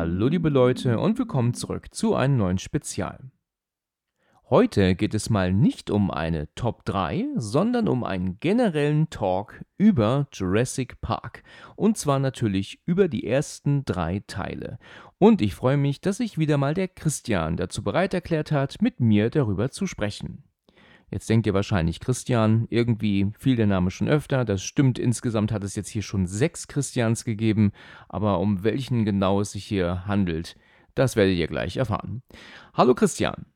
Hallo liebe Leute und willkommen zurück zu einem neuen Spezial. Heute geht es mal nicht um eine Top 3, sondern um einen generellen Talk über Jurassic Park. Und zwar natürlich über die ersten drei Teile. Und ich freue mich, dass sich wieder mal der Christian dazu bereit erklärt hat, mit mir darüber zu sprechen. Jetzt denkt ihr wahrscheinlich, Christian, irgendwie fiel der Name schon öfter. Das stimmt, insgesamt hat es jetzt hier schon sechs Christians gegeben. Aber um welchen genau es sich hier handelt, das werdet ihr gleich erfahren. Hallo Christian.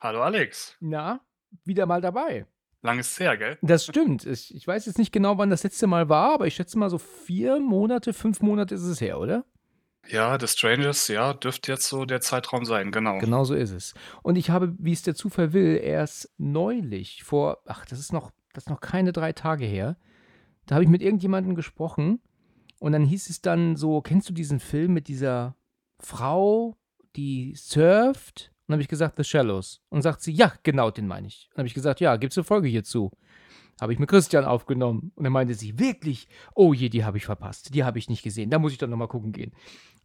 Hallo Alex. Na, wieder mal dabei. Lang ist her, gell? Das stimmt. Ich, ich weiß jetzt nicht genau, wann das letzte Mal war, aber ich schätze mal so vier Monate, fünf Monate ist es her, oder? Ja, The Strangers, ja, dürfte jetzt so der Zeitraum sein, genau. Genau so ist es. Und ich habe, wie es der Zufall will, erst neulich, vor, ach, das ist noch, das ist noch keine drei Tage her, da habe ich mit irgendjemandem gesprochen und dann hieß es dann so, kennst du diesen Film mit dieser Frau, die surft? Und dann habe ich gesagt, The Shallows. Und sagt sie, ja, genau, den meine ich. Und habe ich gesagt, ja, gibt es eine Folge hierzu? Habe ich mit Christian aufgenommen. Und dann meinte sie, wirklich? Oh je, die habe ich verpasst. Die habe ich nicht gesehen. Da muss ich dann nochmal gucken gehen.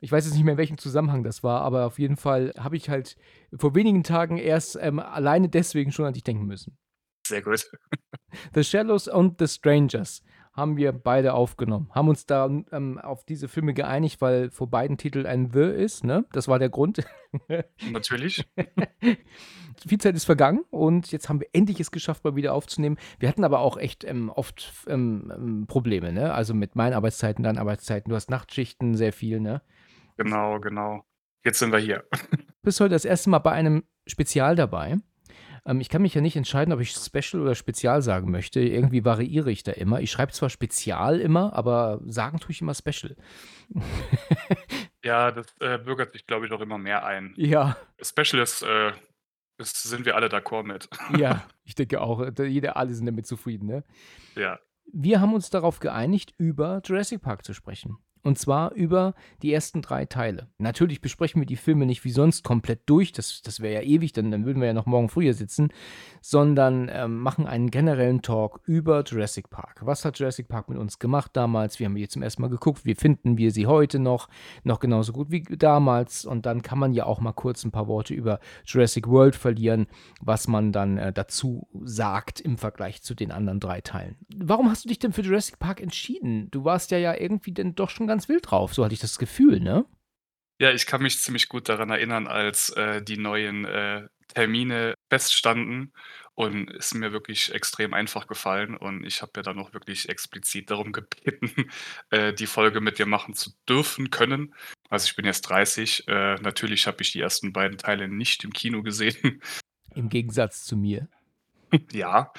Ich weiß jetzt nicht mehr, in welchem Zusammenhang das war, aber auf jeden Fall habe ich halt vor wenigen Tagen erst ähm, alleine deswegen schon an dich denken müssen. Sehr gut. The Shallows und The Strangers haben wir beide aufgenommen. Haben uns da ähm, auf diese Filme geeinigt, weil vor beiden Titeln ein The ist, ne? Das war der Grund. Natürlich. Viel Zeit ist vergangen und jetzt haben wir endlich es geschafft, mal wieder aufzunehmen. Wir hatten aber auch echt ähm, oft ähm, ähm Probleme, ne? Also mit meinen Arbeitszeiten, deinen Arbeitszeiten. Du hast Nachtschichten sehr viel, ne? Genau, genau. Jetzt sind wir hier. Bist heute das erste Mal bei einem Spezial dabei. Ähm, ich kann mich ja nicht entscheiden, ob ich Special oder Spezial sagen möchte. Irgendwie variiere ich da immer. Ich schreibe zwar Spezial immer, aber sagen tue ich immer Special. ja, das äh, bürgert sich, glaube ich, auch immer mehr ein. Ja. Special ist, äh, ist sind wir alle d'accord mit. ja, ich denke auch. Jeder, alle sind damit zufrieden, ne? Ja. Wir haben uns darauf geeinigt, über Jurassic Park zu sprechen. Und zwar über die ersten drei Teile. Natürlich besprechen wir die Filme nicht wie sonst komplett durch, das, das wäre ja ewig, dann, dann würden wir ja noch morgen früher sitzen, sondern ähm, machen einen generellen Talk über Jurassic Park. Was hat Jurassic Park mit uns gemacht damals? Wie haben wir jetzt zum ersten Mal geguckt? Wie finden wir sie heute noch? Noch genauso gut wie damals. Und dann kann man ja auch mal kurz ein paar Worte über Jurassic World verlieren, was man dann äh, dazu sagt im Vergleich zu den anderen drei Teilen. Warum hast du dich denn für Jurassic Park entschieden? Du warst ja ja irgendwie denn doch schon ganz wild drauf, so hatte ich das Gefühl, ne? Ja, ich kann mich ziemlich gut daran erinnern, als äh, die neuen äh, Termine feststanden und ist mir wirklich extrem einfach gefallen und ich habe ja dann auch wirklich explizit darum gebeten, äh, die Folge mit dir machen zu dürfen können. Also ich bin jetzt 30, äh, natürlich habe ich die ersten beiden Teile nicht im Kino gesehen. Im Gegensatz zu mir. Ja,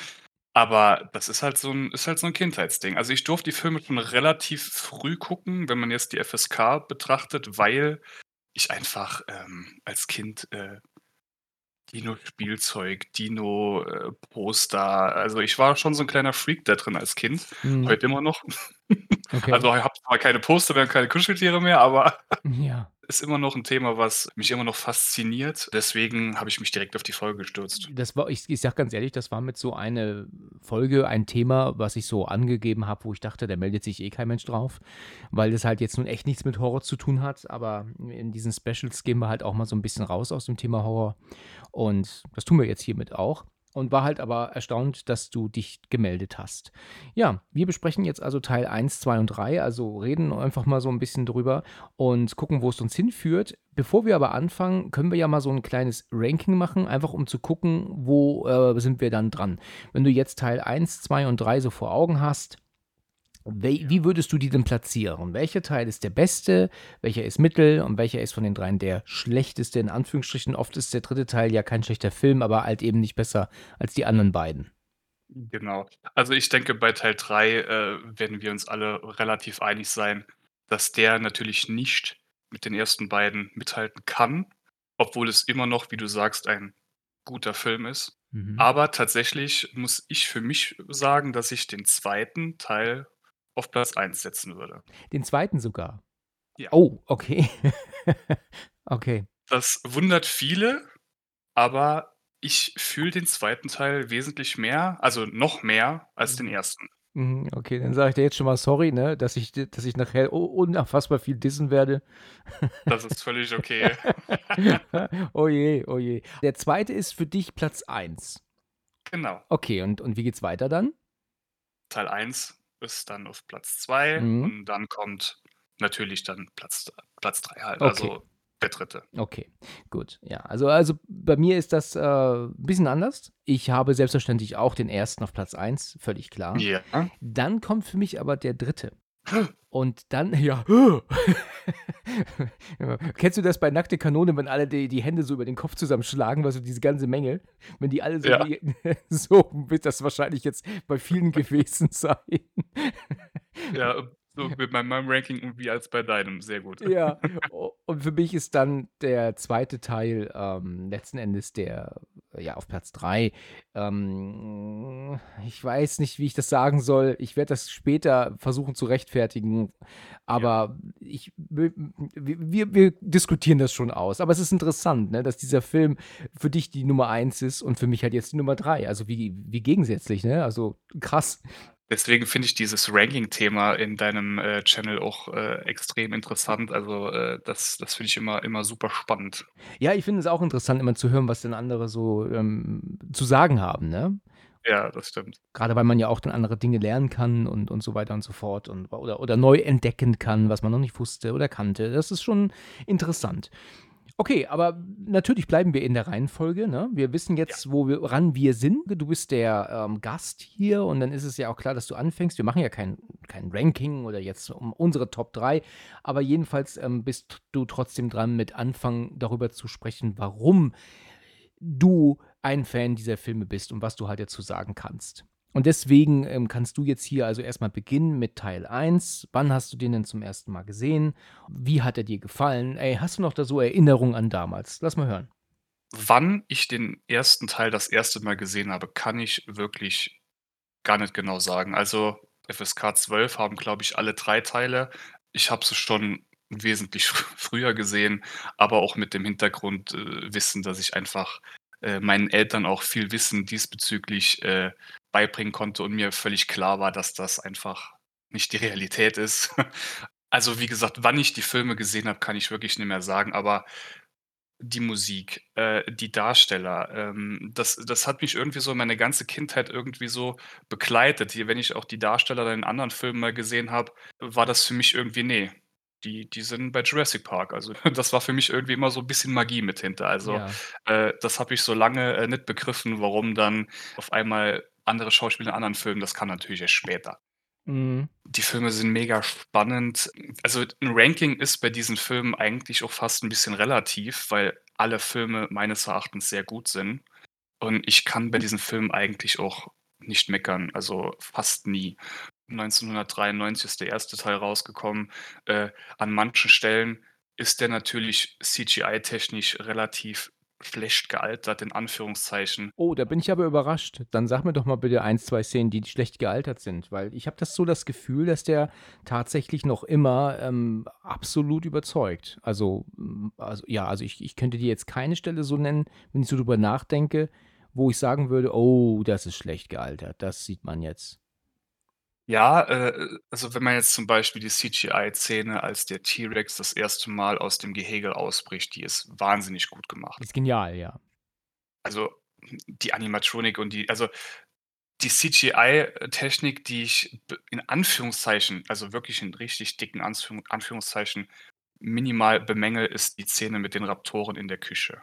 aber das ist halt so ein ist halt so 'n Kindheitsding. Also, ich durfte die Filme schon relativ früh gucken, wenn man jetzt die FSK betrachtet, weil ich einfach, ähm, als Kind, äh, Dino-Spielzeug, Dino, äh, Poster also, ich war schon so 'n kleiner Freak da drin als Kind, Mhm. heute immer noch. Okay. Also, ich habe zwar keine Poster mehr und keine Kuscheltiere mehr, aber Ja. Ist immer noch 'n Thema, was mich immer noch fasziniert. Deswegen habe ich mich direkt auf die Folge gestürzt. Das war ich ich sage ganz ehrlich, das war mit so eine Folge, ein Thema, was ich so angegeben habe, wo ich dachte, da meldet sich eh kein Mensch drauf, weil das halt jetzt nun echt nichts mit Horror zu tun hat. Aber in diesen Specials gehen wir halt auch mal so ein bisschen raus aus dem Thema Horror. Und das tun wir jetzt hiermit auch. Und war halt aber erstaunt, dass du dich gemeldet hast. Ja, wir besprechen jetzt also Teil 1, 2 und 3, also reden einfach mal so ein bisschen drüber und gucken, wo es uns hinführt. Bevor wir aber anfangen, können wir ja mal so ein kleines Ranking machen, einfach um zu gucken, wo äh, sind wir dann dran. Wenn du jetzt Teil 1, 2 und 3 so vor Augen hast, Wie würdest du die denn platzieren? Welcher Teil ist der beste, welcher ist mittel und welcher ist von den dreien der schlechteste? In Anführungsstrichen, oft ist der dritte Teil ja kein schlechter Film, aber halt eben nicht besser als die anderen beiden. Genau. Also, ich denke, bei Teil 3, äh, werden wir uns alle relativ einig sein. dass der natürlich nicht mit den ersten beiden mithalten kann, obwohl es immer noch, wie du sagst, ein guter Film ist. Mhm. Aber tatsächlich muss ich für mich sagen, dass ich den zweiten Teil auf Platz 1 setzen würde. Den zweiten sogar? Ja. Oh, okay. Okay. Das wundert viele, aber ich fühle den zweiten Teil wesentlich mehr, also noch mehr als den ersten. Mhm, okay, dann sage ich dir jetzt schon mal sorry, ne, dass ich dass ich nachher unfassbar viel dissen werde. Das ist völlig okay. Oh je, oh je. Der zweite ist für dich Platz 1? Genau. Okay, und und wie geht's weiter dann? Teil 1 ist dann auf Platz 2 Mhm. und dann kommt natürlich dann Platz Platz 3 halt, Okay. also der 3. Okay, gut. Ja, also also bei mir ist das, äh, 'n bisschen anders. Ich habe selbstverständlich auch den ersten auf Platz 1, völlig klar. Ja. Dann kommt für mich aber der 3. Und dann ja. Kennst du das bei Nackte Kanone, wenn alle die die Hände so über den Kopf zusammenschlagen, du, diese ganze Menge? Wenn die alle so Ja. die so wird das wahrscheinlich jetzt bei vielen gewesen sein. Ja, so mit bei meinem Ranking irgendwie als bei deinem, sehr gut. Ja, und für mich ist dann der zweite Teil, ähm, letzten Endes der ja, auf Platz 3. Ähm, ich weiß nicht, wie ich das sagen soll. Ich werde das später versuchen zu rechtfertigen, Ja. aber ich w wir wir diskutieren das schon aus. Aber es ist interessant, ne, dass dieser Film für dich die Nummer 1 ist und für mich halt jetzt die Nummer 3. Also, wie wie gegensätzlich, ne? Also, krass. Deswegen finde ich dieses Ranking-Thema in deinem, äh, Channel auch, äh, extrem interessant. Also, äh, das das finde ich immer immer super spannend. Ja, ich finde es auch interessant, immer zu hören, was denn andere so, ähm, zu sagen haben, ne? Ja, das stimmt. Grade weil man ja auch dann andere Dinge lernen kann und und so weiter und so fort und oder oder neu entdecken kann, was man noch nicht wusste oder kannte. Das ist schon interessant. Okay, aber natürlich bleiben wir in der Reihenfolge, ne? Wir wissen Ja. jetzt, wo wir ran wir sind. Du bist der, ähm, Gast hier und dann ist es ja auch klar, dass du anfängst. Wir machen ja kein kein Ranking oder jetzt um unsere Top 3, aber jedenfalls, ähm, bist du trotzdem dran, mit anfangen, darüber zu sprechen, warum du ein Fan dieser Filme bist und was du halt dazu sagen kannst. Und deswegen, ähm, kannst du jetzt hier also erst mal beginnen mit Teil 1. Wann hast du den denn zum ersten Mal gesehen? Wie hat er dir gefallen? Ey, hast du noch da so Erinnerungen an damals? Lass mal hören. Wann ich den ersten Teil das erste Mal gesehen habe, kann ich wirklich gar nicht genau sagen. Also, FSK 12 haben, glaube ich, alle 3 Teile. Ich habe sie schon wesentlich fr früher gesehen, aber auch mit dem Hintergrund, äh, dass ich einfach, äh, meinen Eltern auch viel Wissen diesbezüglich, äh, beibringen konnte und mir völlig klar war, dass das einfach nicht die Realität ist. Also, wie gesagt, wann ich die Filme gesehen habe, kann ich wirklich nicht mehr sagen, aber die Musik, äh, die Darsteller, ähm, das das hat mich irgendwie so meine ganze Kindheit irgendwie so begleitet. Wenn ich auch die Darsteller in anderen Filmen mal gesehen habe, war das für mich irgendwie: „Ne, die die sind bei Jurassic Park.“ Also, das war für mich irgendwie immer so 'n bisschen Magie mit hinter. Also, Ja. äh, das habe ich so lange, äh, nicht begriffen, warum dann auf einmal andere Schauspieler in anderen Filmen das kam natürlich erst später. Mhm. Die Filme sind mega spannend. Also, 'n Ranking ist bei diesen Filmen eigentlich auch fast 'n bisschen relativ, weil alle Filme meines Erachtens sehr gut sind. Und ich kann bei diesen Filmen eigentlich auch nicht meckern, also fast nie. 1993 ist der erste Teil rausgekommen. Äh, an manchen Stellen ist der natürlich CGI-technisch relativ schlecht gealtert, in Anführungszeichen. Oh, da bin ich aber überrascht. Dann sag mir doch mal bitte 1, 2 Szenen, die schlecht gealtert sind, weil ich habe das so das Gefühl, dass der tatsächlich noch immer, ähm, absolut überzeugt. Also, hm, also ja, also ich ich könnte dir jetzt keine Stelle so nennen, wenn ich so drüber nachdenke, wo ich sagen würde: „Oh, das ist schlecht gealtert. Das sieht man jetzt.“ Ja, äh, also wenn man jetzt zum Beispiel die CGI-Szene, als der T-Rex das erste Mal aus dem Gehege ausbricht, die ist wahnsinnig gut gemacht. Ist genial, ja. Also, die Animatronik und die also, die CGI-Technik, die ich b in Anführungszeichen, also wirklich in richtig dicken Anführung Anführungszeichen, minimal bemängele, ist die Szene mit den Raptoren in der Küche.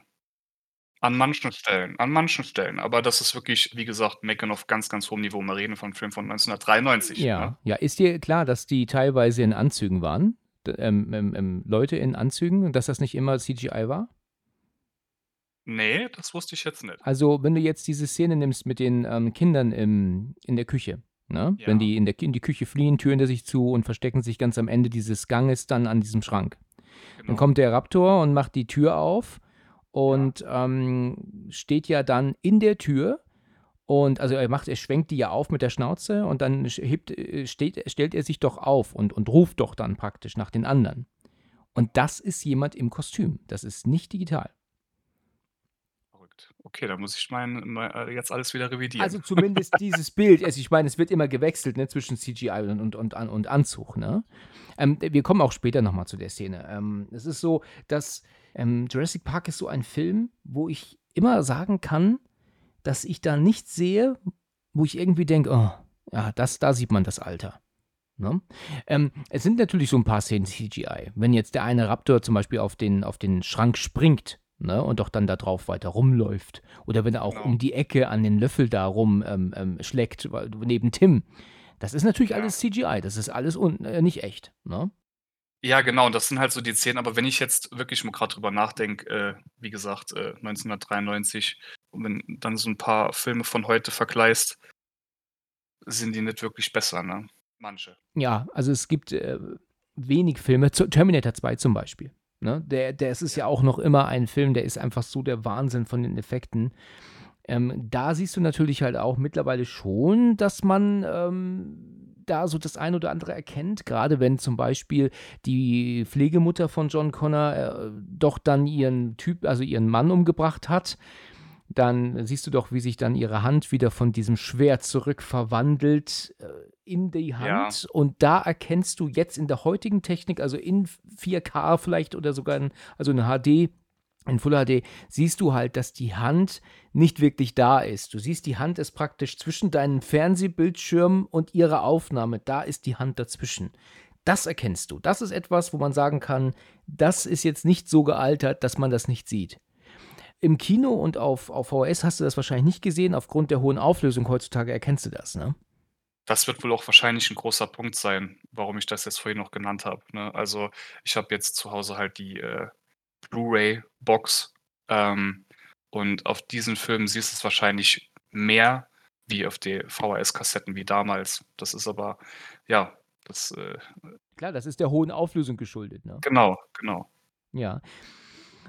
An manchen Stellen an manchen Stellen, aber das ist wirklich, wie gesagt, Meckern auf ganz, ganz hohem Niveau. Wir reden von 'nem Film von 1993, ne? Ja, ja. Ist dir klar, dass die teilweise in Anzügen waren? Ähm, ähm, ähm, Leute in Anzügen und dass das nicht immer CGI war? Ne, das wusste ich jetzt nicht. Also, wenn du jetzt diese Szene nimmst mit den, ähm, Kindern im in der Küche, Ne? Wenn Ja. die in, der, in die Küche fliehen, türen der sich zu und verstecken sich ganz am Ende dieses Ganges dann an diesem Schrank. Dann Genau. kommt der Raptor und macht die Tür auf und ähm, steht ja dann in der Tür. Und also er macht, er schwenkt die ja auf mit der Schnauze und dann hebt, äh, steht, stellt er sich doch auf und, und ruft doch dann praktisch nach den anderen. Und das ist jemand im Kostüm. Das ist nicht digital. Verrückt. Okay, da muss ich mein, mein, äh, jetzt alles wieder revidieren. Also zumindest dieses Bild. Also ich meine, es wird immer gewechselt ne, zwischen CGI und, und, und, und Anzug. Ne? Ähm, wir kommen auch später nochmal zu der Szene. Ähm, es ist so, dass ähm, Jurassic Park ist so ein Film, wo ich immer sagen kann, dass ich da nichts sehe, wo ich irgendwie denke, oh, ja, das, da sieht man das Alter. Ne? Ähm, es sind natürlich so ein paar Szenen CGI. Wenn jetzt der eine Raptor zum Beispiel auf den, auf den Schrank springt ne, und doch dann da drauf weiter rumläuft. Oder wenn er auch Genau. um die Ecke an den Löffel da rum ähm, ähm, schlägt, neben Tim. Das ist natürlich Ja. alles CGI. Das ist alles un äh, nicht echt. Ne? Ja, genau, und das sind halt so die Szenen. Aber wenn ich jetzt wirklich mal gerade drüber nachdenke, äh, wie gesagt, äh, 1993, und wenn dann so ein paar Filme von heute vergleichst, sind die nicht wirklich besser, ne? Manche. Ja, also es gibt äh, wenig Filme, zu, Terminator 2 zum Beispiel. Ne? Der, der, ist ja. Ja. auch noch immer ein Film, der ist einfach so der Wahnsinn von den Effekten. Ähm, da siehst du natürlich halt auch mittlerweile schon, dass man ähm, da so das ein oder andere erkennt, gerade wenn zum Beispiel die Pflegemutter von John Connor äh, doch dann ihren Typ, also ihren Mann umgebracht hat. Dann siehst du doch, wie sich dann ihre Hand wieder von diesem Schwert zurückverwandelt äh, in die Ja. Hand. Und da erkennst du jetzt in der heutigen Technik, also in 4K vielleicht oder sogar in, also in HD, in Full HD, siehst du halt, dass die Hand nicht wirklich da ist. Du siehst, die Hand ist praktisch zwischen deinem Fernsehbildschirm und ihrer Aufnahme. Da ist die Hand dazwischen. Das erkennst du. Das ist etwas, wo man sagen kann, das ist jetzt nicht so gealtert, dass man das nicht sieht. Im Kino und auf, auf VHS hast du das wahrscheinlich nicht gesehen. Aufgrund der hohen Auflösung heutzutage erkennst du das, ne? Das wird wohl auch wahrscheinlich ein großer Punkt sein, warum ich das jetzt vorhin noch genannt habe. Ne? Also ich habe jetzt zu Hause halt die äh, Blu-ray-Box ähm, und auf diesen Filmen siehst du es wahrscheinlich mehr wie auf die VHS-Kassetten wie damals. Das ist aber, ja, das, äh, Klar, das ist der hohen Auflösung geschuldet, ne? genau, genau. Ja.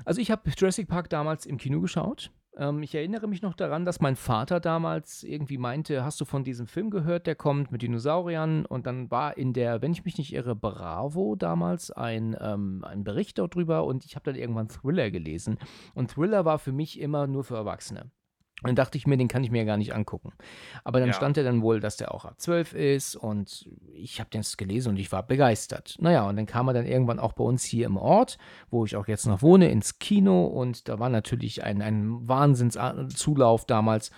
Also ich habe Jurassic Park damals im Kino geschaut. Ähm, ich erinnere mich noch daran, dass mein Vater damals irgendwie meinte, hast du von diesem Film gehört, der kommt mit Dinosauriern? Und dann war in der, wenn ich mich nicht irre, Bravo damals ein, ähm, ein Bericht darüber und ich habe dann irgendwann Thriller gelesen. Und Thriller war für mich immer nur für Erwachsene. Und dann dachte ich mir, den kann ich mir ja gar nicht angucken. Aber dann Ja. stand er dann wohl, dass der auch ab 12 ist und ich habe das gelesen und ich war begeistert. Naja, und dann kam er dann irgendwann auch bei uns hier im Ort, wo ich auch jetzt noch wohne, ins Kino und da war natürlich ein, ein Wahnsinnszulauf damals.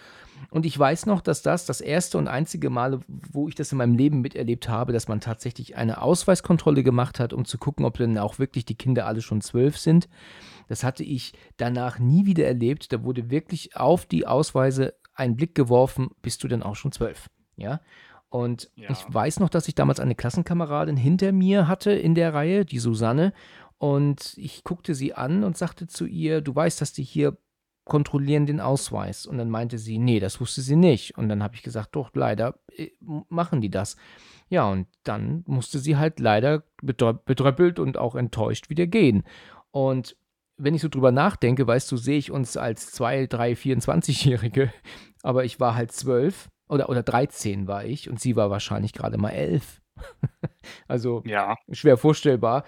Und ich weiß noch, dass das das erste und einzige Mal, wo ich das in meinem Leben miterlebt habe, dass man tatsächlich eine Ausweiskontrolle gemacht hat, um zu gucken, ob denn auch wirklich die Kinder alle schon zwölf sind. Das hatte ich danach nie wieder erlebt. Da wurde wirklich auf die Ausweise ein Blick geworfen, bist du denn auch schon zwölf? Ja. Und Ja. ich weiß noch, dass ich damals eine Klassenkameradin hinter mir hatte in der Reihe, die Susanne. Und ich guckte sie an und sagte zu ihr, du weißt, dass die hier kontrollieren den Ausweis. Und dann meinte sie, nee, das wusste sie nicht. Und dann habe ich gesagt, doch, leider äh, machen die das. Ja, und dann musste sie halt leider bedröppelt und auch enttäuscht wieder gehen. Und wenn ich so drüber nachdenke, weißt du, sehe ich uns als zwei, drei, 24-Jährige, aber ich war halt zwölf oder, oder 13 war ich und sie war wahrscheinlich gerade mal elf. also Ja, schwer vorstellbar.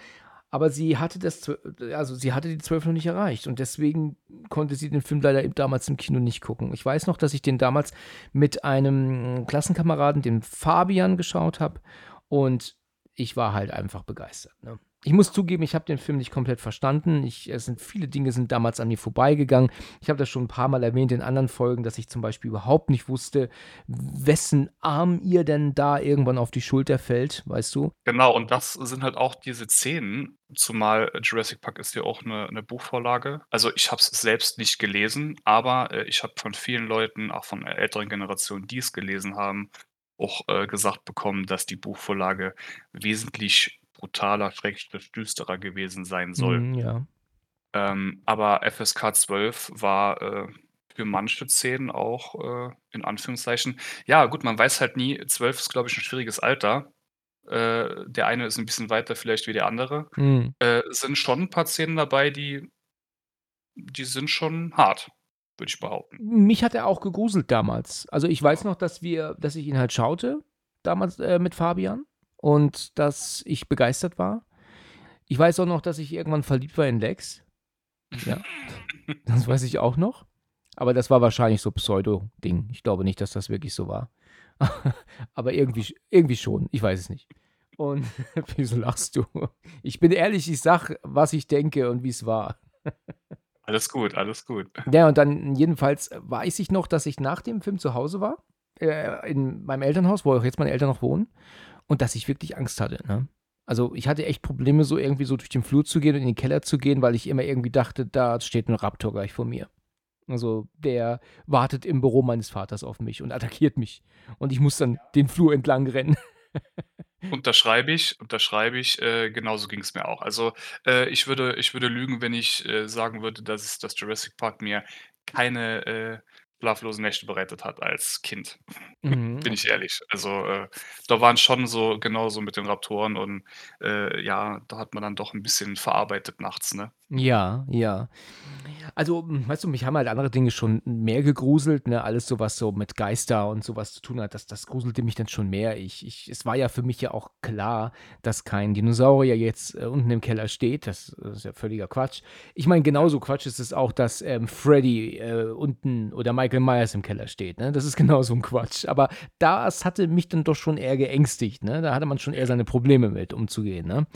Aber sie hatte das, also sie hatte die zwölf noch nicht erreicht und deswegen konnte sie den Film leider eben damals im Kino nicht gucken. Ich weiß noch, dass ich den damals mit einem Klassenkameraden, dem Fabian, geschaut habe und ich war halt einfach begeistert. Ne? Ich muss zugeben, ich habe den Film nicht komplett verstanden. Ich, es sind viele Dinge sind damals an mir vorbeigegangen. Ich habe das schon ein paar Mal erwähnt in anderen Folgen, dass ich zum Beispiel überhaupt nicht wusste, wessen Arm ihr denn da irgendwann auf die Schulter fällt, weißt du? genau. Und das sind halt auch diese Szenen, zumal Jurassic Park ist ja auch eine, eine Buchvorlage. Also ich habe es selbst nicht gelesen, aber äh, ich habe von vielen Leuten, auch von älteren Generation, die es gelesen haben, auch äh, gesagt bekommen, dass die Buchvorlage wesentlich brutaler, schrägstrich düsterer gewesen sein soll. Mhm, ja. Ähm, aber FSK 12 war äh, für manche Szenen auch, äh, in Anführungszeichen ja gut, man weiß halt nie, 12 ist, glaube ich, 'n schwieriges Alter. Äh, der eine ist 'n bisschen weiter vielleicht wie der andere. Mhm. Äh, es sind schon 'n paar Szenen dabei, die die sind schon hart, würde ich behaupten. Mich hat er auch gegruselt damals. Also, ich weiß noch, dass wir dass ich ihn halt schaute damals, äh, mit Fabian und dass ich begeistert war. Ich weiß auch noch, dass ich irgendwann verliebt war in Lex. Ja, das weiß ich auch noch. Aber das war wahrscheinlich so Pseudo-Ding. Ich glaube nicht, dass das wirklich so war. Aber irgendwie irgendwie schon, ich weiß es nicht. Und wieso lachst du? Ich bin ehrlich, ich sage, was ich denke und wie's war. Alles gut, alles gut. Ja, und dann jedenfalls weiß ich noch, dass ich nach dem Film zu Hause war, äh, in meinem Elternhaus, wo auch jetzt meine Eltern noch wohnen, und dass ich wirklich Angst hatte, ne? Also, ich hatte echt Probleme, so irgendwie so durch den Flur zu gehen und in den Keller zu gehen, weil ich immer irgendwie dachte, da steht 'n Raptor gleich vor mir. Also, der wartet im Büro meines Vaters auf mich und attackiert mich. Und ich muss dann den Flur entlang rennen. Unterschreibe ich, unterschreibe ich. Äh, genauso ging's mir auch. Also, äh, ich würde ich würde lügen, wenn ich, äh, sagen würde, dass es dass Jurassic Park mir keine, schlaflosen Nächte bereitet hat als Kind. Mhm, Bin ich ehrlich. Also, äh, da waren schon so genauso mit den Raptoren und, äh, ja, da hat man dann doch 'n bisschen verarbeitet nachts, ne? Ja, ja. Also, hm, weißt du, mich haben halt andere Dinge schon mehr gegruselt, ne? Alles so, was so mit Geister und so was zu tun hat, das das gruselte mich dann schon mehr. Ich ich es war ja für mich ja auch klar, dass kein Dinosaurier jetzt, äh, unten im Keller steht. Das ist ja völliger Quatsch. Ich meine, Ja. genauso Quatsch ist es auch, dass, ähm, Freddy, äh, unten oder Michael Myers im Keller steht, ne? Das ist genauso 'n Quatsch. Aber das hatte mich dann doch schon eher geängstigt, ne? Da hatte man schon eher seine Probleme mit umzugehen, ne,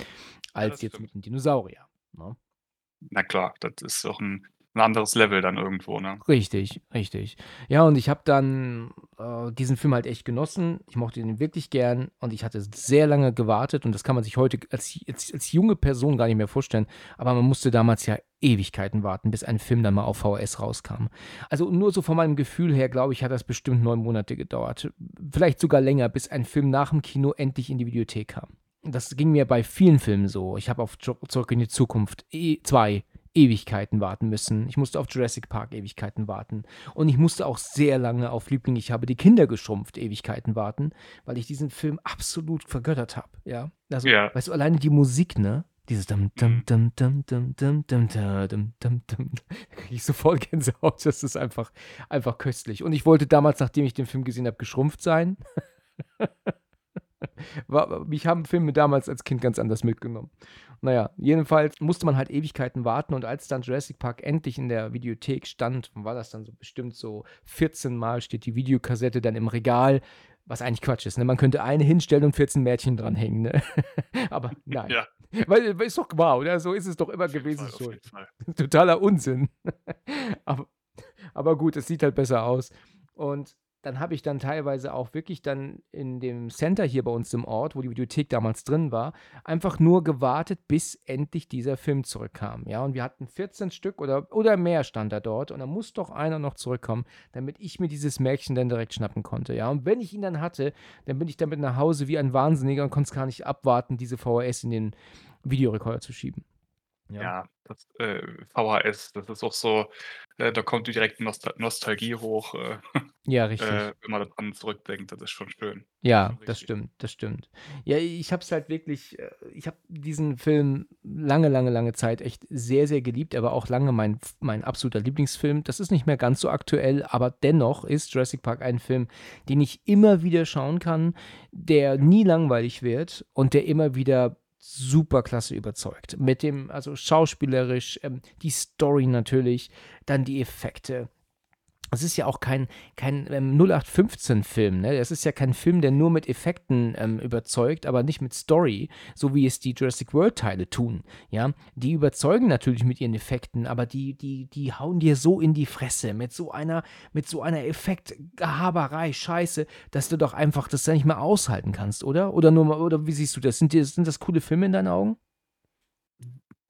Ja, als das jetzt stimmt. mit 'nem Dinosaurier, ne? Na klar, das ist doch 'n 'n anderes Level dann irgendwo, ne? Richtig, richtig. Ja, und ich habe dann, äh, diesen Film halt echt genossen. Ich mochte den wirklich gern und ich hatte sehr lange gewartet und das kann man sich heute als als als junge Person gar nicht mehr vorstellen, aber man musste damals ja Ewigkeiten warten, bis ein Film dann mal auf VHS rauskam. Also, nur so von meinem Gefühl her, glaube ich, hat das bestimmt 9 Monate gedauert. Vielleicht sogar länger, bis ein Film nach'm Kino endlich in die Videothek kam. Das ging mir bei vielen Filmen so. Ich habe auf Zu Zurück in die Zukunft e 2 Ewigkeiten warten müssen. Ich musste auf Jurassic Park Ewigkeiten warten. Und ich musste auch sehr lange auf Liebling, ich habe die Kinder geschrumpft Ewigkeiten warten, weil ich diesen Film absolut vergöttert habe, ja? Also, Ja. weißt du, alleine die Musik, ne? Dieses dum dum Mhm. dum dum dum dum dum dum dum dum. Da kriege ich sofort Gänsehaut. Das ist einfach einfach köstlich. Und ich wollte damals, nachdem ich den Film gesehen habe, geschrumpft sein. Mich haben Filme damals als Kind ganz anders mitgenommen. Na ja, jedenfalls musste man halt Ewigkeiten warten und als dann Jurassic Park endlich in der Videothek stand, war das dann so bestimmt so 14 Mal steht die Videokassette dann im Regal, was eigentlich Quatsch ist, ne? Man könnte eine hinstellen und 14 Mädchen dranhängen, ne? Aber nein. Ja. Weil ist doch wahr, oder? So ist es doch immer Auf gewesen Fall, schon. Totaler Unsinn. Aber aber gut, es sieht halt besser aus. Und dann habe ich dann teilweise auch wirklich dann in dem Center hier bei uns im Ort, wo die Videothek damals drin war, einfach nur gewartet, bis endlich dieser Film zurückkam, ja? Und wir hatten 14 Stück oder oder mehr stand da dort und da muss doch einer noch zurückkommen, damit ich mir dieses Märchen dann direkt schnappen konnte, ja? Und wenn ich ihn dann hatte, dann bin ich damit nach Hause wie ein Wahnsinniger und konnte es gar nicht abwarten, diese VHS in den Videorekorder zu schieben. Ja. Ja, das, äh, VHS, das ist auch so äh, da kommt direkt Nostal Nostalgie hoch, äh, Ja, äh, richtig. wenn man da dran zurückdenkt. Das ist schon schön. Ja, Schon das richtig. stimmt, das stimmt. Ja, ich habe es halt wirklich äh, ich habe diesen Film lange, lange, lange Zeit echt sehr, sehr geliebt. Er war auch lange mein mein absoluter Lieblingsfilm. Das ist nicht mehr ganz so aktuell, aber dennoch ist Jurassic Park ein Film, den ich immer wieder schauen kann, der Ja. nie langweilig wird und der immer wieder superklasse überzeugt. Mit dem also schauspielerisch, ähm, die Story natürlich, dann die Effekte. Es ist ja auch kein kein, ähm, 0815-Film, ne? Es ist ja kein Film, der nur mit Effekten, ähm, überzeugt, aber nicht mit Story, so wie es die Jurassic-World-Teile tun, ja? Die überzeugen natürlich mit ihren Effekten, aber die die die hauen dir so in die Fresse mit so einer mit so einer Effektgehaberei, Scheiße, dass du doch einfach das dann nicht mehr aushalten kannst, oder? Oder nur mal oder wie siehst du das? Sind dir sind das coole Filme in deinen Augen?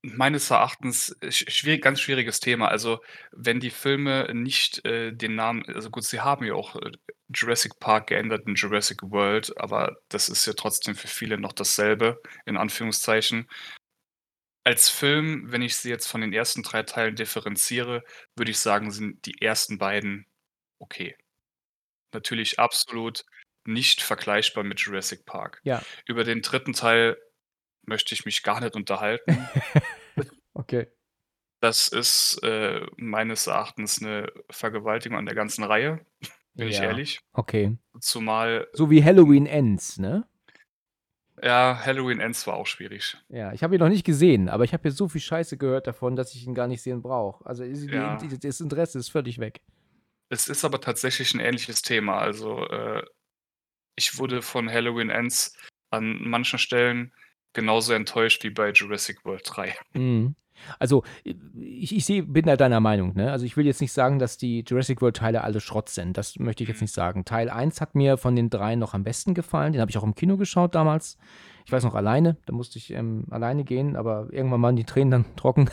Meines Erachtens, äh, sch schwierig ganz schwieriges Thema. Also, wenn die Filme nicht, äh, den Namen also gut, sie haben ja auch, äh, Jurassic Park geändert in Jurassic World, aber das ist ja trotzdem für viele noch dasselbe, in Anführungszeichen. als Film, wenn ich sie jetzt von den ersten 3 Teilen differenziere, würde ich sagen, sind die ersten beiden okay. Natürlich absolut nicht vergleichbar mit Jurassic Park. Ja. Über den 3. Teil möchte ich mich gar nicht unterhalten. Okay. Das ist, äh, meines Erachtens 'ne Vergewaltigung an der ganzen Reihe, bin ich Ja, ehrlich. okay. Zumal So wie Halloween Ends, ne? Ja, Halloween Ends war auch schwierig. Ja, ich habe ihn noch nicht gesehen, aber ich habe jetzt so viel Scheiße gehört davon, dass ich ihn gar nicht sehen brauche. Also, Ja. das Interesse ist völlig weg. Es ist aber tatsächlich 'n ähnliches Thema. Also, äh, ich wurde von Halloween Ends an manchen Stellen genauso enttäuscht wie bei Jurassic World 3. Mhm. Also, ich ich sehe bin da deiner Meinung, ne? Also, ich will jetzt nicht sagen, dass die Jurassic World Teile alle Schrott sind. Das möchte ich jetzt Mhm. nicht sagen. Teil 1 hat mir von den 3 noch am besten gefallen. Den habe ich auch im Kino geschaut damals. Ich weiß noch alleine, da musste ich, ähm, alleine gehen, aber irgendwann waren die Tränen dann trocken.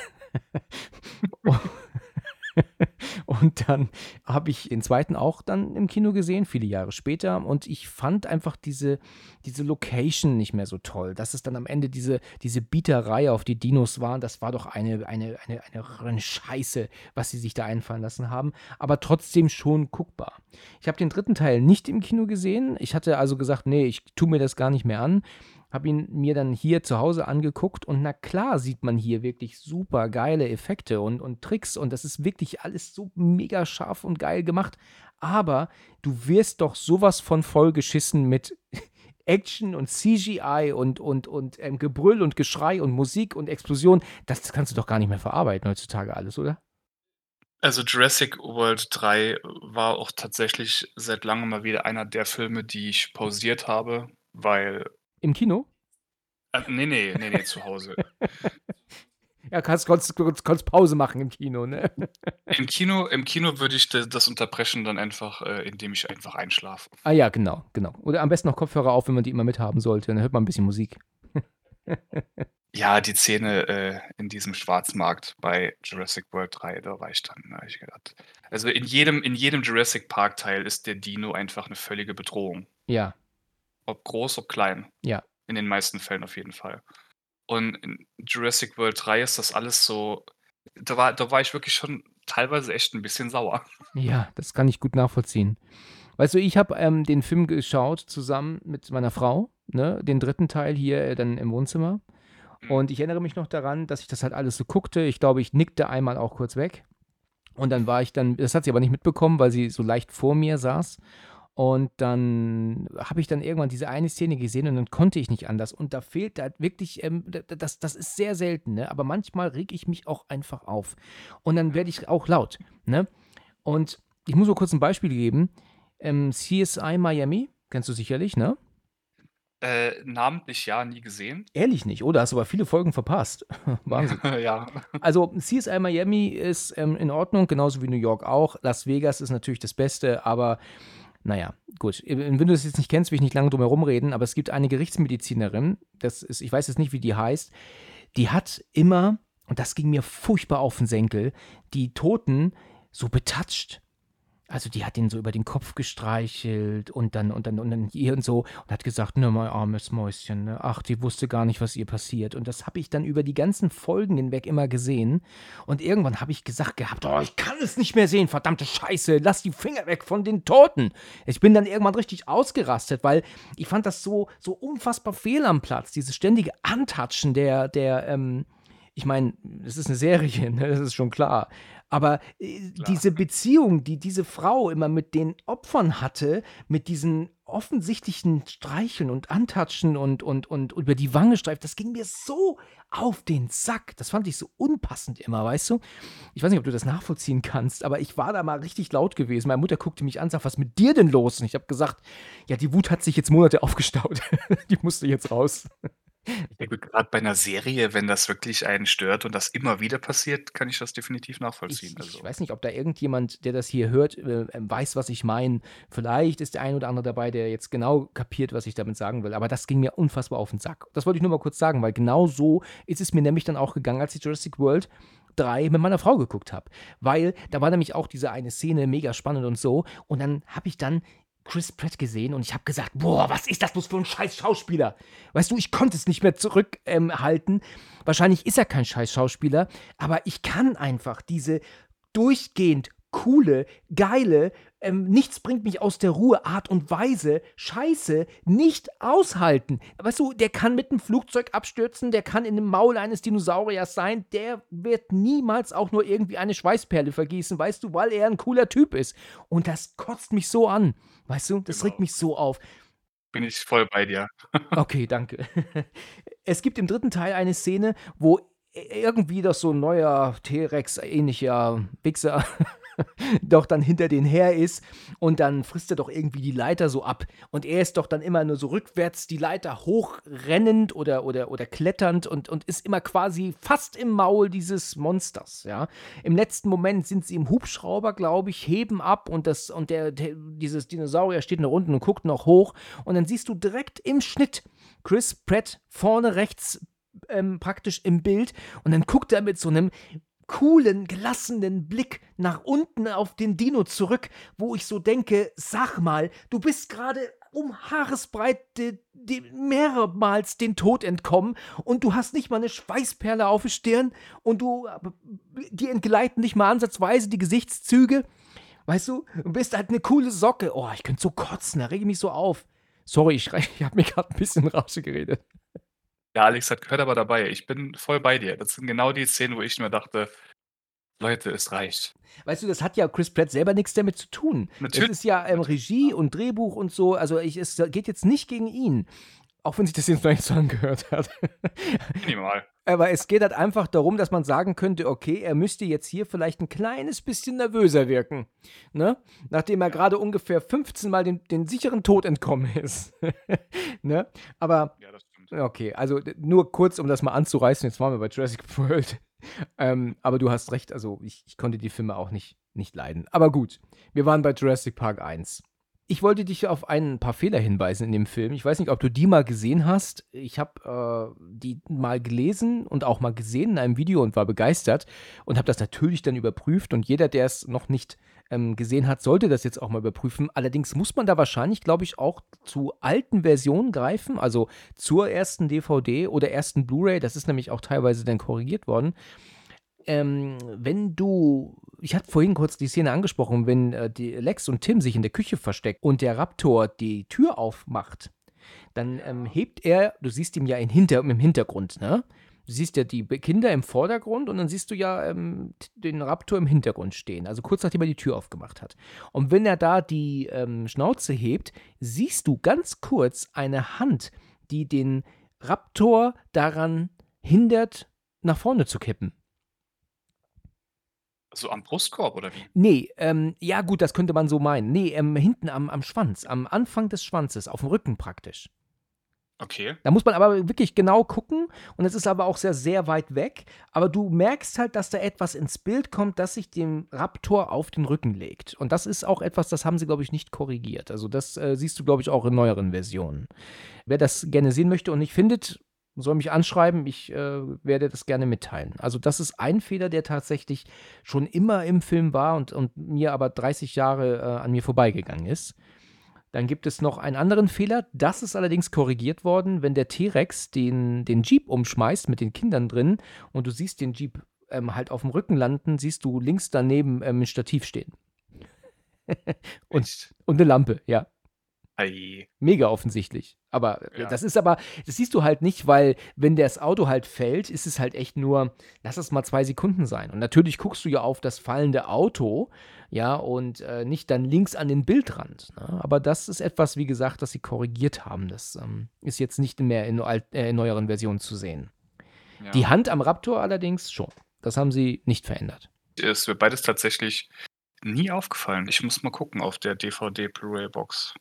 Und dann habe ich den 2. auch dann im Kino gesehen, viele Jahre später. Und ich fand einfach diese diese Location nicht mehr so toll. Dass es dann am Ende diese diese Bieterei auf die Dinos waren, das war doch eine eine eine eine Scheiße, was sie sich da einfallen lassen haben, aber trotzdem schon guckbar. Ich habe den 3. Teil nicht im Kino gesehen. Ich hatte also gesagt: „Ne, ich tue mir das gar nicht mehr an.“ Habe ihn mir dann hier zu Hause angeguckt und na klar sieht man hier wirklich super geile Effekte und und Tricks und das ist wirklich alles so mega scharf und geil gemacht. Aber du wirst doch so was von vollgeschissen mit Action und CGI und und und, ähm, Gebrüll und Geschrei und Musik und Explosion. Das kannst du doch gar nicht mehr verarbeiten heutzutage alles, oder? Also, Jurassic World 3 war auch tatsächlich seit langem mal wieder einer der Filme, die ich pausiert habe, weil Im Kino? Äh, ne, ne, ne, ne, zu Hause. Ja, kannst konntest konntest Pause machen im Kino, ne? Im Kino im Kino würde ich das unterbrechen dann einfach, äh, indem ich einfach einschlafe. Ah ja, genau, genau. Oder am besten noch Kopfhörer auf, wenn man die immer mithaben sollte, dann hört man 'n bisschen Musik. Ja, die Szene, äh, in diesem Schwarzmarkt bei Jurassic World 3, da war ich dann da habe ich gedacht also, in jedem in jedem Jurassic Park Teil ist der Dino einfach 'ne völlige Bedrohung. Ja. Ob groß, ob klein. Ja. In den meisten Fällen auf jeden Fall. Und in Jurassic World 3 ist das alles so da war da war ich wirklich schon teilweise echt 'n bisschen sauer. Ja, das kann ich gut nachvollziehen. Weißt du, ich habe, ähm, den Film geschaut zusammen mit meiner Frau, ne, den 3. Teil hier, äh, dann im Wohnzimmer. Mhm. Und ich erinnere mich noch daran, dass ich das halt alles so guckte. Ich glaube, ich nickte einmal auch kurz weg. Und dann war ich dann das hat sie aber nicht mitbekommen, weil sie so leicht vor mir saß. Und dann habe ich dann irgendwann diese eine Szene gesehen und dann konnte ich nicht anders. Und da fehlt halt wirklich, ähm, das das ist sehr selten, ne? Aber manchmal rege ich mich auch einfach auf. Und dann werde ich auch laut, ne? Und ich muss nur kurz 'n Beispiel geben. Ähm, CSI Miami, kennst du sicherlich, ne? Äh, namentlich ja, nie gesehen. Ehrlich nicht, oder? Hast aber viele Folgen verpasst. Wahnsinn. Ja. Also, CSI Miami ist, ähm, in Ordnung, genauso wie New York auch. Las Vegas ist natürlich das Beste, aber na ja, gut. Äh, wenn du das jetzt nicht kennst, will ich nicht lange drum herum reden, aber es gibt eine Gerichtsmedizinerin, das ist ich weiß jetzt nicht, wie die heißt, die hat immer und das ging mir furchtbar auf 'n Senkel, die Toten so betatscht. Also, die hat denen so über den Kopf gestreichelt und dann und dann und dann hier und so und hat gesagt: „Ne, mein armes Mäuschen, ne? Ach, die wusste gar nicht, was ihr passiert.“ Und das habe ich dann über die ganzen Folgen hinweg immer gesehen. Und irgendwann habe ich gesagt gehabt: „Oh, ich kann es nicht mehr sehen, verdammte Scheiße, lass die Finger weg von den Toten.“ Ich bin dann irgendwann richtig ausgerastet, weil ich fand das so so unfassbar fehl am Platz, dieses ständige Antatschen der der, ähm ich meine, es ist 'ne Serie, ne, das ist schon klar. Aber, äh, Klar. diese Beziehung, die diese Frau immer mit den Opfern hatte, mit diesen offensichtlichen Streicheln und Antatschen und und und über die Wange streifen, das ging mir so auf den Sack. Das fand ich so unpassend immer, weißt du? Ich weiß nicht, ob du das nachvollziehen kannst, aber ich war da mal richtig laut gewesen. Meine Mutter guckte mich an, sagt: „Was ist mit dir denn los?“ Und ich habe gesagt: „Ja, die Wut hat sich jetzt Monate aufgestaut. Die musste jetzt raus.“ Ja gut, grad bei 'ner Serie, wenn das wirklich einen stört und das immer wieder passiert, kann ich das definitiv nachvollziehen, Ich ich also weiß nicht, ob da irgendjemand, der das hier hört, äh, ähm, weiß, was ich meine. Vielleicht ist der ein oder andere dabei, der jetzt genau kapiert, was ich damit sagen will, aber das ging mir unfassbar auf 'n Sack. Das wollte ich nur mal kurz sagen, weil genau so ist es mir nämlich dann auch gegangen, als ich Jurassic World 3 mit meiner Frau geguckt habe. Weil da war nämlich auch diese eine Szene mega spannend und so und dann habe ich dann Chris Pratt gesehen und ich habe gesagt, boah, was ist das bloß für ein scheiß Schauspieler? Weißt du, ich konnte es nicht mehr zurückhalten. Ähm, Wahrscheinlich ist er kein scheiß Schauspieler, aber ich kann einfach diese durchgehend coole, geile, ähm, nichts bringt mich aus der Ruhe, Art und Weise, Scheiße, nicht aushalten. Weißt du, der kann mit einem Flugzeug abstürzen, der kann in dem Maul eines Dinosauriers sein, der wird niemals auch nur irgendwie eine Schweißperle vergießen, weißt du, weil er ein cooler Typ ist. Und das kotzt mich so an, weißt du, das genau. regt mich so auf. Bin ich voll bei dir. okay, danke. Es gibt im dritten Teil eine Szene, wo irgendwie doch so ein neuer T-Rex-ähnlicher Wichser doch dann hinter den her ist und dann frisst er doch irgendwie die Leiter so ab. Und er ist doch dann immer nur so rückwärts die Leiter hochrennend oder, oder, oder kletternd und, und ist immer quasi fast im Maul dieses Monsters, ja. Im letzten Moment sind sie im Hubschrauber, glaube ich, heben ab und, das, und der, der, dieses Dinosaurier steht noch unten und guckt noch hoch und dann siehst du direkt im Schnitt Chris Pratt vorne rechts ähm, praktisch im Bild und dann guckt er mit so einem coolen, gelassenen Blick nach unten auf den Dino zurück, wo ich so denke, sag mal, du bist gerade um Haaresbreite mehrmals den Tod entkommen und du hast nicht mal eine Schweißperle auf der Stirn und du, dir entgleiten nicht mal ansatzweise die Gesichtszüge. Weißt du, du bist halt eine coole Socke. Oh, ich könnte so kotzen, da rege mich so auf. Sorry, ich, ich habe mir gerade ein bisschen Rausche geredet. Ja, Alex hat gehört aber dabei. Ich bin voll bei dir. Das sind genau die Szenen, wo ich mir dachte: „Leute, es reicht.“ Weißt du, das hat ja Chris Pratt selber nichts damit zu tun. Natürlich. Das ist ja, ähm, Regie und Drehbuch und so. Also, ich es geht jetzt nicht gegen ihn. Auch wenn sich das jetzt noch nicht so angehört hat. Minimal. Aber es geht halt einfach darum, dass man sagen könnte, okay, er müsste jetzt hier vielleicht ein kleines bisschen nervöser wirken. Ne? Nachdem er gerade ungefähr 15 Mal den, den sicheren Tod entkommen ist. ne? Aber Ja, das stimmt. Okay, also nur kurz, um das mal anzureißen, jetzt waren wir bei Jurassic World. ähm, aber du hast recht, also ich, ich, konnte die Filme auch nicht, nicht leiden. Aber gut, wir waren bei Jurassic Park 1. Ich wollte dich auf ein paar Fehler hinweisen in dem Film. Ich weiß nicht, ob du die mal gesehen hast. Ich habe äh, die mal gelesen und auch mal gesehen in einem Video und war begeistert und habe das natürlich dann überprüft. Und jeder, der es noch nicht ähm, gesehen hat, sollte das jetzt auch mal überprüfen. Allerdings muss man da wahrscheinlich, glaube ich, auch zu alten Versionen greifen, also zur ersten DVD oder ersten Blu-ray. Das ist nämlich auch teilweise dann korrigiert worden. Ähm, wenn du ich hatte vorhin kurz die Szene angesprochen, wenn äh, Lex und Tim sich in der Küche verstecken und der Raptor die Tür aufmacht, dann ähm, hebt er, du siehst ihn ja in hinter, im Hintergrund, ne? Du siehst ja die Kinder im Vordergrund und dann siehst du ja ähm, den Raptor im Hintergrund stehen, also kurz nachdem er die Tür aufgemacht hat. Und wenn er da die ähm, Schnauze hebt, siehst du ganz kurz eine Hand, die den Raptor daran hindert, nach vorne zu kippen. So am Brustkorb oder wie? Nee, ähm, ja gut, das könnte man so meinen. Nee, ähm, hinten am, am Schwanz, am Anfang des Schwanzes, auf dem Rücken praktisch. Okay. Da muss man aber wirklich genau gucken und es ist aber auch sehr, sehr weit weg. Aber du merkst halt, dass da etwas ins Bild kommt, das sich dem Raptor auf den Rücken legt. Und das ist auch etwas, das haben sie, glaube ich, nicht korrigiert. Also das äh, siehst du, glaube ich, auch in neueren Versionen. Wer das gerne sehen möchte und nicht findet, soll mich anschreiben, ich äh, werde das gerne mitteilen. Also das ist ein Fehler, der tatsächlich schon immer im Film war und, und mir aber 30 Jahre äh, an mir vorbeigegangen ist. Dann gibt es noch einen anderen Fehler, das ist allerdings korrigiert worden, wenn der T-Rex den, den Jeep umschmeißt mit den Kindern drin und du siehst den Jeep ähm, halt auf dem Rücken landen, siehst du links daneben ähm, ein Stativ stehen. und, und eine Lampe, ja. Ei. Mega offensichtlich. Aber äh, ja. das ist aber, das siehst du halt nicht, weil wenn das Auto halt fällt, ist es halt echt nur, lass es mal zwei Sekunden sein. Und natürlich guckst du ja auf das fallende Auto, ja, und äh, nicht dann links an den Bildrand. Ne? Aber das ist etwas, wie gesagt, das sie korrigiert haben. Das ähm, ist jetzt nicht mehr in, äh, in neueren Versionen zu sehen. Ja. Die Hand am Raptor allerdings schon. Das haben sie nicht verändert. Es wird beides tatsächlich nie aufgefallen. Ich muss mal gucken auf der DVD-Blu-ray-Box.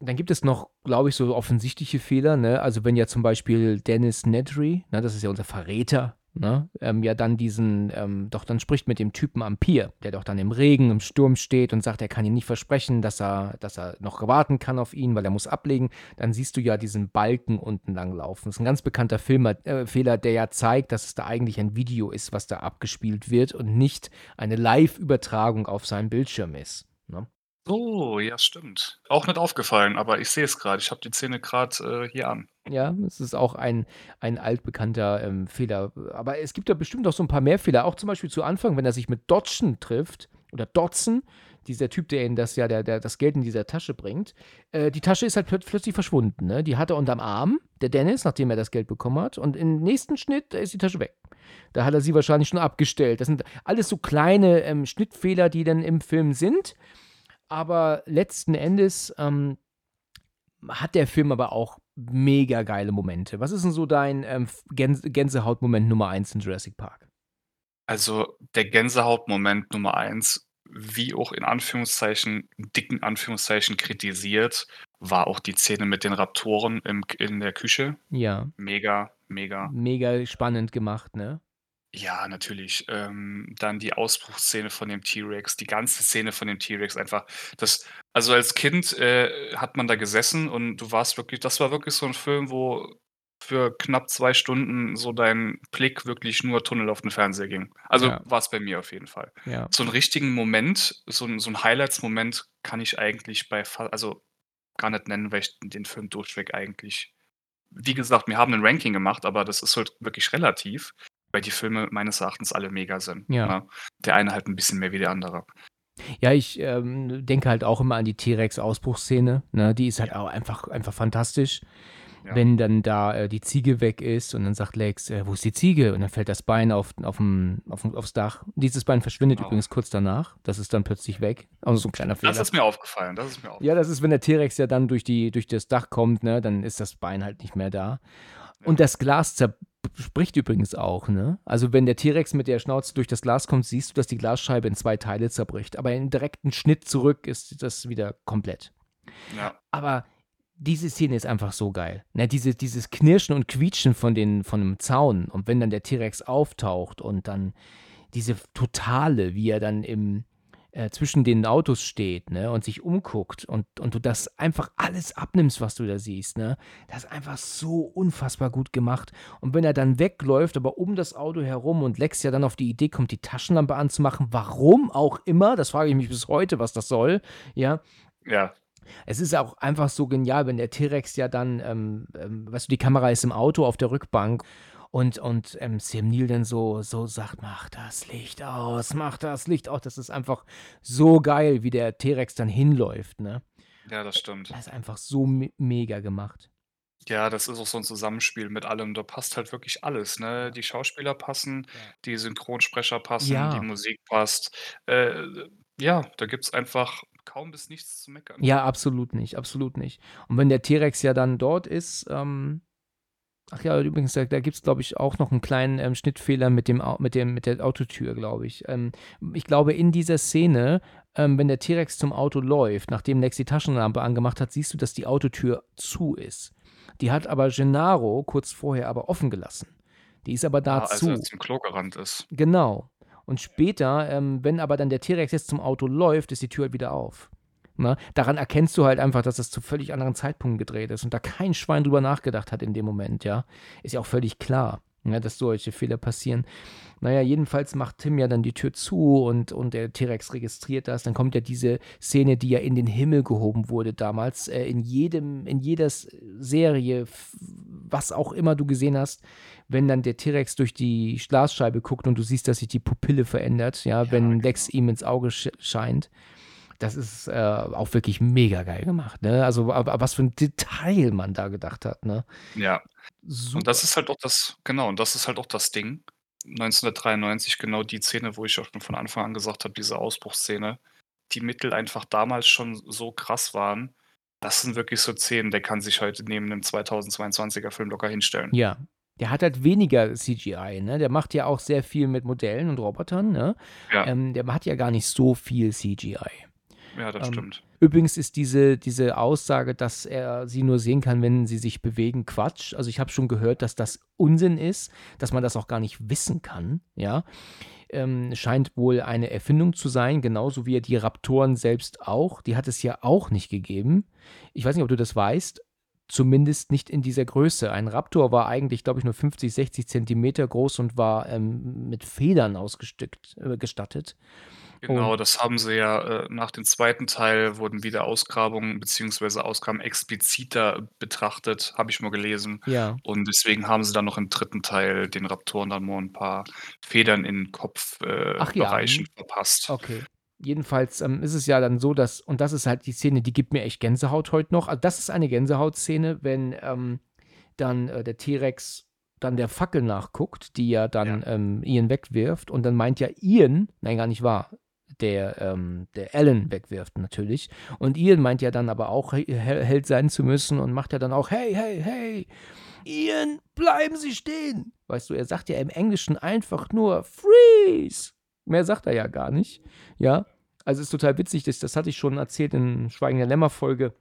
Dann gibt es noch, glaube ich, so offensichtliche Fehler. Ne? Also wenn ja zum Beispiel Dennis Nedry, ne, das ist ja unser Verräter, ne, ähm, ja dann diesen, ähm, doch dann spricht mit dem Typen am Pier, der doch dann im Regen, im Sturm steht und sagt, er kann ihm nicht versprechen, dass er, dass er noch warten kann auf ihn, weil er muss ablegen. Dann siehst du ja diesen Balken unten lang laufen. Das ist ein ganz bekannter Film, äh, Fehler, der ja zeigt, dass es da eigentlich ein Video ist, was da abgespielt wird und nicht eine Live-Übertragung auf seinem Bildschirm ist. So, ja, stimmt. Auch nicht aufgefallen, aber ich sehe es gerade. Ich habe die Szene gerade äh, hier an. Ja, es ist auch ein, ein altbekannter ähm, Fehler. Aber es gibt da bestimmt auch so ein paar mehr Fehler. Auch zum Beispiel zu Anfang, wenn er sich mit Dodgen trifft oder Dodson, dieser Typ, der ihn das ja, der, der das Geld in dieser Tasche bringt. Äh, die Tasche ist halt plöt plötzlich verschwunden. Ne? Die hat er unterm Arm, der Dennis, nachdem er das Geld bekommen hat. Und im nächsten Schnitt ist die Tasche weg. Da hat er sie wahrscheinlich schon abgestellt. Das sind alles so kleine ähm, Schnittfehler, die dann im Film sind. Aber letzten Endes ähm, hat der Film aber auch mega geile Momente. Was ist denn so dein ähm, Gänse Gänsehautmoment Nummer 1 in Jurassic Park? Also der Gänsehautmoment Nummer 1, wie auch in Anführungszeichen, dicken Anführungszeichen kritisiert, war auch die Szene mit den Raptoren im, in der Küche. Ja. Mega, mega. Mega spannend gemacht, ne? Ja, natürlich. Ähm, dann die Ausbruchsszene von dem T-Rex, die ganze Szene von dem T-Rex einfach. Das, also als Kind äh, hat man da gesessen und du warst wirklich, das war wirklich so ein Film, wo für knapp zwei Stunden so dein Blick wirklich nur Tunnel auf den Fernseher ging. Also Ja. war es bei mir auf jeden Fall. Ja. So einen richtigen Moment, so ein, so ein Highlights-Moment kann ich eigentlich bei, also gar nicht nennen, weil ich den Film durchweg eigentlich, wie gesagt, wir haben ein Ranking gemacht, aber das ist halt wirklich relativ, weil die Filme meines Erachtens alle mega sind. Ja. Ne? Der eine halt ein bisschen mehr wie der andere. Ja, ich ähm, denke halt auch immer an die T-Rex-Ausbruchsszene. Ne? Die ist halt auch einfach, einfach fantastisch. Ja. Wenn dann da äh, die Ziege weg ist und dann sagt Lex, äh, wo ist die Ziege? Und dann fällt das Bein auf, auf dem, auf, aufs Dach. Dieses Bein verschwindet Genau. übrigens kurz danach. Das ist dann plötzlich weg. Also so ein kleiner Fehler. Das ist mir aufgefallen. Das ist mir aufgefallen. Ja, das ist, wenn der T-Rex ja dann durch, die, durch das Dach kommt, ne, dann ist das Bein halt nicht mehr da. Und das Glas zerspricht übrigens auch, ne? Also wenn der T-Rex mit der Schnauze durch das Glas kommt, siehst du, dass die Glasscheibe in zwei Teile zerbricht. Aber im direkten Schnitt zurück ist das wieder komplett. Ja. Aber diese Szene ist einfach so geil. Ne, diese, dieses Knirschen und Quietschen von, den, von dem Zaun und wenn dann der T-Rex auftaucht und dann diese totale, wie er dann im, äh, zwischen den Autos steht ne, und sich umguckt und, und du das einfach alles abnimmst, was du da siehst. Ne, das ist einfach so unfassbar gut gemacht. Und wenn er dann wegläuft, aber um das Auto herum und Lex ja dann auf die Idee kommt, die Taschenlampe anzumachen, warum auch immer, das frage ich mich bis heute, was das soll, ja, Ja. es ist auch einfach so genial, wenn der T-Rex ja dann, ähm, ähm, weißt du, die Kamera ist im Auto auf der Rückbank und, und ähm, Sam Neill dann so, so sagt, mach das Licht aus, mach das Licht aus. Das ist einfach so geil, wie der T-Rex dann hinläuft, ne? Ja, das stimmt. Das ist einfach so me mega gemacht. Ja, das ist auch so ein Zusammenspiel mit allem. Da passt halt wirklich alles, ne? Die Schauspieler passen, die Synchronsprecher passen, Ja. die Musik passt. Äh, ja, da gibt's einfach kaum bis nichts zu meckern. Ja, absolut nicht, absolut nicht. Und wenn der T-Rex ja dann dort ist, ähm, ach ja, übrigens, da, da gibt es, glaube ich, auch noch einen kleinen ähm, Schnittfehler mit, dem, mit, dem, mit der Autotür, glaube ich. Ähm, ich glaube, in dieser Szene, ähm, wenn der T-Rex zum Auto läuft, nachdem Lex die Taschenlampe angemacht hat, siehst du, dass die Autotür zu ist. Die hat aber Gennaro kurz vorher aber offen gelassen. Die ist aber dazu. als er zum Klo gerannt ist. Genau. Und später, ähm, wenn aber dann der T-Rex jetzt zum Auto läuft, ist die Tür halt wieder auf. Na, daran erkennst du halt einfach, dass das zu völlig anderen Zeitpunkten gedreht ist und da kein Schwein drüber nachgedacht hat in dem Moment, ja. Ist ja auch völlig klar, ja, dass solche Fehler passieren. Naja, jedenfalls macht Tim ja dann die Tür zu und, und der T-Rex registriert das. Dann kommt ja diese Szene, die ja in den Himmel gehoben wurde damals. Äh, in jedem, in jeder Serie, was auch immer du gesehen hast, wenn dann der T-Rex durch die Glasscheibe guckt und du siehst, dass sich die Pupille verändert, ja, Ja, wenn genau. Lex ihm ins Auge sch scheint. Das ist äh, auch wirklich mega geil gemacht, ne? Also, aber, was für ein Detail man da gedacht hat, ne? Ja. Super. Und das ist halt auch das, genau, und das ist halt auch das Ding. 1993 genau die Szene, wo ich auch schon von Anfang an gesagt habe, diese Ausbruchsszene, die Mittel einfach damals schon so krass waren. Das sind wirklich so Szenen, der kann sich heute neben einem 2022er Film locker hinstellen. Ja. Der hat halt weniger CGI, ne? Der macht ja auch sehr viel mit Modellen und Robotern, ne? Ja, Ähm, der hat ja gar nicht so viel CGI. Ja, das ähm, stimmt. Übrigens ist diese, diese Aussage, dass er sie nur sehen kann, wenn sie sich bewegen, Quatsch. Also ich habe schon gehört, dass das Unsinn ist, dass man das auch gar nicht wissen kann, ja. Ähm, scheint wohl eine Erfindung zu sein, genauso wie die Raptoren selbst auch. Die hat es ja auch nicht gegeben. Ich weiß nicht, ob du das weißt. zumindest nicht in dieser Größe. Ein Raptor war eigentlich, glaube ich, nur 50, 60 Zentimeter groß und war ähm, mit Federn ausgestattet. Genau, das haben sie ja, äh, nach dem zweiten Teil wurden wieder Ausgrabungen beziehungsweise Ausgaben expliziter betrachtet, habe ich mal gelesen. Ja. Und deswegen haben sie dann noch im dritten Teil den Raptoren dann mal ein paar Federn in Kopf äh, Ach ja, hm. verpasst. Okay. Jedenfalls ähm, ist es ja dann so, dass, und das ist halt die Szene, die gibt mir echt Gänsehaut heute noch. Also, das ist eine Gänsehautszene, wenn ähm, dann äh, der T-Rex dann der Fackel nachguckt, die ja dann Ja. ähm, Ian wegwirft. Und dann meint ja Ian, nein, gar nicht wahr, der, ähm, der Alan wegwirft natürlich. Und Ian meint ja dann aber auch, he- he- Held sein zu müssen und macht ja dann auch, hey, hey, hey, Ian, bleiben Sie stehen. Weißt du, er sagt ja im Englischen einfach nur Freeze. Mehr sagt er ja gar nicht. Ja, also ist total witzig, das, das hatte ich schon erzählt in Schweigen der Lämmer-Folge,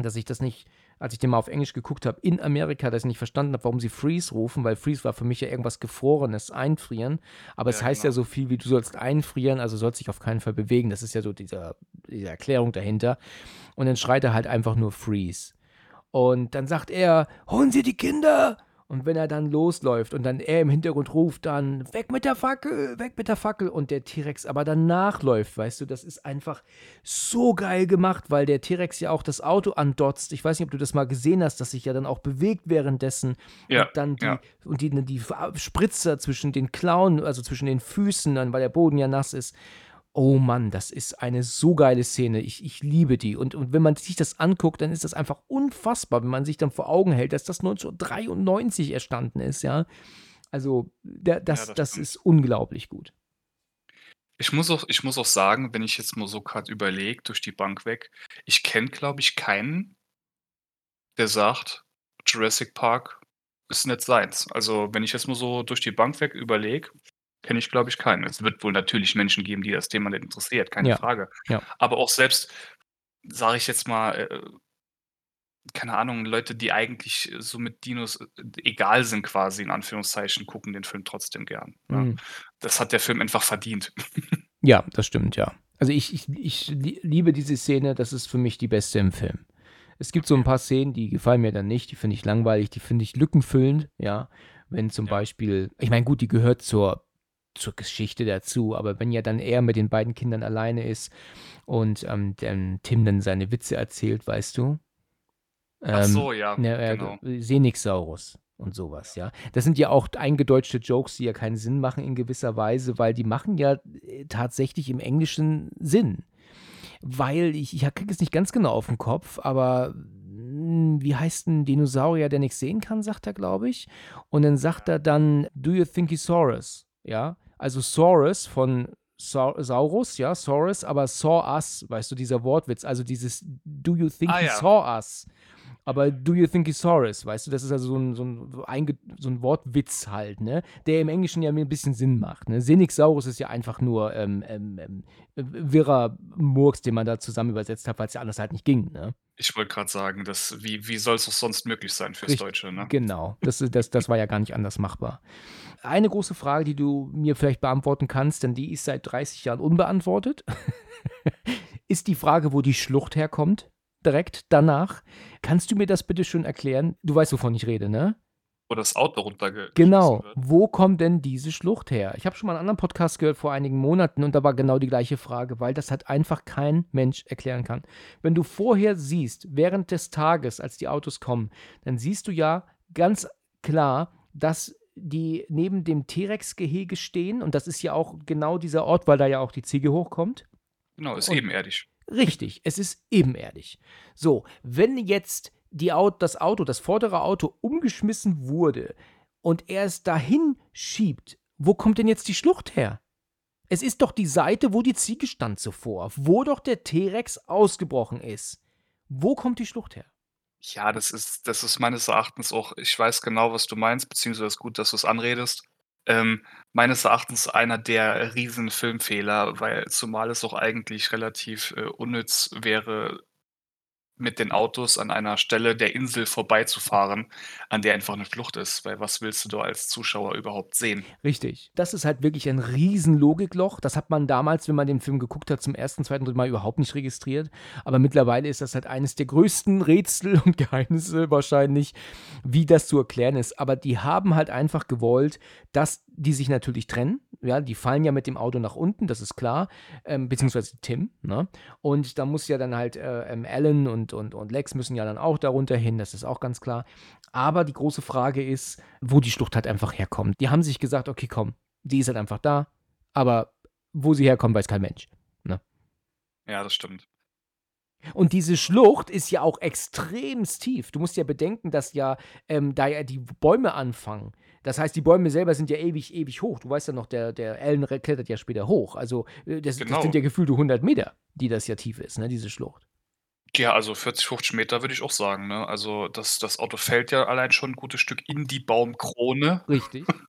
dass ich das nicht, als ich den mal auf Englisch geguckt habe, in Amerika, dass ich nicht verstanden habe, warum sie Freeze rufen, weil Freeze war für mich ja irgendwas Gefrorenes, einfrieren. Aber es Ja, heißt ja genau. so viel wie du sollst einfrieren, also sollst dich auf keinen Fall bewegen. Das ist ja so dieser, diese Erklärung dahinter. Und dann schreit er halt einfach nur Freeze. Und dann sagt er, holen Sie die Kinder! Und wenn er dann losläuft und dann er im Hintergrund ruft dann, weg mit der Fackel, weg mit der Fackel und der T-Rex aber dann nachläuft, weißt du, das ist einfach so geil gemacht, weil der T-Rex ja auch das Auto andotzt. Ich weiß nicht, ob du das mal gesehen hast, dass sich ja dann auch bewegt währenddessen Ja, und dann die, ja. und die, die Spritzer zwischen den Klauen, also zwischen den Füßen, dann, weil der Boden ja nass ist. Oh Mann, das ist eine so geile Szene. Ich, ich liebe die. Und, und wenn man sich das anguckt, dann ist das einfach unfassbar, wenn man sich dann vor Augen hält, dass das 1993 erstanden ist, ja. Also, der, das, das das stimmt. ist unglaublich gut. Ich muss auch ich muss auch sagen, wenn ich jetzt mal so grad überlege, durch die Bank weg, ich kenne, glaube ich, keinen, der sagt, Jurassic Park ist nicht seins. Also, wenn ich jetzt mal so durch die Bank weg überlege, kenne ich, glaube ich, keinen. Es wird wohl natürlich Menschen geben, die das Thema nicht interessiert, keine Ja, Frage. ja. Aber auch selbst, sage ich jetzt mal, äh, keine Ahnung, Leute, die eigentlich so mit Dinos äh, egal sind quasi in Anführungszeichen, gucken den Film trotzdem gern? Mhm. Das hat der Film einfach verdient. Ja, das stimmt, ja. Also ich, ich, ich lie- liebe diese Szene, das ist für mich die beste im Film. Es gibt so ein paar Szenen, die gefallen mir dann nicht, die finde ich langweilig, die finde ich lückenfüllend, ja. Wenn zum Ja. Beispiel, ich meine, gut, die gehört zur, zur Geschichte dazu, aber wenn ja dann er mit den beiden Kindern alleine ist und ähm, dann Tim dann seine Witze erzählt, weißt du? Ach Ähm, so, ja, ne, äh, genau. Senixsaurus und sowas, ja. Das sind ja auch eingedeutschte Jokes, die ja keinen Sinn machen in gewisser Weise, weil die machen ja äh, tatsächlich im Englischen Sinn. Weil ich, ich kriege es nicht ganz genau auf den Kopf, aber mh, wie heißt ein Dinosaurier, der nichts sehen kann, sagt er, glaube ich. Und dann sagt er dann, do you think he's Saurus? Ja, also Saurus von Sau Saurus, ja, Saurus, aber saw us, weißt du, dieser Wortwitz, also dieses do you think Ah, he ja. saw us? Aber do you think he saw us? Weißt du, das ist also so ein, so ein, so ein Wortwitz halt, ne? Der im Englischen ja mir ein bisschen Sinn macht. Ne? Senixaurus ist ja einfach nur ähm, ähm, ähm, wirrer Murks, den man da zusammen übersetzt hat, weil es ja anders halt nicht ging, ne? Ich wollte gerade sagen, das wie wie soll es auch sonst möglich sein fürs Richtig, Deutsche, ne? Genau, das, das, das war ja gar nicht anders machbar. Eine große Frage, die du mir vielleicht beantworten kannst, denn die ist seit 30 Jahren unbeantwortet, ist die Frage, wo die Schlucht herkommt, direkt danach. Kannst du mir das bitte schon erklären? Du weißt, wovon ich rede, ne? Wo das Auto runterge Genau. wird. Wo kommt denn diese Schlucht her? Ich habe schon mal einen anderen Podcast gehört vor einigen Monaten und da war genau die gleiche Frage, weil das halt einfach kein Mensch erklären kann. Wenn du vorher siehst, während des Tages, als die Autos kommen, dann siehst du ja ganz klar, dass die neben dem T-Rex-Gehege stehen und das ist ja auch genau dieser Ort, weil da ja auch die Ziege hochkommt. Genau, ist Und- ebenerdig. Richtig, es ist ebenerdig. So, wenn jetzt die Auto, das Auto, das vordere Auto umgeschmissen wurde und er es dahin schiebt, wo kommt denn jetzt die Schlucht her? Es ist doch die Seite, wo die Ziege stand zuvor, wo doch der T-Rex ausgebrochen ist. Wo kommt die Schlucht her? Ja, das ist das ist meines Erachtens auch ich weiß genau, was du meinst, beziehungsweise gut, dass du's anredest. Ähm, meines Erachtens einer der riesen Filmfehler, weil zumal es auch eigentlich relativ, äh, unnütz wäre, mit den Autos an einer Stelle der Insel vorbeizufahren, an der einfach 'ne Schlucht ist, weil was willst du da als Zuschauer überhaupt sehen? Richtig. Das ist halt wirklich ein riesen Logikloch. Das hat man damals, wenn man den Film geguckt hat, zum 1., 2., 3. Mal überhaupt nicht registriert. Aber mittlerweile ist das halt eines der größten Rätsel und Geheimnisse wahrscheinlich, wie das zu erklären ist. Aber die haben halt einfach gewollt, dass die sich natürlich trennen. Ja, die fallen ja mit dem Auto nach unten, das ist klar, ähm, beziehungsweise Tim, ne? Und da muss ja dann halt, äh, ähm, Alan und und und Lex müssen ja dann auch darunter hin, das ist auch ganz klar. Aber die große Frage ist, wo die Schlucht halt einfach herkommt. Die haben sich gesagt: „Okay, komm, die ist halt einfach da“, aber wo sie herkommt, weiß kein Mensch, ne? Ja, das stimmt. Und diese Schlucht ist ja auch extremst tief. Du musst ja bedenken, dass ja, ähm, da ja die Bäume anfangen. Das heißt, die Bäume selber sind ja ewig, ewig hoch. Du weißt ja noch, der der re klettert ja später hoch. Also, äh, das das Genau. sind ja gefühlte 100 Meter, die das ja tief ist, ne, diese Schlucht. Ja, also 40, 50 Meter würde ich auch sagen, ne? Also, das das Auto fällt ja allein schon 'n gutes Stück in die Baumkrone. Richtig.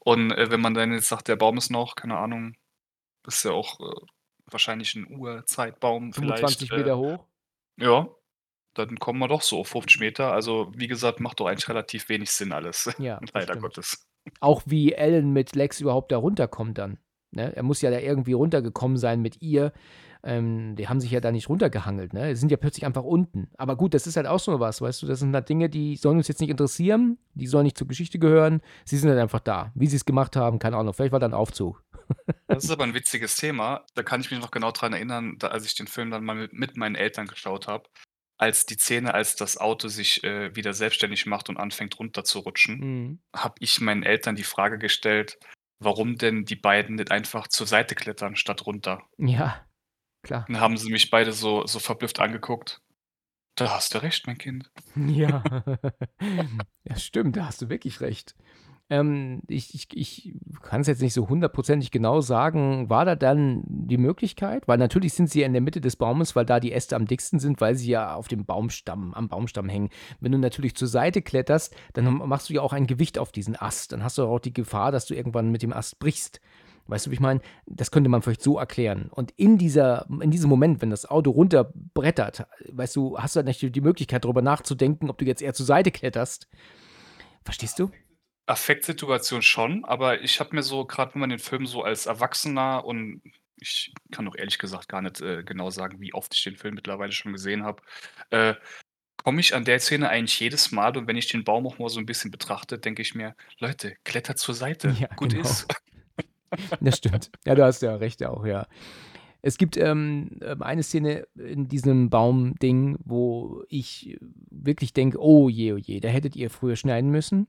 Und, äh, wenn man dann jetzt sagt, der Baum ist noch, keine Ahnung, ist ja auch, äh, wahrscheinlich 'n Urzeitbaum vielleicht, 25 äh Meter hoch. ja, dann kommen wir doch so auf 50 Meter. Also, wie gesagt, macht doch eigentlich relativ wenig Sinn alles, Ja, leider stimmt. Gottes. Auch wie Alan mit Lex überhaupt da runterkommt dann, ne? Er muss ja da irgendwie runtergekommen sein mit ihr. Ähm, die haben sich ja da nicht runtergehangelt, ne? Die sind ja plötzlich einfach unten. Aber gut, das ist halt auch so was, weißt du? Das sind halt Dinge, die sollen uns jetzt nicht interessieren, die sollen nicht zur Geschichte gehören. Sie sind halt einfach da. Wie sie's gemacht haben, keine Ahnung. Vielleicht war da 'n Aufzug. Das ist aber 'n witziges Thema. Da kann ich mich noch genau dran erinnern, da als ich den Film dann mal mit mit meinen Eltern geschaut habe, als die Szene, als das Auto sich, äh, wieder selbstständig macht und anfängt runterzurutschen, Mhm. habe ich meinen Eltern die Frage gestellt, warum denn die beiden nicht einfach zur Seite klettern statt runter. Ja, klar. Dann haben sie mich beide so so verblüfft angeguckt. „Da hast du recht, mein Kind.“ Ja. Ja, stimmt, da hast du wirklich recht. Ähm, ich ich ich kann's jetzt nicht so hundertprozentig genau sagen, war da dann die Möglichkeit? Weil natürlich sind sie ja in der Mitte des Baumes, weil da die Äste am dicksten sind, weil sie ja auf dem Baumstamm am Baumstamm hängen. Wenn du natürlich zur Seite kletterst, dann machst du ja auch ein Gewicht auf diesen Ast. Dann hast du auch die Gefahr, dass du irgendwann mit dem Ast brichst. Weißt du, wie ich meine? Das könnte man vielleicht so erklären. Und in dieser in diesem Moment, wenn das Auto runterbrettert, weißt du, hast du halt die Möglichkeit, darüber nachzudenken, ob du jetzt eher zur Seite kletterst. Verstehst du? Affektsituation schon, aber ich habe mir so grad wenn man den Film so als Erwachsener und ich kann auch ehrlich gesagt gar nicht, äh, genau sagen, wie oft ich den Film mittlerweile schon gesehen habe, äh, komme ich an der Szene eigentlich jedes Mal und wenn ich den Baum auch mal so 'n bisschen betrachte, denke ich mir: „Leute, klettert zur Seite, Ja, gut genau. ist.“ Das stimmt. Ja, du hast ja recht auch, ja. Es gibt, ähm, ähm, eine Szene in diesem Baumding, wo ich wirklich denke: „Oh je, oh je, da hättet ihr früher schneiden müssen.“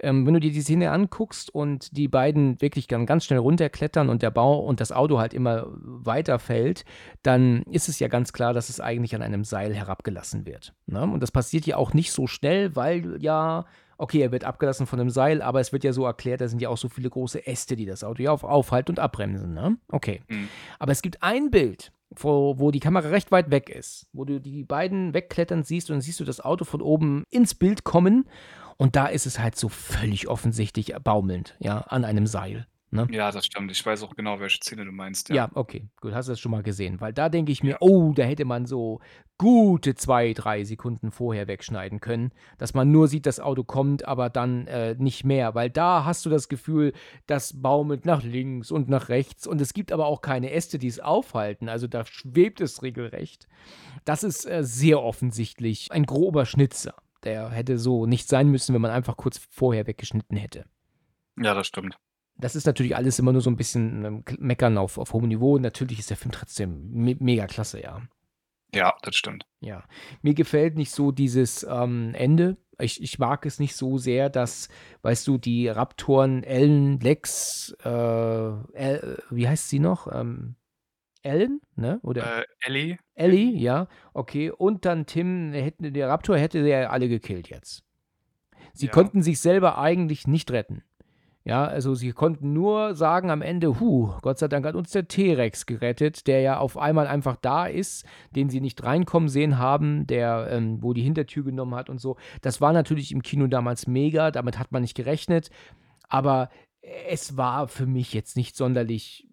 Ähm, wenn du dir die Szene anguckst und die beiden wirklich dann ganz schnell runterklettern und der Bau und das Auto halt immer weiter fällt, dann ist es ja ganz klar, dass es eigentlich an einem Seil herabgelassen wird, ne? Und das passiert ja auch nicht so schnell, weil ja okay, er wird abgelassen von 'nem Seil, aber es wird ja so erklärt, da sind ja auch so viele große Äste, die das Auto ja auf aufhalten und abbremsen, ne? Okay. Mhm. Aber es gibt ein Bild, wo wo die Kamera recht weit weg ist, wo du die beiden wegklettern siehst und dann siehst du das Auto von oben ins Bild kommen und da ist es halt so völlig offensichtlich baumelnd, ja, an einem Seil, ne? Ja, das stimmt. Ich weiß auch genau, welche Szene du meinst, ja. Ja, okay, gut, hast du das schon mal gesehen, weil da denke ich mir: „Oh, da hätte man so gute 2, 3 Sekunden vorher wegschneiden können, dass man nur sieht, das Auto kommt, aber dann, äh, nicht mehr.“ Weil da hast du das Gefühl, das baumelt nach links und nach rechts und es gibt aber auch keine Äste, die es aufhalten, also da schwebt es regelrecht. Das ist, äh, sehr offensichtlich ein grober Schnitzer. Der hätte so nicht sein müssen, wenn man einfach kurz vorher weggeschnitten hätte. Ja, das stimmt. Das ist natürlich alles immer nur so 'n bisschen, ähm, Meckern auf auf hohem Niveau. Natürlich ist der Film trotzdem me mega klasse, ja. Ja, das stimmt. Ja. Mir gefällt nicht so dieses, ähm, Ende. Ich ich mag es nicht so sehr, dass, weißt du, die Raptoren Alan, Lex, äh, Al wie heißt sie noch? Ähm, Alan, ne? Oder Äh, Ellie? Ellie, ja, okay. Und dann Tim hätten der Raptor hätte der alle gekillt jetzt. Sie Ja. konnten sich selber eigentlich nicht retten. Ja, also sie konnten nur sagen am Ende: „Hu, Gott sei Dank hat uns der T-Rex gerettet“, der ja auf einmal einfach da ist, den sie nicht reinkommen sehen haben, der, ähm wo die Hintertür genommen hat und so. Das war natürlich im Kino damals mega, damit hat man nicht gerechnet, aber es war für mich jetzt nicht sonderlich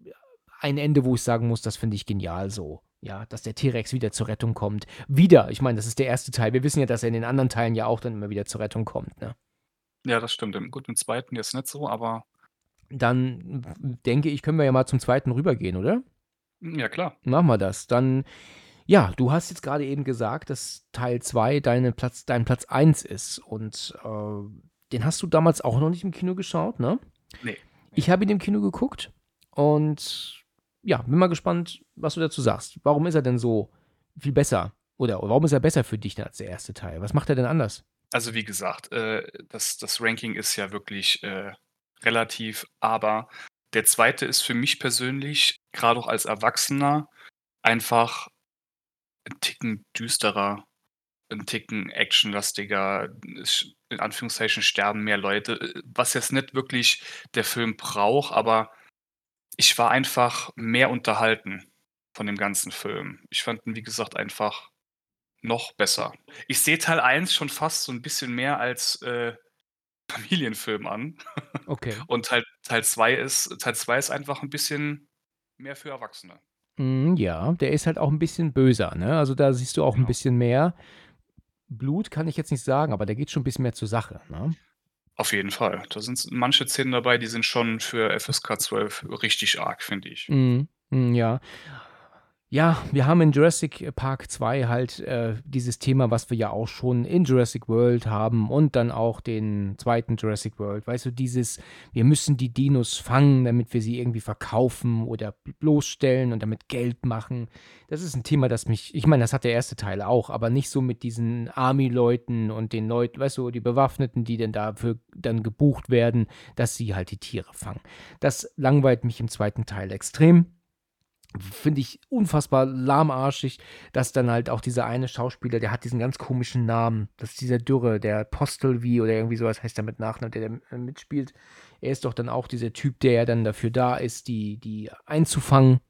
ein Ende, wo ich sagen muss, das finde ich genial so. Ja, dass der T-Rex wieder zur Rettung kommt. Wieder, ich meine, das ist der erste Teil. Wir wissen ja, dass er in den anderen Teilen ja auch dann immer wieder zur Rettung kommt, ne? Ja, das stimmt. Im gut, im 2. jetzt nicht so, aber Dann denke ich, können wir ja mal zum 2. rübergehen, oder? Hm, ja klar. Machen wir das. Dann ja, du hast jetzt grade eben gesagt, dass Teil 2 deine Platz dein Platz 1 ist und, äh, den hast du damals auch noch nicht im Kino geschaut, ne? Ne, ne. Ich habe ihn im Kino geguckt und ja, bin mal gespannt, was du dazu sagst. Warum ist er denn so viel besser? Oder warum ist er besser für dich denn als der erste Teil? Was macht er denn anders? Also, wie gesagt, äh, das das Ranking ist ja wirklich, äh, relativ, aber der 2. ist für mich persönlich, grade auch als Erwachsener, einfach 'n Ticken düsterer, 'n Ticken actionlastiger. In Anführungszeichen sterben mehr Leute, äh, was jetzt nicht wirklich der Film braucht, aber ich war einfach mehr unterhalten von dem ganzen Film. Ich fand ihn, wie gesagt, einfach noch besser. Ich sehe Teil 1 schon fast so 'n bisschen mehr als, äh, Familienfilm an. Okay. Und Teil Teil 2 ist Teil 2 ist einfach 'n bisschen mehr für Erwachsene. Mhm, ja, der ist halt auch 'n bisschen böser, ne? Also, da siehst du auch Genau. bisschen mehr. Blut kann ich jetzt nicht sagen, aber der geht schon 'n bisschen mehr zur Sache, ne? Auf jeden Fall. Da sind manche Szenen dabei, die sind schon für FSK 12 richtig arg, finde ich. Mhm, mhm, ja. Ja, wir haben in Jurassic Park 2 halt, äh, dieses Thema, was wir ja auch schon in Jurassic World haben und dann auch den 2. Jurassic World. Weißt du, dieses: „Wir müssen die Dinos fangen, damit wir sie irgendwie verkaufen oder bloßstellen und damit Geld machen.“ Das ist 'n Thema, das mich ich meine, das hat der erste Teil auch, aber nicht so mit diesen Army-Leuten und den Leuten weißt du, die Bewaffneten, die denn dafür dann gebucht werden, dass sie halt die Tiere fangen. Das langweilt mich im 2. Teil extrem. Finde ich unfassbar lahmarschig, dass dann halt auch dieser eine Schauspieler, der hat diesen ganz komischen Namen. Das ist dieser Dürre, der Postlevy oder irgendwie so was heißt der mit Nachnamen, der da äh, mitspielt. Er ist doch dann auch dieser Typ, der ja dann dafür da ist, die die einzufangen.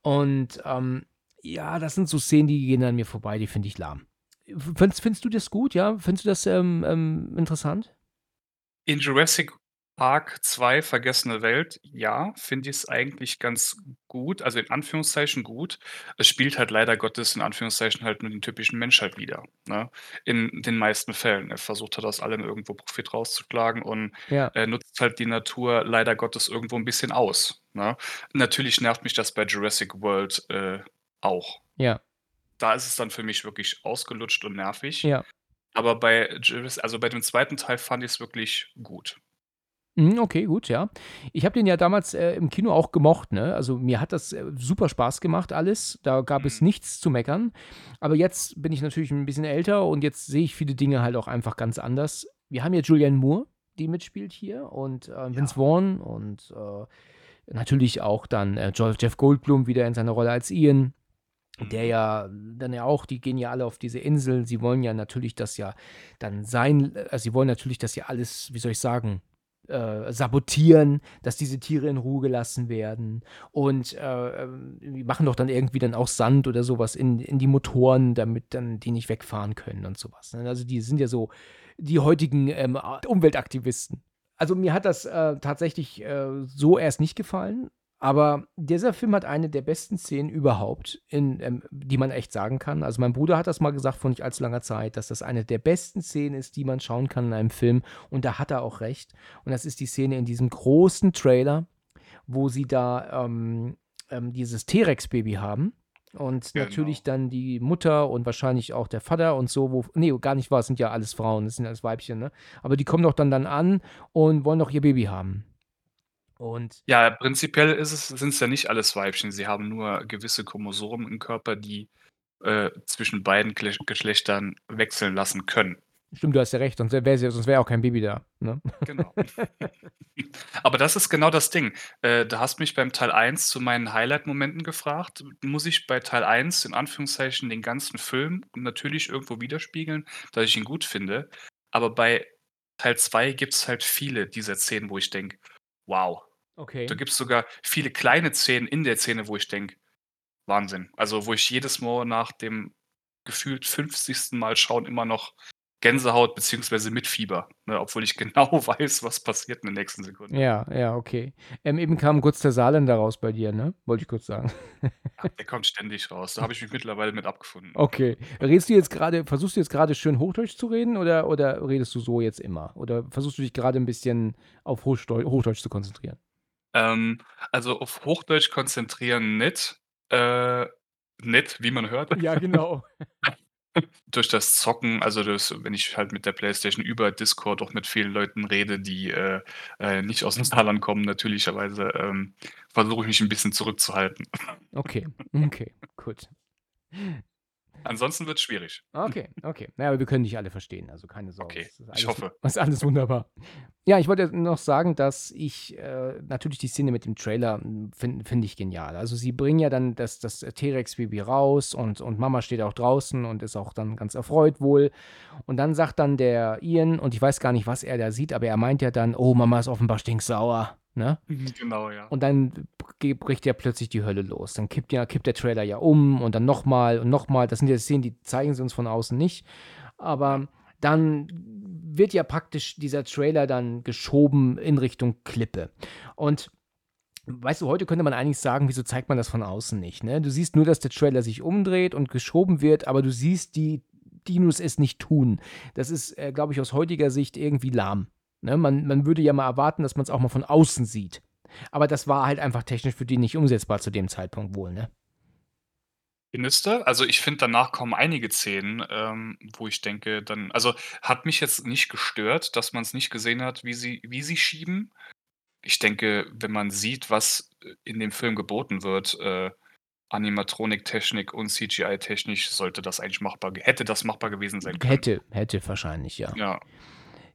Und, ähm, ja, das sind so Szenen, die gehen an mir vorbei, die finde ich lahm. Findest findest du das gut, ja? Findest du das, ähm, ähm, interessant? In Jurassic Park 2: Vergessene Welt, ja, finde ich's eigentlich ganz gut, also in Anführungszeichen gut. Es spielt halt leider Gottes in Anführungszeichen halt nur den typischen Mensch halt wider, ne? In den meisten Fällen. Er versucht halt aus allem irgendwo Profit rauszuschlagen und, Ja. äh, nutzt halt die Natur leider Gottes irgendwo 'n bisschen aus, ne? Natürlich nervt mich das bei Jurassic World, äh, auch. Ja. Da ist es dann für mich wirklich ausgelutscht und nervig. Ja. Aber bei also bei dem 2. Teil fand ich's wirklich gut. Mhm, okay, gut, ja. Ich habe den ja damals, äh, im Kino auch gemocht, ne? Also, mir hat das, äh, super Spaß gemacht alles. Da gab es Mhm. nichts zu meckern. Aber jetzt bin ich natürlich 'n bisschen älter und jetzt sehe ich viele Dinge halt auch einfach ganz anders. Wir haben ja Julianne Moore, die mitspielt hier und, äh, Vince Ja. Vaughn und, äh, natürlich auch dann, äh, Jeff Goldblum wieder in seiner Rolle als Ian, der Mhm. ja dann ja auch die gehen ja alle auf diese Insel. Sie wollen ja natürlich das ja dann sein äh, sie wollen natürlich das ja alles, wie soll ich sagen, äh, sabotieren, dass diese Tiere in Ruhe gelassen werden. Und, äh, ähm, machen doch dann irgendwie dann auch Sand oder so was in in die Motoren, damit dann die nicht wegfahren können und so was, ne? Also, die sind ja so die heutigen, ähm, Umweltaktivisten. Also, mir hat das, äh, tatsächlich, äh, so erst nicht gefallen, aber dieser Film hat eine der besten Szenen überhaupt in ähm, die man echt sagen kann. Also, mein Bruder hat das mal gesagt vor nicht allzu langer Zeit, dass das eine der besten Szenen ist, die man schauen kann in einem Film und da hat er auch recht. Und das ist die Szene in diesem großen Trailer, wo sie da, ähm, ähm, dieses T-Rex-Baby haben und natürlich Genau. dann die Mutter und wahrscheinlich auch der Vater und so, wo ne, gar nicht wahr, es sind ja alles Frauen, das sind alles Weibchen, ne? Aber die kommen doch dann dann an und wollen doch ihr Baby haben. Und Ja, prinzipiell ist es sind's ja nicht alles Weibchen. Sie haben nur gewisse Chromosomen im Körper, die, äh, zwischen beiden Glech Geschlechtern wechseln lassen können. Stimmt, du hast ja recht, sonst wär ja sonst wäre ja auch kein Baby da, ne? Genau. Aber das ist genau das Ding. Äh, du hast mich beim Teil 1 zu meinen Highlight-Momenten gefragt. Muss ich bei Teil 1 in Anführungszeichen den ganzen Film natürlich irgendwo widerspiegeln, dass ich ihn gut finde. Aber bei Teil 2 gibt's halt viele dieser Szenen, wo ich denke: „Wow.“ Okay. Da gibt's sogar viele kleine Szenen in der Szene, wo ich denke: „Wahnsinn.“ Also, wo ich jedes Mal nach dem gefühlt 50. Mal schauen immer noch Gänsehaut beziehungsweise mit Fieber, ne, obwohl ich genau weiß, was passiert in den nächsten Sekunden. Ja, ja, okay. Ähm, eben kam kurz der Saarländer raus bei dir, ne? Wollte ich kurz sagen. Ach, der kommt ständig raus. Da habe ich mich mittlerweile mit abgefunden. Okay. Redest du jetzt gerade, versuchst du jetzt gerade schön Hochdeutsch zu reden oder, oder redest du so jetzt immer? Oder versuchst du dich gerade ein bisschen auf Hochdeu Hochdeutsch zu konzentrieren? Ähm, also auf Hochdeutsch konzentrieren nicht, äh, nicht, wie man hört. Ja, genau. Durch das Zocken, also das wenn ich halt mit der Playstation über Discord auch mit vielen Leuten rede, die, äh, äh, nicht aus'm Saarland kommen natürlicherweise, ähm, versuche ich mich 'n bisschen zurückzuhalten. Okay, okay, gut. Ansonsten wird's schwierig. Okay, okay. Na ja, aber wir können dich alle verstehen, also keine Sorge. Okay, Es ist ich alles hoffe. ist alles wunderbar. Ja, ich wollte noch sagen, dass ich, äh natürlich die Szene mit dem Trailer, hm, fin finde ich genial. Also, sie bringen ja dann das das T-Rex-Baby raus und und Mama steht auch draußen und ist auch dann ganz erfreut wohl. Und dann sagt dann der Ian und ich weiß gar nicht, was er da sieht, aber er meint ja dann: „Oh, Mama ist offenbar stinksauer“, ne? Mhm, genau, ja. Und dann bricht ja plötzlich die Hölle los. Dann kippt ja kippt der Trailer ja um und dann noch mal und noch mal. Das sind ja Szenen, die zeigen sie uns von außen nicht. Aber dann wird ja praktisch dieser Trailer dann geschoben in Richtung Klippe. Und weißt du, heute könnte man eigentlich sagen, wieso zeigt man das von außen nicht, ne? Du siehst nur, dass der Trailer sich umdreht und geschoben wird, aber du siehst die Dinos es nicht tun. Das ist, äh, glaube ich, aus heutiger Sicht irgendwie lahm, ne? Man man würde ja mal erwarten, dass man's auch mal von außen sieht. Aber das war halt einfach technisch für die nicht umsetzbar zu dem Zeitpunkt wohl, ne? Findest du? Also, ich finde, danach kommen einige Szenen, ähm, wo ich denke dann also, hat mich jetzt nicht gestört, dass man's nicht gesehen hat, wie sie wie sie schieben. Ich denke, wenn man sieht, was, äh, in dem Film geboten wird, äh, Animatroniktechnik und CGI-technisch, sollte das eigentlich machbar hätte das machbar gewesen sein können. Hätte hätte wahrscheinlich, ja. Ja.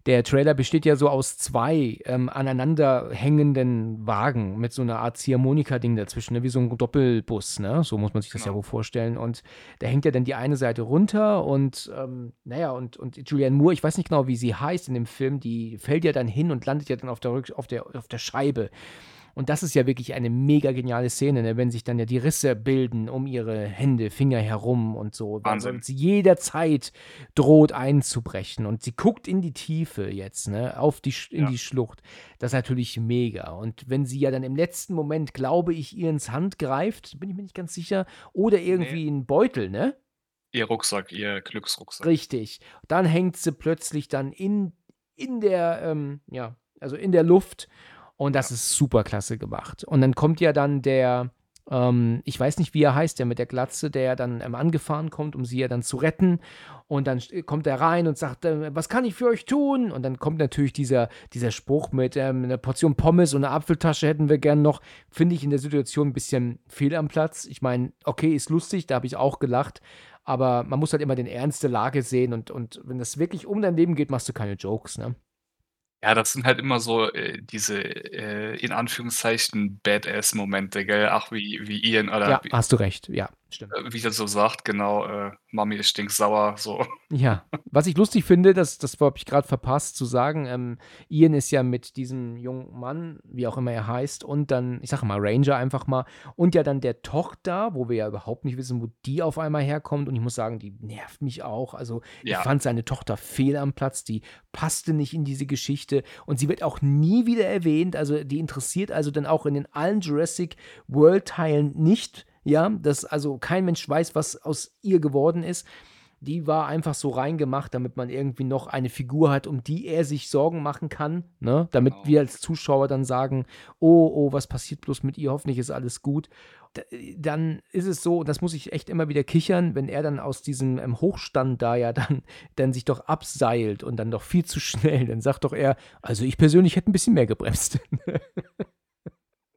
Der Trailer besteht ja so aus 2, ähm, aneinander hängenden Wagen mit so 'ner Art Ziehharmonika-Ding dazwischen, ne, wie so 'n Doppelbus, ne? So muss man sich das ja Genau. wohl vorstellen. Und da hängt ja dann die eine Seite runter und, ähm, na ja, und und Julianne Moore, ich weiß nicht genau, wie sie heißt in dem Film, die fällt ja dann hin und landet ja dann auf der Rück auf der auf der Scheibe. Und das ist ja wirklich eine mega geniale Szene, ne, wenn sich dann ja die Risse bilden um ihre Hände, Finger herum und so, Wahnsinn. weil sie jederzeit droht einzubrechen. Und sie guckt in die Tiefe jetzt, ne, auf die in Ja. die Schlucht. Das ist natürlich mega. Und wenn sie ja dann im letzten Moment, glaube ich, ihr ins Hand greift, bin ich mir nicht ganz sicher, oder irgendwie 'n Beutel, ne? Ihr Rucksack, ihr Glücksrucksack. Richtig. Dann hängt sie plötzlich dann in in der, ähm ja, also in der Luft und das Ja. ist super klasse gemacht. Und dann kommt ja dann der, ähm ich weiß nicht, wie er heißt, der mit der Glatze, der dann, ähm, angefahren kommt, um sie ja dann zu retten. Und dann kommt er rein und sagt, äh: „Was kann ich für euch tun?“ Und dann kommt natürlich dieser dieser Spruch mit, ähm: „'Ne Portion Pommes und 'ne Apfeltasche hätten wir gern noch.“ Finde ich in der Situation 'n bisschen fehl am Platz. Ich meine, okay, ist lustig, da habe ich auch gelacht, aber man muss halt immer den Ernst der Lage sehen und und wenn es wirklich um dein Leben geht, machst du keine Jokes, ne? Ja, das sind halt immer so, äh, diese, äh, in Anführungszeichen Badass-Momente, gell? Ach, wie wie Ian oder Ja, wie hast du recht. Ja, stimmt. äh, wie er so sagt, genau, äh: „Mami ist stinksauer“, so. Ja. Was ich lustig finde, das das habe ich grad verpasst zu sagen, ähm, Ian ist ja mit diesem jungen Mann, wie auch immer er heißt, und dann, ich sage mal Ranger einfach mal, und ja dann der Tochter, wo wir ja überhaupt nicht wissen, wo die auf einmal herkommt. Und ich muss sagen, die nervt mich auch. Also, ich Ja. fand seine Tochter fehl am Platz, die passte nicht in diese Geschichte und sie wird auch nie wieder erwähnt. Also, die interessiert also dann auch in den allen Jurassic World-Teilen nicht, ja, dass also kein Mensch weiß, was aus ihr geworden ist. Die war einfach so reingemacht, damit man irgendwie noch eine Figur hat, um die er sich Sorgen machen kann, ne? Damit Genau. wir als Zuschauer dann sagen: „Oh, oh, was passiert bloß mit ihr? Hoffentlich ist alles gut.“ D dann ist es so, das muss ich echt immer wieder kichern, wenn er dann aus diesem, ähm, Hochstand da ja dann dann sich doch abseilt und dann doch viel zu schnell, dann sagt doch er: „Also, ich persönlich hätte 'n bisschen mehr gebremst.“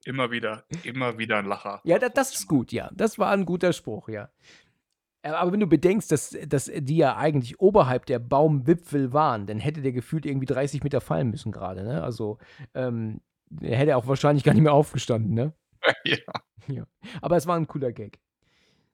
Immer wieder immer wieder 'n Lacher. Ja, da das ist gut, ja. Das war 'n guter Spruch, ja. Äh, aber wenn du bedenkst, dass dass die ja eigentlich oberhalb der Baumwipfel waren, dann hätte der gefühlt irgendwie 30 Meter fallen müssen grade, ne? Also, ähm, er hätte auch wahrscheinlich gar nicht mehr aufgestanden, ne? Ja. Ja. Aber es war 'n cooler Gag.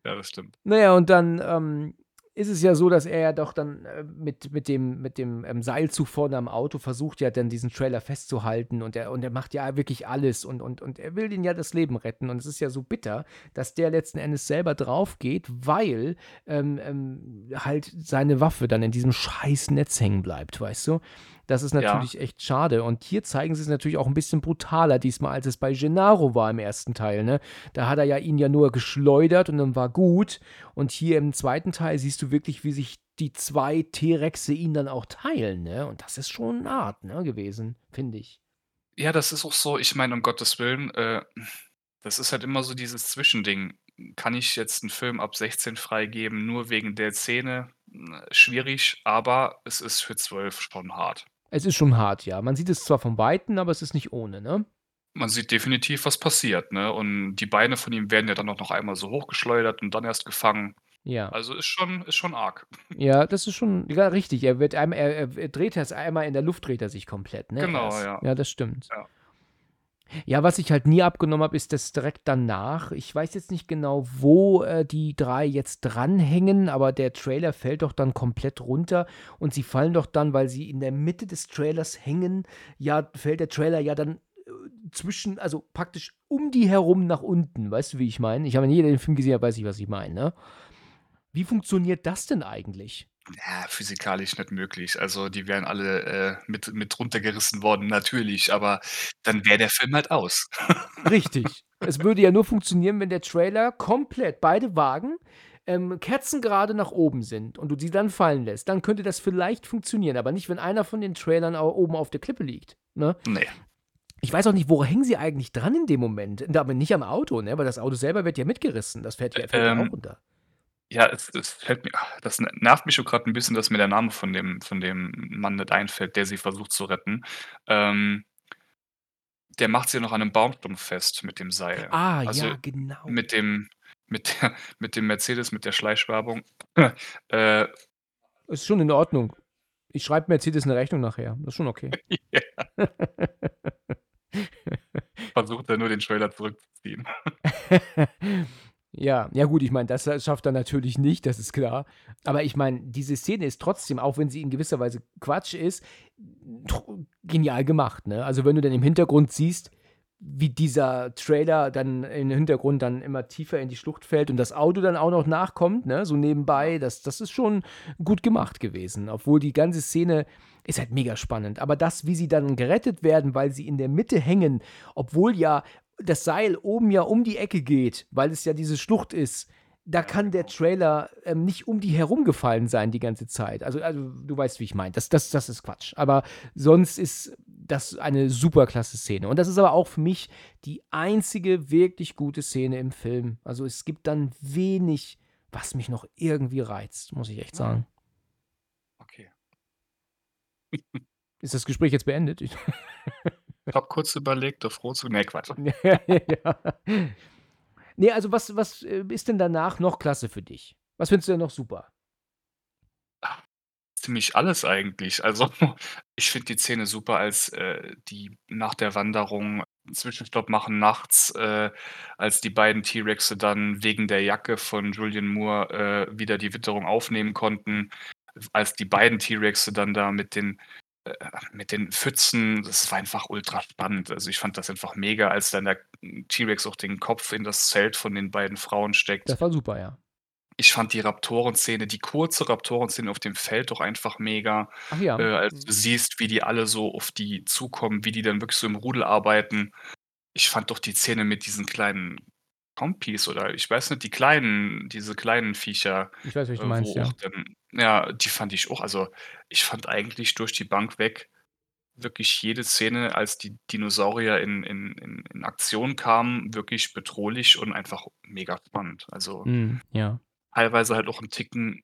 Ja, das stimmt. Na ja, und dann, ähm, ist es ja so, dass er ja doch dann äh, mit, mit dem, mit dem ähm, Seilzug vorne am Auto versucht ja dann diesen Trailer festzuhalten und er, und er macht ja wirklich alles und, und, und er will den ja das Leben retten und es ist ja so bitter, dass der letzten Endes selber drauf geht, weil ähm, ähm, halt seine Waffe dann in diesem scheiß Netz hängen bleibt, weißt du? Das ist natürlich ja. echt schade. Und hier zeigen sie es natürlich auch ein bisschen brutaler diesmal, als es bei Gennaro war im ersten Teil. Ne? Da hat er ja ihn ja nur geschleudert und dann war gut. Und hier im zweiten Teil siehst du wirklich, wie sich die zwei T-Rexe ihn dann auch teilen. Ne? Und das ist schon eine Art ne, gewesen, finde ich. Ja, das ist auch so. Ich meine, um Gottes Willen, äh, das ist halt immer so dieses Zwischending. Kann ich jetzt einen Film ab 16 freigeben, nur wegen der Szene? Schwierig, aber es ist für 12 schon hart. Es ist schon hart, ja. Man sieht es zwar von Weitem, aber es ist nicht ohne, ne? Man sieht definitiv, was passiert, ne? Und die Beine von ihm werden ja dann auch noch einmal so hochgeschleudert und dann erst gefangen. Ja. Also ist schon, ist schon arg. Ja, das ist schon ja, richtig. Er wird einmal, er, er dreht es einmal in der Luft dreht er sich komplett, ne? Genau, erst. ja. Ja, das stimmt. Ja. Ja, was ich halt nie abgenommen habe, ist das direkt danach. Ich weiß jetzt nicht genau, wo äh, die drei jetzt dranhängen, aber der Trailer fällt doch dann komplett runter und sie fallen doch dann, weil sie in der Mitte des Trailers hängen, ja, fällt der Trailer ja dann äh, zwischen, also praktisch um die herum nach unten. Weißt du, wie ich meine? Ich habe nie den Film gesehen, aber weiß ich, was ich meine, ne? Wie funktioniert das denn eigentlich? Ja, physikalisch nicht möglich. Also, die wären alle, äh, mit mit runtergerissen worden, natürlich, aber dann wäre der Film halt aus. Richtig. Es würde ja nur funktionieren, wenn der Trailer komplett beide Wagen, ähm, kerzengerade nach oben sind und du sie dann fallen lässt. Dann könnte das vielleicht funktionieren, aber nicht, wenn einer von den Trailern au oben auf der Klippe liegt, ne? Ne. Ich weiß auch nicht, wo hängen sie eigentlich dran in dem Moment? aber nicht am Auto, ne, weil das Auto selber wird ja mitgerissen. Das fährt ja fällt ja auch Ähm runter. Ja, es es fällt mir das nervt mich schon gerade ein bisschen, dass mir der Name von dem von dem Mann nicht einfällt, der sie versucht zu retten. Ähm der macht sie noch an 'nem Baumstumpf fest mit dem Seil. Ah, Also, ja, genau. mit dem mit der mit dem Mercedes, mit der Schleichwerbung. Äh Ist schon in Ordnung. Ich schreibe Mercedes 'ne Rechnung nachher. Das ist schon okay. Ja. Versucht er nur den Trailer zurückzuziehen. Ja, ja gut, ich meine, das schafft er natürlich nicht, das ist klar. Aber ich meine, diese Szene ist trotzdem, auch wenn sie in gewisser Weise Quatsch ist, genial gemacht, ne? Also, wenn du dann im Hintergrund siehst, wie dieser Trailer dann im Hintergrund dann immer tiefer in die Schlucht fällt und das Auto dann auch noch nachkommt, ne, so nebenbei, das das ist schon gut gemacht gewesen, obwohl die ganze Szene ist halt mega spannend. Aber das, wie sie dann gerettet werden, weil sie in der Mitte hängen, obwohl ja das Seil oben ja um die Ecke geht, weil es ja diese Schlucht ist, da kann der Trailer ähm, nicht um die herumgefallen sein die ganze Zeit. Also, also du weißt, wie ich meine. Das, das, das ist Quatsch. Aber sonst ist das eine super klasse Szene. Und das ist aber auch für mich die einzige wirklich gute Szene im Film. Also es gibt dann wenig, was mich noch irgendwie reizt, muss ich echt sagen. Okay. Ist das Gespräch jetzt beendet? Ich habe kurz überlegt, auf rot zu ne, Quatsch. Ja. Ne, also was was, äh, ist denn danach noch klasse für dich? Was findest du denn noch super? Ah, ziemlich alles eigentlich. Also, ich finde die Szene super, als, äh, die nach der Wanderung Zwischenstopp machen nachts, äh, als die beiden T-Rexe dann wegen der Jacke von Julianne Moore, äh, wieder die Witterung aufnehmen konnten. Als die beiden T-Rexe dann da mit den mit den Pfützen, das war einfach ultra spannend. Also, ich fand das einfach mega, als dann der T-Rex auch den Kopf in das Zelt von den beiden Frauen steckt. Das war super, ja. Ich fand die Raptoren-Szene, die kurze Raptoren-Szene auf dem Feld doch einfach mega. Ach ja. Äh, als Mhm. du siehst, wie die alle so auf die zukommen, wie die dann wirklich so im Rudel arbeiten. Ich fand doch die Szene mit diesen kleinen Compies oder ich weiß nicht, die kleinen diese kleinen Viecher, Ich weiß, äh, du meinst, wo ja. dann ja, die fand ich auch also, ich fand eigentlich durch die Bank weg wirklich jede Szene, als die Dinosaurier in in in in Aktion kamen, wirklich bedrohlich und einfach mega spannend. Also Mhm, ja. teilweise halt auch 'n Ticken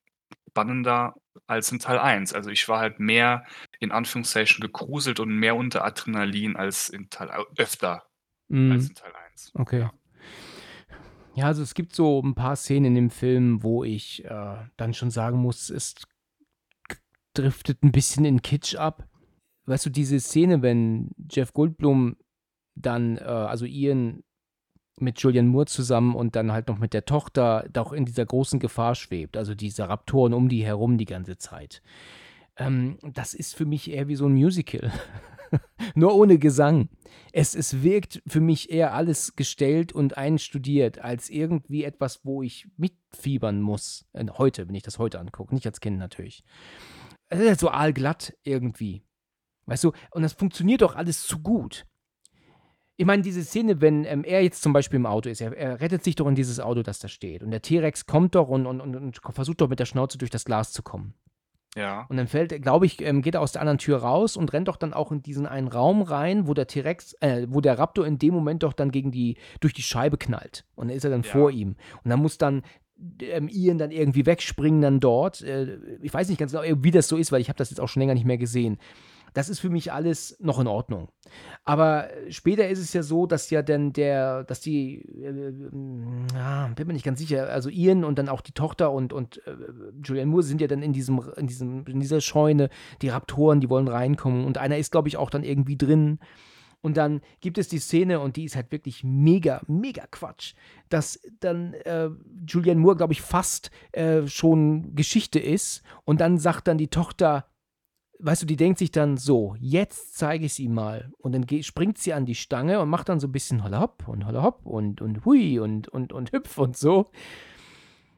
spannender als in Teil 1. Also, ich war halt mehr in Anführungszeichen gegruselt und mehr unter Adrenalin als in Teil öfter als Mhm. in Teil 1, Okay. ja. Ja, also es gibt so 'n paar Szenen in dem Film, wo ich, äh, dann schon sagen muss, es driftet 'n bisschen in Kitsch ab. Weißt du, diese Szene, wenn Jeff Goldblum dann, äh also Ian mit Julianne Moore zusammen und dann halt noch mit der Tochter da auch in dieser großen Gefahr schwebt. Also diese Raptoren um die herum die ganze Zeit. Ähm, das ist für mich eher wie so ein Musical. Nur ohne Gesang. Es, es wirkt für mich eher alles gestellt und einstudiert, als irgendwie etwas, wo ich mitfiebern muss. Äh, heute, wenn ich das heute angucke, nicht als Kind natürlich. Es ist halt so aalglatt irgendwie. Weißt du, und das funktioniert doch alles zu gut. Ich meine, diese Szene, wenn ähm, er jetzt zum Beispiel im Auto ist, er, er, rettet sich doch in dieses Auto, das da steht. Und der T-Rex kommt doch und, und, und, und, versucht doch mit der Schnauze durch das Glas zu kommen. Ja. Und dann fällt, glaube ich, ähm, geht er aus der anderen Tür raus und rennt doch dann auch in diesen einen Raum rein, wo der T-Rex, äh, wo der Raptor in dem Moment doch dann gegen die, durch die Scheibe knallt. Und dann ist er dann ja. vor ihm. Und dann muss dann ähm, Ian dann irgendwie wegspringen dann dort. Äh, ich weiß nicht ganz genau, wie das so ist, weil ich habe das jetzt auch schon länger nicht mehr gesehen. Das ist für mich alles noch in Ordnung. Aber später ist es ja so, dass ja dann der, dass die, äh, äh, bin mir nicht ganz sicher, also Ian und dann auch die Tochter und, und äh, Julianne Moore sind ja dann in diesem, in diesem, in dieser Scheune, die Raptoren, die wollen reinkommen und einer ist, glaube ich, auch dann irgendwie drin. Und dann gibt es die Szene, und die ist halt wirklich mega, mega Quatsch, dass dann äh, Julianne Moore, glaube ich, fast äh, schon Geschichte ist. Und dann sagt dann die Tochter, weißt du, die denkt sich dann so, jetzt zeige ich es ihm mal. Und dann springt sie an die Stange und macht dann so ein bisschen holla hopp und holla hopp und, und hui und, und, und hüpf und so.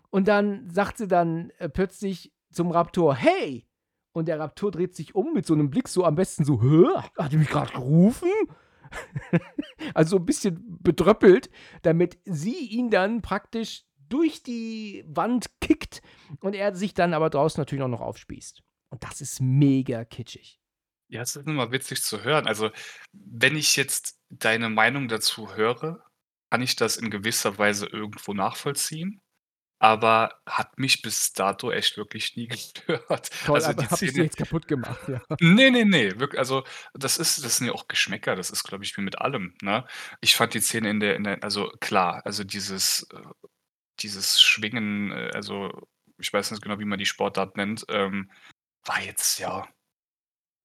Und dann sagt sie dann äh, plötzlich zum Raptor, hey! Und der Raptor dreht sich um mit so einem Blick so am besten so, hä? Hat er mich gerade gerufen? also so ein bisschen bedröppelt, damit sie ihn dann praktisch durch die Wand kickt und er sich dann aber draußen natürlich auch noch aufspießt. Und das ist mega kitschig. Ja, es ist immer witzig zu hören. Also, wenn ich jetzt deine Meinung dazu höre, kann ich das in gewisser Weise irgendwo nachvollziehen, aber hat mich bis dato echt wirklich nie gestört. Toll, Also, aber die habe ich dir jetzt kaputt gemacht, ja. Ne, ne, ne, wirk also, das ist das sind ja auch Geschmäcker, das ist, glaube ich, wie mit allem, ne? Ich fand die Szene in der in der also klar, also dieses äh, dieses Schwingen, äh, also, ich weiß nicht genau, wie man die Sportart nennt, ähm war jetzt, ja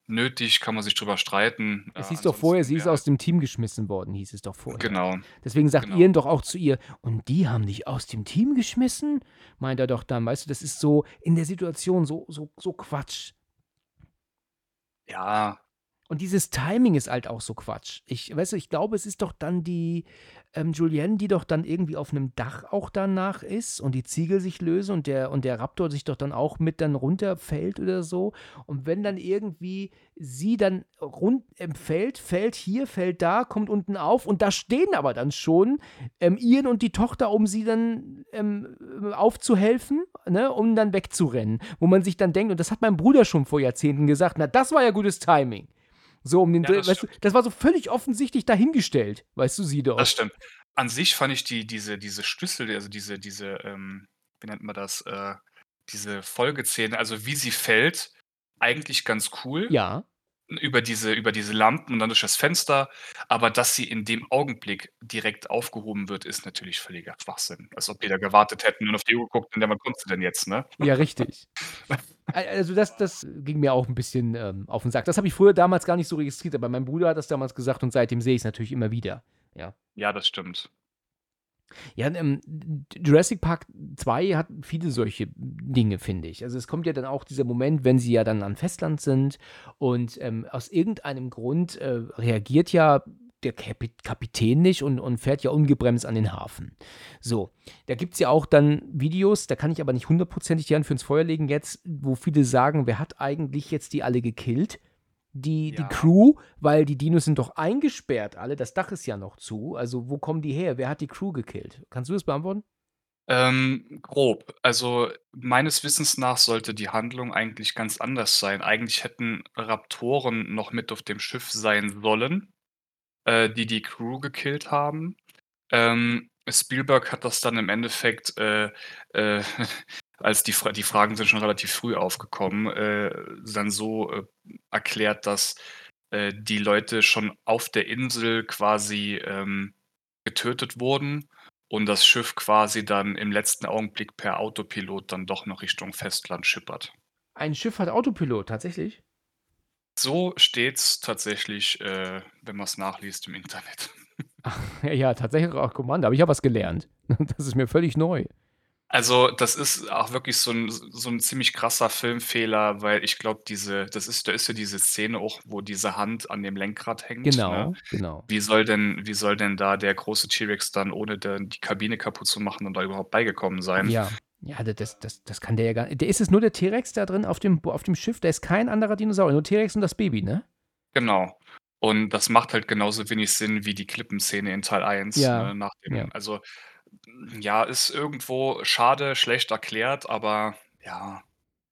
nötig, kann man sich drüber streiten. Es Ja, hieß doch vorher, sie ansonsten ist ja aus dem Team geschmissen worden, hieß es doch vorher. Genau, Deswegen sagt genau. Ian doch auch zu ihr: „Und die haben dich aus dem Team geschmissen?“ Meint er doch dann. Weißt du, das ist so in der Situation so so so Quatsch. Ja. Und dieses Timing ist halt auch so Quatsch. Ich weißt du, ich glaube, es ist doch dann die, ähm, Julianne, die doch dann irgendwie auf 'nem Dach auch danach ist und die Ziegel sich lösen und der und der Raptor sich doch dann auch mit dann runterfällt oder so. Und wenn dann irgendwie sie dann run ähm, fällt, fällt hier, fällt da, kommt unten auf und da stehen aber dann schon, ähm, Ian und die Tochter, um sie dann, ähm, aufzuhelfen, ne, um dann wegzurennen. Wo man sich dann denkt und das hat mein Bruder schon vor Jahrzehnten gesagt: „Na, das war ja gutes Timing.“ So um den Ja, Dreh das weißt du, das war so völlig offensichtlich dahingestellt, weißt du, sie Das dort. stimmt. An sich fand ich die diese diese Schlüssel, also diese diese, ähm, wie nennt man das, äh, diese Folgeszene, also wie sie fällt, eigentlich ganz cool. Ja. Über diese über diese Lampen und dann durch das Fenster. Aber dass sie in dem Augenblick direkt aufgehoben wird, ist natürlich völliger Schwachsinn. Als ob die da gewartet hätten und auf die Uhr geguckt und: „Ja, wann kommst du denn jetzt“, ne? Ja, richtig. Al also, das das ging mir auch 'n bisschen, ähm, auf 'n Sack. Das habe ich früher damals gar nicht so registriert, aber mein Bruder hat das damals gesagt und seitdem sehe ich's natürlich immer wieder, ja. Ja, das stimmt. Ja, ähm, Jurassic Park 2 hat viele solche Dinge, finde ich. Also, es kommt ja dann auch dieser Moment, wenn sie ja dann am Festland sind und, ähm, aus irgendeinem Grund, äh, reagiert ja der Kapi Kapitän nicht und und fährt ja ungebremst an den Hafen. So, da gibt's ja auch dann Videos, da kann ich aber nicht hundertprozentig die Hand für ins Feuer legen jetzt, wo viele sagen: „Wer hat eigentlich jetzt die alle gekillt?“ Die die Ja. Crew, weil die Dinos sind doch eingesperrt alle, das Dach ist ja noch zu. Also, wo kommen die her? Wer hat die Crew gekillt? Kannst du das beantworten? Ähm, grob. Also, meines Wissens nach sollte die Handlung eigentlich ganz anders sein. Eigentlich hätten Raptoren noch mit auf dem Schiff sein sollen, äh, die die Crew gekillt haben. Ähm, Spielberg hat das dann im Endeffekt, äh, äh, als die die Fragen sind schon relativ früh aufgekommen, äh, dann so, äh, erklärt, dass, äh, die Leute schon auf der Insel quasi, ähm, getötet wurden und das Schiff quasi dann im letzten Augenblick per Autopilot dann doch noch Richtung Festland schippert. Ein Schiff hat Autopilot, tatsächlich? So steht's tatsächlich, äh, wenn man's nachliest im Internet. Ja, ja, tatsächlich auch Kommando. Habe ich auch was gelernt. Das ist mir völlig neu. Also, das ist auch wirklich so 'n so 'n ziemlich krasser Filmfehler, weil ich glaube, diese das ist da ist ja diese Szene auch, wo diese Hand an dem Lenkrad hängt, ne? Genau, genau. Wie soll denn wie soll denn da der große T-Rex dann, ohne dann die Kabine kaputt zu machen und da überhaupt beigekommen sein? Ja. Ja, da das das das kann der ja gar der ist es nur der T-Rex da drin auf dem Bo auf dem Schiff? Da ist kein anderer Dinosaurier, nur T-Rex und das Baby, ne? Genau. Und das macht halt genauso wenig Sinn wie die Klippenszene in Teil 1, Ja, ne, nach ja. dem also, ja, ist irgendwo schade, schlecht erklärt, aber ja,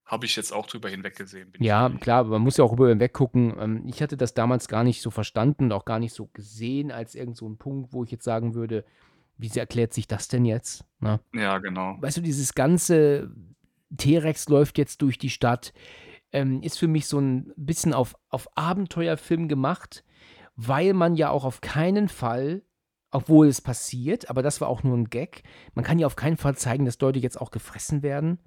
habe ich jetzt auch drüber hinweggesehen, Ja, klar, man muss ja auch drüber hinweggucken. Ähm, ich hatte das damals gar nicht so verstanden und auch gar nicht so gesehen als irgend so 'n Punkt, wo ich jetzt sagen würde: „Wie erklärt sich das denn jetzt?“, ne? Ja, genau. Weißt du, dieses ganze T-Rex läuft jetzt durch die Stadt, ähm, ist für mich so 'n bisschen auf auf Abenteuerfilm gemacht, weil man ja auch auf keinen Fall obwohl es passiert, aber das war auch nur 'n Gag, man kann ja auf keinen Fall zeigen, dass Leute jetzt auch gefressen werden.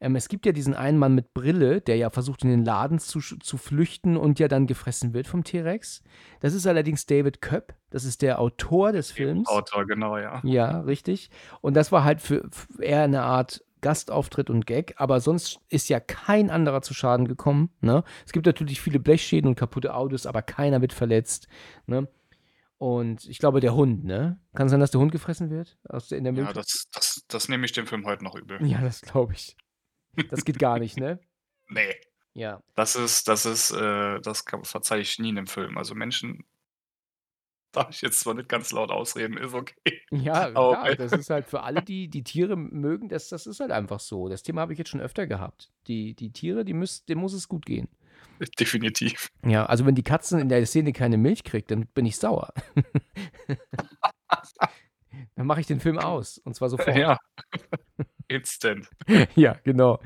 Ähm, es gibt ja diesen einen Mann mit Brille, der ja versucht, in den Laden zu zu flüchten und ja dann gefressen wird vom T-Rex. Das ist allerdings David Koepp, das ist der Autor des Films. Autor, genau, ja. Ja, richtig. Und das war halt für f eher 'ne Art Gastauftritt und Gag, aber sonst ist ja kein anderer zu Schaden gekommen, ne? Es gibt natürlich viele Blechschäden und kaputte Autos, aber keiner wird verletzt, ne? Und ich glaube, der Hund, ne? Kann sein, dass der Hund gefressen wird aus der in der Ja, das das das nehme ich dem Film heute noch übel. Ja, das glaube ich. Das geht gar nicht, ne? Ne. Ja. Das ist das ist, äh das kann verzeihe ich nie 'nem Film. Also, Menschen darf ich jetzt zwar nicht ganz laut ausreden, ist okay. Ja, Aber klar, das ist halt für alle, die die Tiere mögen, das das ist halt einfach so. Das Thema habe ich jetzt schon öfter gehabt. Die die Tiere, die müss denen muss es gut gehen. Definitiv. Ja, also, wenn die Katzen in der Szene keine Milch kriegt, dann bin ich sauer. Dann mache ich den Film aus und zwar sofort. Ja. Instant. Ja, genau.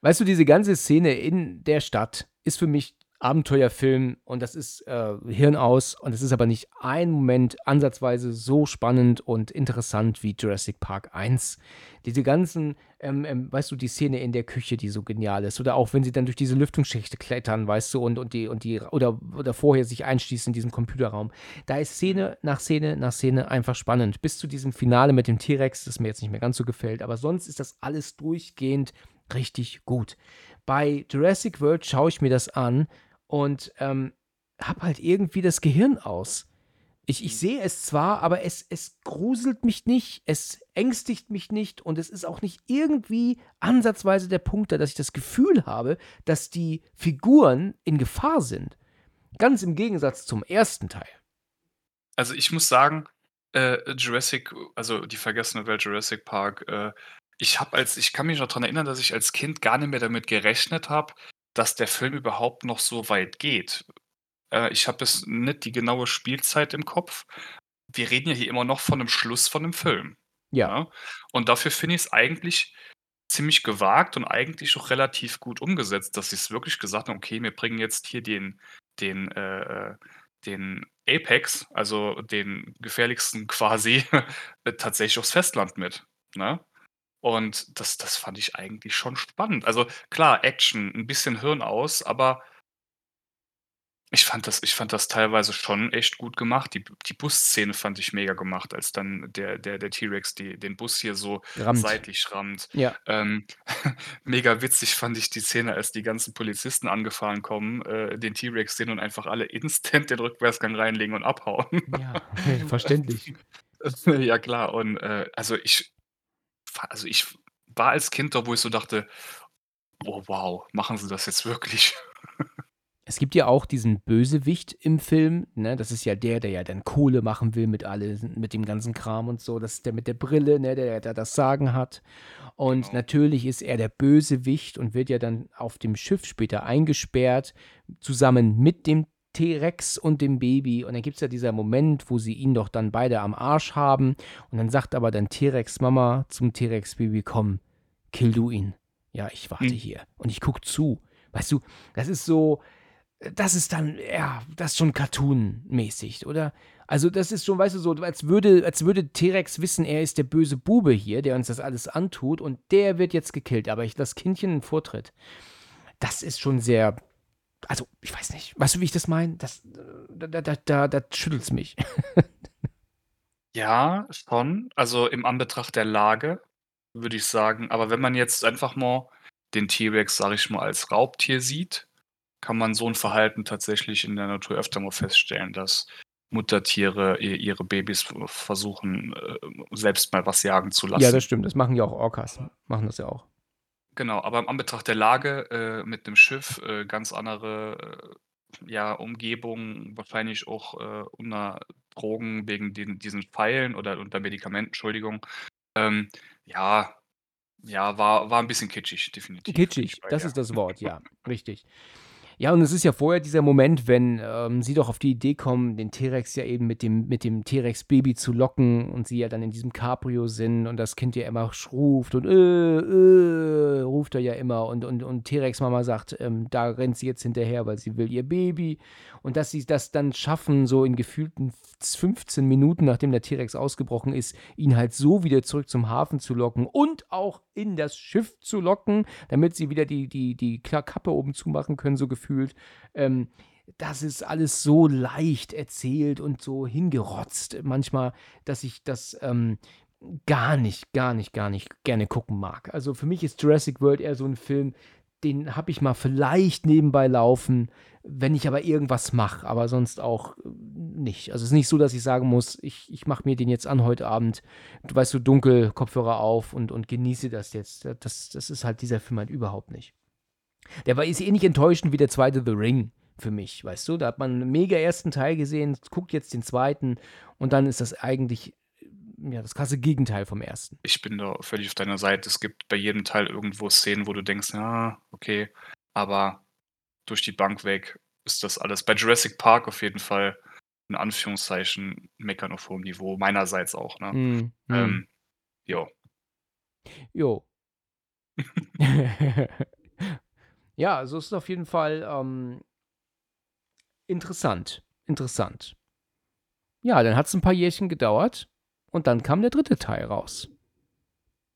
Weißt du, diese ganze Szene in der Stadt ist für mich Abenteuerfilm und das ist, äh, Hirn aus und es ist aber nicht ein Moment ansatzweise so spannend und interessant wie Jurassic Park 1. Diese ganzen, ähm, ähm, weißt du, die Szene in der Küche, die so genial ist oder auch wenn sie dann durch diese Lüftungsschächte klettern, weißt du, und und die und die oder oder vorher sich einschließen in diesem Computerraum. Da ist Szene nach Szene nach Szene einfach spannend. Bis zu diesem Finale mit dem T-Rex, das mir jetzt nicht mehr ganz so gefällt, aber sonst ist das alles durchgehend richtig gut. Bei Jurassic World schaue ich mir das an und, ähm, habe halt irgendwie das Gehirn aus. Ich ich sehe es zwar, aber es es gruselt mich nicht, es ängstigt mich nicht und es ist auch nicht irgendwie ansatzweise der Punkt da, dass ich das Gefühl habe, dass die Figuren in Gefahr sind. Ganz im Gegensatz zum 1. Teil. Also, ich muss sagen, äh, Jurassic also, die vergessene Welt Jurassic Park, äh, ich habe als ich kann mich noch dran erinnern, dass ich als Kind gar nicht mehr damit gerechnet habe, dass der Film überhaupt noch so weit geht. Äh, ich habe jetzt nicht die genaue Spielzeit im Kopf. Wir reden ja hier immer noch von 'nem Schluss von 'nem Film, Ja. ne? Und dafür finde ich's eigentlich ziemlich gewagt und eigentlich auch relativ gut umgesetzt, dass sie's wirklich gesagt haben: „Okay, wir bringen jetzt hier den den, äh, äh den Apex, also, den gefährlichsten quasi, äh, tatsächlich aufs Festland mit“, ne? Und das das fand ich eigentlich schon spannend. Also, klar, Action, 'n bisschen Hirn aus, aber ich fand das ich fand das teilweise schon echt gut gemacht. Die die Busszene fand ich mega gemacht, als dann der der der T-Rex den Bus hier so Rammt. seitlich rammt. Ja. Ähm, mega witzig fand ich die Szene, als die ganzen Polizisten angefahren kommen, äh, den T-Rex sehen und einfach alle instant den Rückwärtsgang reinlegen und abhauen. Ja, verständlich. Ja klar und, äh, also, ich also, ich war als Kind da, wo ich so dachte: „Oh wow, machen sie das jetzt wirklich?“ Es gibt ja auch diesen Bösewicht im Film, ne? Das ist ja der, der ja dann Kohle machen will mit alles mit dem ganzen Kram und so. Das ist der mit der Brille, ne, der da das Sagen hat. Und Genau. natürlich ist er der Bösewicht und wird ja dann auf dem Schiff später eingesperrt, zusammen mit dem T-Rex und dem Baby. Und dann gibt's ja dieser Moment, wo sie ihn doch dann beide am Arsch haben. Und dann sagt aber dann T-Rex Mama zum T-Rex-Baby: „Komm, kill du ihn. Ja, ich warte Mhm. hier und ich gucke zu.“ Weißt du, das ist so das ist dann ja, das ist schon cartoonmäßig, oder? Also, das ist schon, weißt du, so, als würde als würde T-Rex wissen, er ist der böse Bube hier, der uns das alles antut und der wird jetzt gekillt, aber ich lasse Kindchen 'n Vortritt. Das ist schon sehr also, ich weiß nicht. Weißt du, wie ich das meine? Das da da da da da schüttelt's mich. Ja, schon. Also, im Anbetracht der Lage, würde ich sagen. Aber wenn man jetzt einfach mal den T-Rex, sage ich mal, als Raubtier sieht, kann man so 'n Verhalten tatsächlich in der Natur öfter mal feststellen, dass Muttertiere ihre Babys versuchen, äh, selbst mal was jagen zu Ja, das lassen. stimmt. Das machen ja auch Orcas, machen das ja auch. Genau, aber im Anbetracht der Lage, äh, mit 'nem Schiff, äh, ganz andere, äh, ja, Umgebung, wahrscheinlich auch, äh, unter Drogen wegen den diesen Pfeilen oder unter Medikamenten, Entschuldigung. Ähm, ja, ja, war war 'n bisschen kitschig, definitiv, Kitschig, das dir. ist das Wort, ja, richtig. Ja, und es ist ja vorher dieser Moment, wenn, ähm, sie doch auf die Idee kommen, den T-Rex ja eben mit dem mit dem T-Rex-Baby zu locken und sie ja dann in diesem Cabrio sind und das Kind ja immer ruft und: „Äh, äh“, ruft er ja immer und und und T-Rex-Mama sagt, ähm, da rennt sie jetzt hinterher, weil sie will ihr Baby. Und dass sie das dann schaffen, so in gefühlten f z 15 Minuten, nachdem der T-Rex ausgebrochen ist, ihn halt so wieder zurück zum Hafen zu locken und auch in das Schiff zu locken, damit sie wieder die die die Kappe oben zumachen können, so gefühlt. Ähm, das ist alles so leicht erzählt und so hingerotzt manchmal, dass ich das, ähm, gar nicht, gar nicht, gar nicht gerne gucken mag. Also, für mich ist Jurassic World eher so 'n Film, den habe ich mal vielleicht nebenbei laufen, wenn ich aber irgendwas mache, aber sonst auch nicht. Also, es ist nicht so, dass ich sagen muss: „Ich ich mache mir den jetzt an heute Abend, du weißt du, dunkel, Kopfhörer auf und und genieße das jetzt.“ Da das das ist halt dieser Film halt überhaupt nicht. Der war ist ähnlich enttäuschend wie der 2. The Ring für mich, weißt du? Da hat man 'n mega 1. Teil gesehen, guckt jetzt den 2. und dann ist das eigentlich, ja, das krasse Gegenteil vom 1. Ich bin da völlig auf deiner Seite. Es gibt bei jedem Teil irgendwo Szenen, wo du denkst: „Ja, okay“, aber durch die Bank weg ist das alles bei Jurassic Park auf jeden Fall in Anführungszeichen Meckern auf hohem Niveau, meinerseits auch, ne? Mhm, mhm. Ähm, ja. Jo. Ja, also, es ist auf jeden Fall, ähm interessant, interessant. Ja, dann hat's 'n paar Jährchen gedauert und dann kam der 3. Teil raus.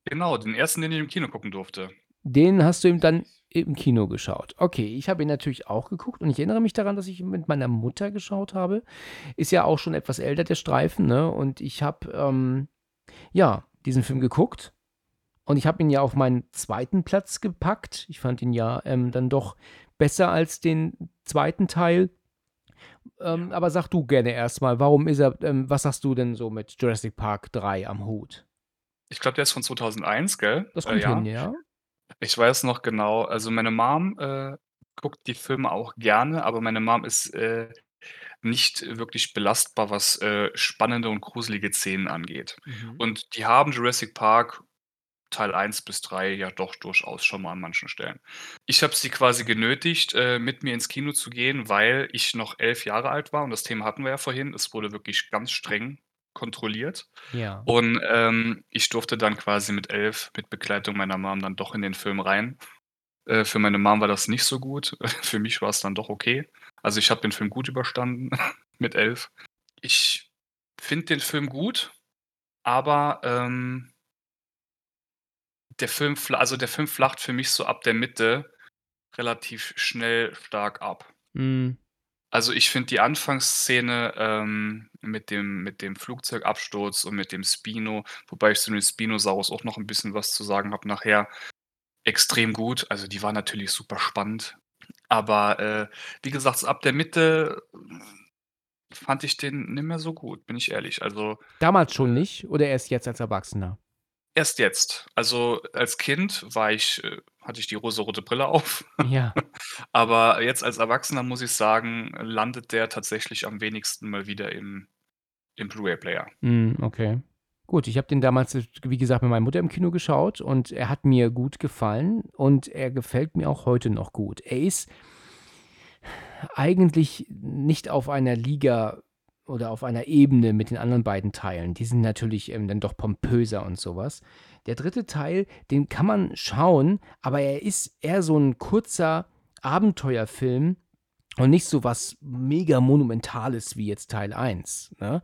Genau, den 1., den ich im Kino gucken durfte. Den hast du ihm dann im Kino geschaut. Okay, ich habe ihn natürlich auch geguckt und ich erinnere mich daran, dass ich ihn mit meiner Mutter geschaut habe. Ist ja auch schon etwas älter, der Streifen, ne? Und ich habe, ähm, ja, diesen Film geguckt und ich habe ihn ja auf meinen 2. Platz gepackt. Ich fand ihn ja, ähm, dann doch besser als den 2. Teil. Ähm, aber sag du gerne erst mal, warum ist er ähm, was hast du denn so mit Jurassic Park 3 am Hut? Ich glaube, der ist von 2001, gell? Das Äh, kommt hin, ja. ja. Ich weiß noch genau also, meine Mom, äh, guckt die Filme auch gerne, aber meine Mom ist, äh, nicht wirklich belastbar, was, äh, spannende und gruselige Szenen angeht. Mhm. Und die haben Jurassic Park Teil 1 bis 3 ja doch durchaus schon mal an manchen Stellen. Ich habe sie quasi genötigt, äh, mit mir ins Kino zu gehen, weil ich noch 11 Jahre alt war und das Thema hatten wir ja vorhin. Es wurde wirklich ganz streng kontrolliert. Ja. Und, ähm, ich durfte dann quasi mit 11 mit Begleitung meiner Mom dann doch in den Film rein. Äh, für meine Mom war das nicht so gut. Für mich war's dann doch okay. Also, ich habe den Film gut überstanden mit 11. Ich finde den Film gut, aber, ähm der Film also, der Film flacht für mich so ab der Mitte relativ schnell stark ab. Mhm. Also, ich finde die Anfangsszene, ähm, mit dem mit dem Flugzeugabsturz und mit dem Spino wobei ich zu den Spinosaurus auch noch 'n bisschen was zu sagen habe nachher, extrem gut. Also, die war natürlich super spannend. Aber, äh, wie gesagt, ab der Mitte fand ich den nicht mehr so gut, bin ich ehrlich. Also, Damals schon nicht oder erst jetzt als Erwachsener? Erst jetzt. Also, als Kind war ich äh, hatte ich die rosarote Brille auf. Ja. Aber jetzt als Erwachsener muss ich sagen, landet der tatsächlich am wenigsten mal wieder im im Blu-ray-Player. Mhm, okay. Gut, ich habe den damals, äh, wie gesagt, mit meiner Mutter im Kino geschaut und er hat mir gut gefallen und er gefällt mir auch heute noch gut. Er ist eigentlich nicht auf einer Liga oder auf einer Ebene mit den anderen beiden Teilen. Die sind natürlich, ähm, dann doch pompöser und so was. Der 3. Teil, den kann man schauen, aber er ist eher so 'n kurzer Abenteuerfilm und nicht so was mega Monumentales wie jetzt Teil 1, ne?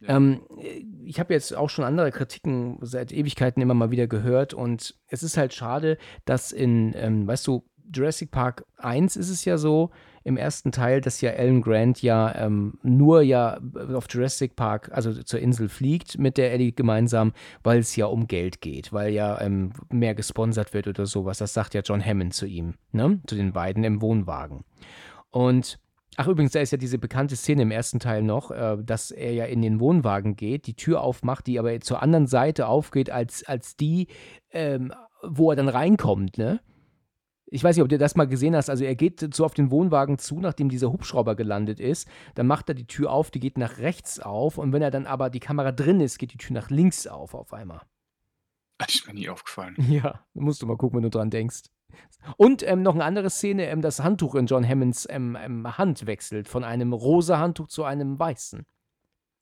Ja. Ähm, äh, ich habe jetzt auch schon andere Kritiken seit Ewigkeiten immer mal wieder gehört und es ist halt schade, dass in, ähm weißt du, Jurassic Park 1 ist es ja so, im ersten Teil, dass ja Alan Grant ja ähm, nur ja auf Jurassic Park, also zur Insel fliegt mit der Ellie gemeinsam, weil es ja um Geld geht, weil ja ähm, mehr gesponsert wird oder sowas. Das sagt ja John Hammond zu ihm, ne? zu den beiden im Wohnwagen. Und Ach, übrigens, da ist ja diese bekannte Szene im ersten Teil noch, äh, dass er ja in den Wohnwagen geht, die Tür aufmacht, die aber zur anderen Seite aufgeht, als, als die, ähm, wo er dann reinkommt, ne? Ich weiß nicht, ob du das mal gesehen hast. Also er geht so auf den Wohnwagen zu, nachdem dieser Hubschrauber gelandet ist. Dann macht er die Tür auf, die geht nach rechts auf. Und wenn er dann aber die Kamera drin ist, geht die Tür nach links auf auf einmal. Das ist mir nie aufgefallen. Ja, musst du mal gucken, wenn du dran denkst. Und ähm, noch eine andere Szene, ähm, das Handtuch in John Hammonds ähm, ähm, Hand wechselt von einem rosa Handtuch zu einem weißen.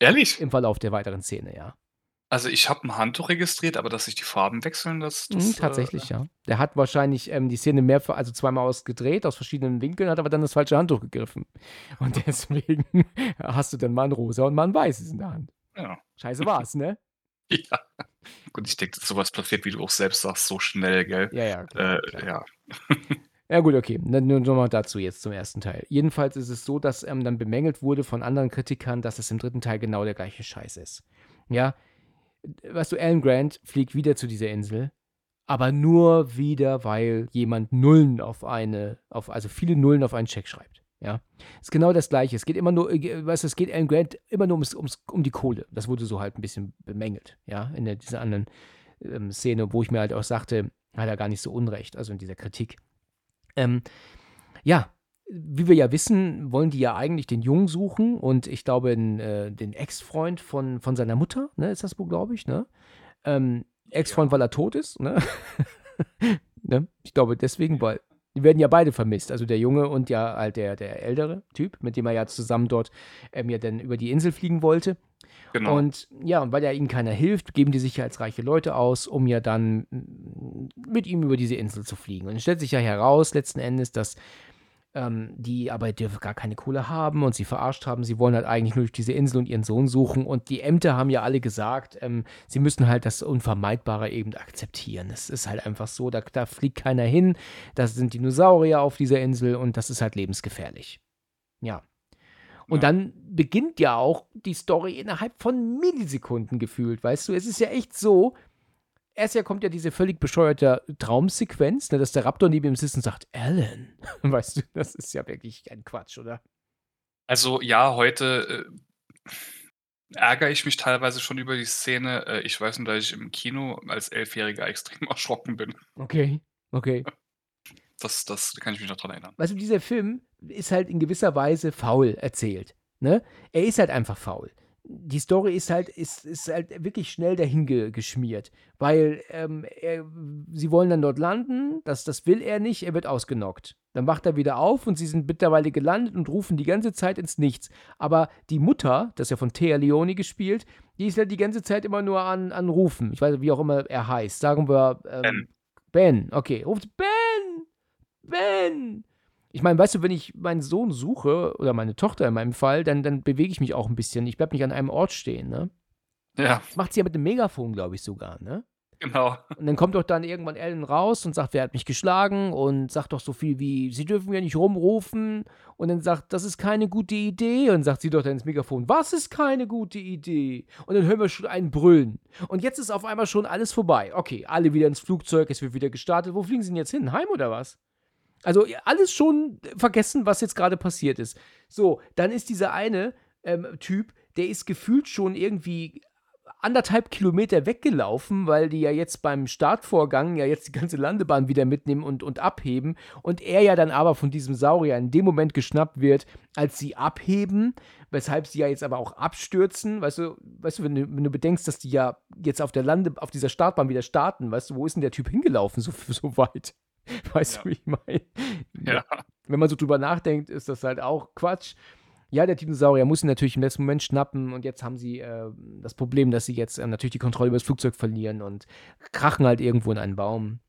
Ehrlich? Im Verlauf der weiteren Szene, ja. Also ich habe ein Handtuch registriert, aber dass sich die Farben wechseln, das, Mhm, das äh, tatsächlich, ja. Der hat wahrscheinlich ähm, die Szene mehrfach, also zweimal ausgedreht, aus verschiedenen Winkeln, hat aber dann das falsche Handtuch gegriffen. Und deswegen hast du dann mal ein rosa und mal ein weißes in der Hand. ja. Scheiße war's, ne? ja. Gut, ich denke, sowas passiert, wie du auch selbst sagst, so schnell, gell? Ja, ja, klar, Äh, klar. ja. Ja, gut, okay. Dann nur nochmal dazu jetzt zum ersten Teil. Jedenfalls ist es so, dass ähm, dann bemängelt wurde von anderen Kritikern, dass es im dritten Teil genau der gleiche Scheiß ist. Ja, weißt du, Alan Grant fliegt wieder zu dieser Insel, aber nur wieder, weil jemand Nullen auf eine, auf, also viele Nullen auf einen Check schreibt. Ja, ist genau das Gleiche. Es geht immer nur, äh, weißt du, es geht Alan Grant immer nur ums, ums, um die Kohle. Das wurde so halt ein bisschen bemängelt, ja, in der, dieser anderen ähm, Szene, wo ich mir halt auch sagte, hat er gar nicht so unrecht, also in dieser Kritik. Ähm, ja, wie wir ja wissen, wollen die ja eigentlich den Jungen suchen und ich glaube, den, äh, den Ex-Freund von, von seiner Mutter, ne, ist das wohl, glaube ich, ne? Ähm, Ex-Freund, weil er tot ist, ne? ne? Ich glaube deswegen, weil die werden ja beide vermisst, also der Junge und ja halt der, der ältere Typ, mit dem er ja zusammen dort ähm, ja dann über die Insel fliegen wollte. Genau. Und ja, und weil ja ihnen keiner hilft, geben die sich als reiche Leute aus, um ja dann mm, mit ihm über diese Insel zu fliegen. Und es stellt sich ja heraus, letzten Endes, dass ähm, die aber dürfen gar keine Kohle haben und sie verarscht haben. Sie wollen halt eigentlich nur durch diese Insel und ihren Sohn suchen. Und die Ämter haben ja alle gesagt, ähm, sie müssen halt das Unvermeidbare eben akzeptieren. Es ist halt einfach so, da, da fliegt keiner hin. Das sind Dinosaurier auf dieser Insel und das ist halt lebensgefährlich. Ja. Und Ja. dann beginnt ja auch die Story innerhalb von Millisekunden gefühlt, weißt du? Es ist ja echt so, erst ja kommt ja diese völlig bescheuerte Traumsequenz, ne, dass der Raptor neben ihm sitzt und sagt, Alan. Weißt du, das ist ja wirklich ein Quatsch, oder? Also ja, heute äh, ärgere ich mich teilweise schon über die Szene. Äh, ich weiß nur, dass ich im Kino als Elfjähriger extrem erschrocken bin. Okay, okay. Das, das kann ich mich noch dran erinnern. Weißt du, dieser Film ist halt in gewisser Weise faul erzählt. Ne? Er ist halt einfach faul. Die Story ist halt, ist, ist halt wirklich schnell dahin ge geschmiert, weil ähm, er, sie wollen dann dort landen, das, das will er nicht, er wird ausgenockt. Dann wacht er wieder auf und sie sind mittlerweile gelandet und rufen die ganze Zeit ins Nichts. Aber die Mutter, das ist ja von Thea Leone gespielt, die ist halt die ganze Zeit immer nur an, an Rufen. Ich weiß nicht, wie auch immer er heißt. Sagen wir ähm, Ben. Ben, okay. Ruft Ben! Ben! Ich meine, weißt du, wenn ich meinen Sohn suche, oder meine Tochter in meinem Fall, dann, dann bewege ich mich auch ein bisschen. Ich bleibe nicht an einem Ort stehen, ne? Ja, Das macht sie ja mit dem Megafon, glaube ich, sogar, ne? genau. Und dann kommt doch dann irgendwann Ellen raus und sagt, wer hat mich geschlagen und sagt doch so viel wie, sie dürfen ja nicht rumrufen. Und dann sagt, das ist keine gute Idee. Und sagt sie doch dann ins Megafon, was ist keine gute Idee? Und dann hören wir schon einen Brüllen. Und jetzt ist auf einmal schon alles vorbei. Okay, alle wieder ins Flugzeug, es wird wieder gestartet. Wo fliegen sie denn jetzt hin? Heim oder was? Also alles schon vergessen, was jetzt gerade passiert ist. So, dann ist dieser eine ähm, Typ, der ist gefühlt schon irgendwie anderthalb Kilometer weggelaufen, weil die ja jetzt beim Startvorgang ja jetzt die ganze Landebahn wieder mitnehmen und, und abheben und er ja dann aber von diesem Saurier in dem Moment geschnappt wird, als sie abheben, weshalb sie ja jetzt aber auch abstürzen, weißt du, weißt du, wenn du, wenn du bedenkst, dass die ja jetzt auf der Lande, auf dieser Startbahn wieder starten, weißt du, wo ist denn der Typ hingelaufen so, so weit? Weißt Ja. du, wie ich meine? Ja. wenn man so drüber nachdenkt, ist das halt auch Quatsch. Ja, der Dinosaurier muss ihn natürlich im letzten Moment schnappen und jetzt haben sie äh, das Problem, dass sie jetzt äh, natürlich die Kontrolle über das Flugzeug verlieren und krachen halt irgendwo in einen Baum.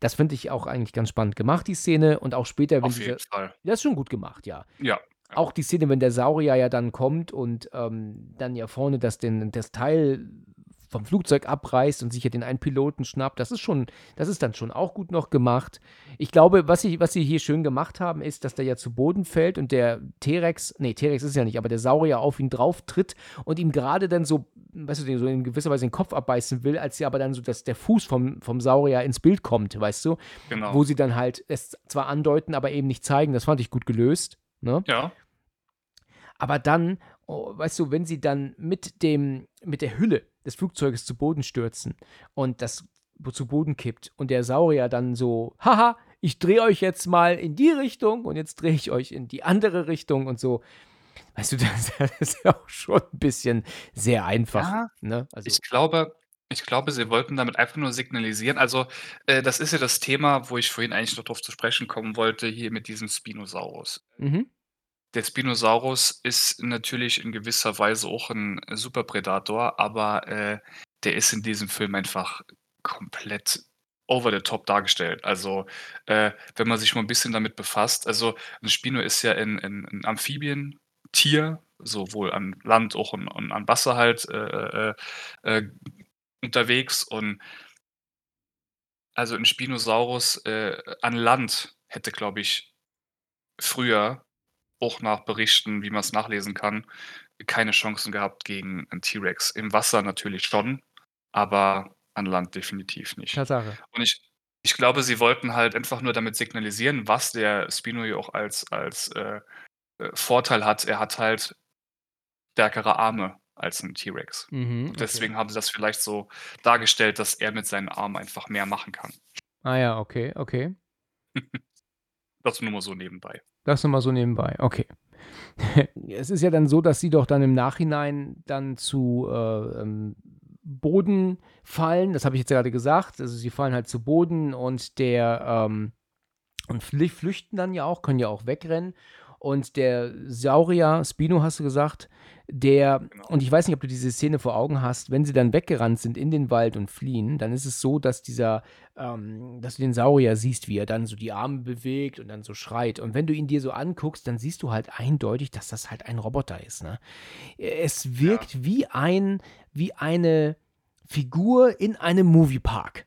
Das finde ich auch eigentlich ganz spannend gemacht, die Szene. Und auch später, wenn Auf jeden Fall. Das ist schon gut gemacht, ja. Ja. Auch die Szene, wenn der Saurier ja dann kommt und ähm, dann ja vorne das, den, das Teil vom Flugzeug abreißt und sich ja den einen Piloten schnappt. Das ist schon, das ist dann schon auch gut noch gemacht. Ich glaube, was sie, was sie hier schön gemacht haben, ist, dass der ja zu Boden fällt und der T-Rex, nee, T-Rex ist ja nicht, aber der Saurier auf ihn drauf tritt und ihm gerade dann so, weißt du, so in gewisser Weise den Kopf abbeißen will, als sie aber dann so, dass der Fuß vom, vom Saurier ins Bild kommt, weißt du? Genau. Wo sie dann halt es zwar andeuten, aber eben nicht zeigen. Das fand ich gut gelöst. Ne? Ja. Aber dann, oh, weißt du, wenn sie dann mit dem, mit der Hülle des Flugzeuges zu Boden stürzen und das zu Boden kippt und der Saurier dann so, haha, ich drehe euch jetzt mal in die Richtung und jetzt drehe ich euch in die andere Richtung und so. Weißt du, das, ist ja auch schon ein bisschen sehr einfach. Ja, Ne? Also, ich glaube ich glaube, sie wollten damit einfach nur signalisieren also, äh, das ist ja das Thema, wo ich vorhin eigentlich noch drauf zu sprechen kommen wollte, hier mit diesem Spinosaurus. mhm. Der Spinosaurus ist natürlich in gewisser Weise auch 'n Superpredator, aber, äh, der ist in diesem Film einfach komplett over the top dargestellt. Also, äh, wenn man sich mal 'n bisschen damit befasst also, 'n Spino ist ja 'n 'n 'n Amphibientier, sowohl an Land auch und und an Wasser halt, äh, äh, äh, äh, unterwegs und also 'n Spinosaurus, äh, an Land hätte, glaube ich, früher auch nach Berichten, wie man's nachlesen kann, keine Chancen gehabt gegen 'n T-Rex. Im Wasser natürlich schon, aber an Land definitiv nicht. Tatsache. Und ich ich glaube, sie wollten halt einfach nur damit signalisieren, was der Spino ja auch als als, äh, äh, Vorteil hat. Er hat halt stärkere Arme als 'n T-Rex. Mhm, okay. deswegen haben sie das vielleicht so dargestellt, dass er mit seinen Armen einfach mehr machen kann. Ah ja, okay, okay. Das nur mal so nebenbei. Das nur mal so nebenbei, okay. Es ist ja dann so, dass sie doch dann im Nachhinein dann zu, äh, ähm, Boden fallen. Das habe ich jetzt gerade gesagt. Also, sie fallen halt zu Boden und der, ähm und flü flüchten dann ja auch, können ja auch wegrennen. Und der Saurier, Spino hast du gesagt, der Genau. und ich weiß nicht, ob du diese Szene vor Augen hast, wenn sie dann weggerannt sind in den Wald und fliehen, dann ist es so, dass dieser ähm, dass du den Saurier siehst, wie er dann so die Arme bewegt und dann so schreit. Und wenn du ihn dir so anguckst, dann siehst du halt eindeutig, dass das halt ein Roboter ist, ne? Es Ja. wirkt wie ein wie eine Figur in einem Moviepark.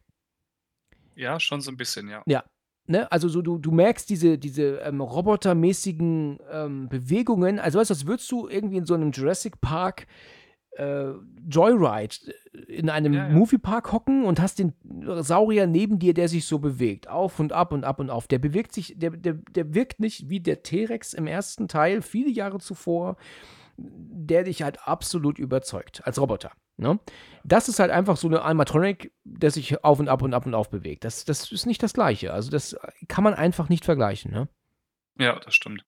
Ja, schon so 'n bisschen, ja. Ja, ne? Also, so du du merkst diese diese, ähm, robotermäßigen, ähm, Bewegungen. Also, weißt du, als würdest du irgendwie in so 'nem Jurassic Park, äh, Joyride in einem Ja, ja. Moviepark hocken und hast den Saurier neben dir, der sich so bewegt, auf und ab und ab und auf. Der bewegt sich der der der wirkt nicht wie der T-Rex im ersten Teil viele Jahre zuvor, der dich halt absolut überzeugt als Roboter, ne? Das ist halt einfach so 'ne Animatronic, der sich auf und ab und ab und auf bewegt. Das das ist nicht das Gleiche. Also, das kann man einfach nicht vergleichen, ne? Ja, das stimmt.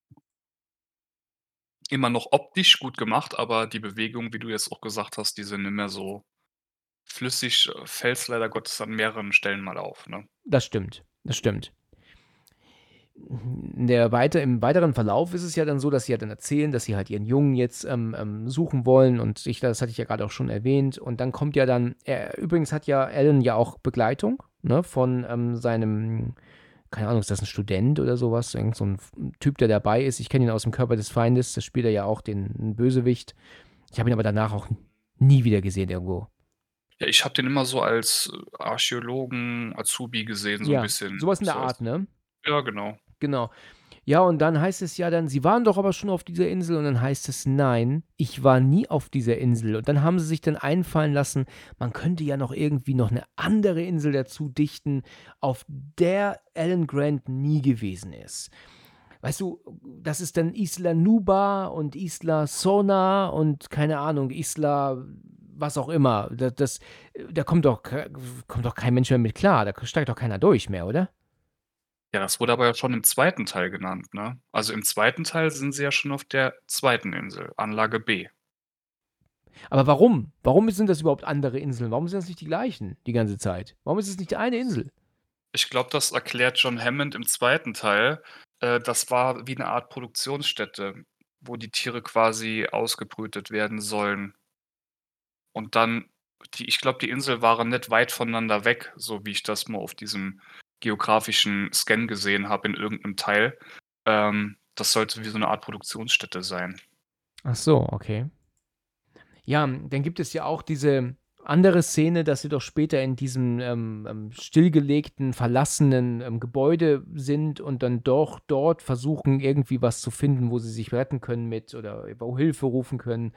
Immer noch optisch gut gemacht, aber die Bewegung, wie du jetzt auch gesagt hast, die sind nicht mehr so flüssig. Äh, fällt's leider Gottes an mehreren Stellen mal auf, ne? Das stimmt, das stimmt. Der weiter im weiteren Verlauf ist es ja dann so, dass sie ja dann erzählen, dass sie halt ihren Jungen jetzt, ähm, ähm, suchen wollen und ich das hatte ich ja grade auch schon erwähnt. Und dann kommt ja dann er übrigens hat ja Alan ja auch Begleitung, ne, von, ähm, seinem keine Ahnung, ist das 'n Student oder so was? Irgend so 'n F Typ, der dabei ist. Ich kenne ihn aus „Im Körper des Feindes“, da spielt er ja auch den Bösewicht. Ich habe ihn aber danach auch nie wieder gesehen irgendwo. Ja, ich habe den immer so als Archäologen, Azubi gesehen, so Ja, bisschen so was in der Art, ne? Ja, genau. Genau. Ja, und dann heißt es ja dann: „Sie waren doch aber schon auf dieser Insel“, und dann heißt es: „Nein, ich war nie auf dieser Insel.“ Und dann haben sie sich dann einfallen lassen, man könnte ja noch irgendwie noch 'ne andere Insel dazu dichten, auf der Alan Grant nie gewesen ist. Weißt du, das ist dann Isla Nublar und Isla Sorna und keine Ahnung, Isla was auch immer. Da das da kommt doch kommt doch kein Mensch mehr mit klar. Da steigt doch keiner durch mehr, oder? Ja, das wurde aber ja schon im 2. Teil genannt, ne? Also, im 2. Teil sind sie ja schon auf der 2. Insel, Anlage B. Aber warum? Warum sind das überhaupt andere Inseln? Warum sind das nicht die gleichen die ganze Zeit? Warum ist es nicht eine Insel? Ich glaube, das erklärt John Hammond im 2. Teil. Äh, das war wie 'ne Art Produktionsstätte, wo die Tiere quasi ausgebrütet werden sollen. Und dann die ich glaube, die Insel waren nicht weit voneinander weg, so wie ich das mal auf diesem geografischen Scan gesehen habe in irgend 'nem Teil. Ähm, das sollte wie so 'ne Art Produktionsstätte sein. Ach so, okay. Ja, dann gibt es ja auch diese andere Szene, dass sie doch später in diesem ähm, ähm, stillgelegten, verlassenen ähm, Gebäude sind und dann doch dort versuchen, irgendwie was zu finden, wo sie sich retten können mit oder wo Hilfe rufen können.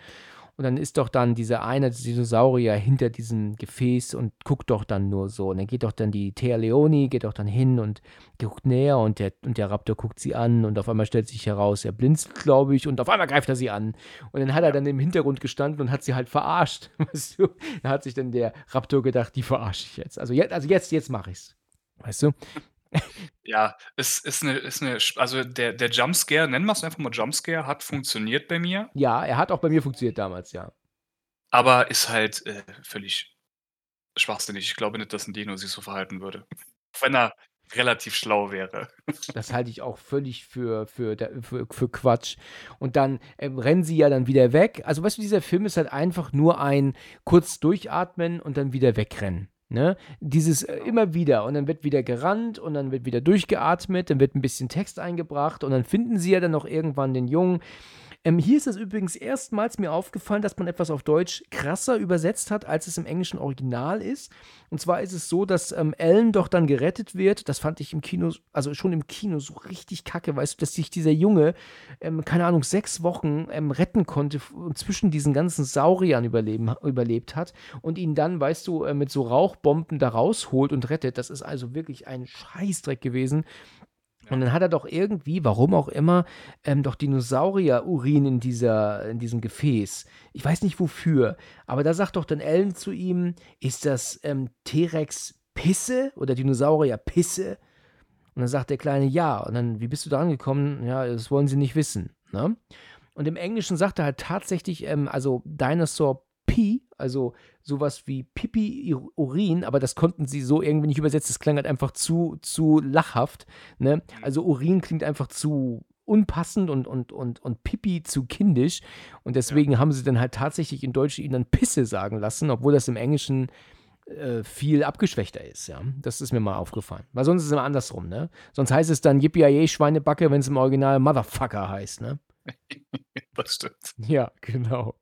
Und dann ist doch dann dieser eine Dinosaurier hinter diesem Gefäß und guckt doch dann nur so. Und dann geht doch dann die Thea Leoni, geht doch dann hin und guckt näher und der, und der Raptor guckt sie an und auf einmal stellt sich heraus, er blinzelt, glaube ich, und auf einmal greift er sie an. Und dann hat er dann im Hintergrund gestanden und hat sie halt verarscht. Weißt du? Da hat sich dann der Raptor gedacht, die verarsche ich jetzt. Also jetzt, also jetzt, jetzt mache ich's. Weißt du? Ja, es ist eine, ist 'ne also der der Jumpscare, nennen wir es einfach mal Jumpscare, hat funktioniert bei mir. Ja, er hat auch bei mir funktioniert damals, ja. Aber ist halt, äh, völlig schwachsinnig. Ich glaube nicht, dass 'n Dino sich so verhalten würde. Wenn er relativ schlau wäre. Das halte ich auch völlig für für für für Quatsch. Und dann, ähm, rennen sie ja dann wieder weg. Also, weißt du, dieser Film ist halt einfach nur ein kurz durchatmen und dann wieder wegrennen. Ne? Dieses äh, immer wieder und dann wird wieder gerannt und dann wird wieder durchgeatmet, dann wird ein bisschen Text eingebracht und dann finden sie ja dann noch irgendwann den Jungen. Ähm, hier ist es übrigens erstmals mir aufgefallen, dass man etwas auf Deutsch krasser übersetzt hat, als es im englischen Original ist. Und zwar ist es so, dass ähm, Ellen doch dann gerettet wird. Das fand ich im Kino, also schon im Kino so richtig kacke, weißt du, dass sich dieser Junge, ähm, keine Ahnung, sechs Wochen ähm, retten konnte und zwischen diesen ganzen Sauriern überleben, überlebt hat und ihn dann, weißt du, äh, mit so Rauchbomben da rausholt und rettet. Das ist also wirklich ein Scheißdreck gewesen. Und dann hat er doch irgendwie, warum auch immer, ähm, doch Dinosaurier-Urin in, in diesem Gefäß. Ich weiß nicht wofür, aber da sagt doch dann Ellen zu ihm, ist das ähm, T-Rex-Pisse oder Dinosaurier-Pisse? Und dann sagt der Kleine, ja. Und dann, wie bist du da angekommen? Ja, das wollen sie nicht wissen. Ne? Und im Englischen sagt er halt tatsächlich, ähm, also Dinosaur Pee, also sowas wie Pipi Urin, aber das konnten sie so irgendwie nicht übersetzen. Das klang halt einfach zu, zu lachhaft. Ne? Also Urin klingt einfach zu unpassend und, und, und, und Pipi zu kindisch. Und deswegen ja. haben sie dann halt tatsächlich in Deutsch ihnen dann Pisse sagen lassen, obwohl das im Englischen äh, viel abgeschwächter ist, ja. Das ist mir mal aufgefallen. Weil sonst ist es immer andersrum, ne? Sonst heißt es dann Yippie Schweinebacke, wenn es im Original Motherfucker heißt, ne? das stimmt. Ja, genau.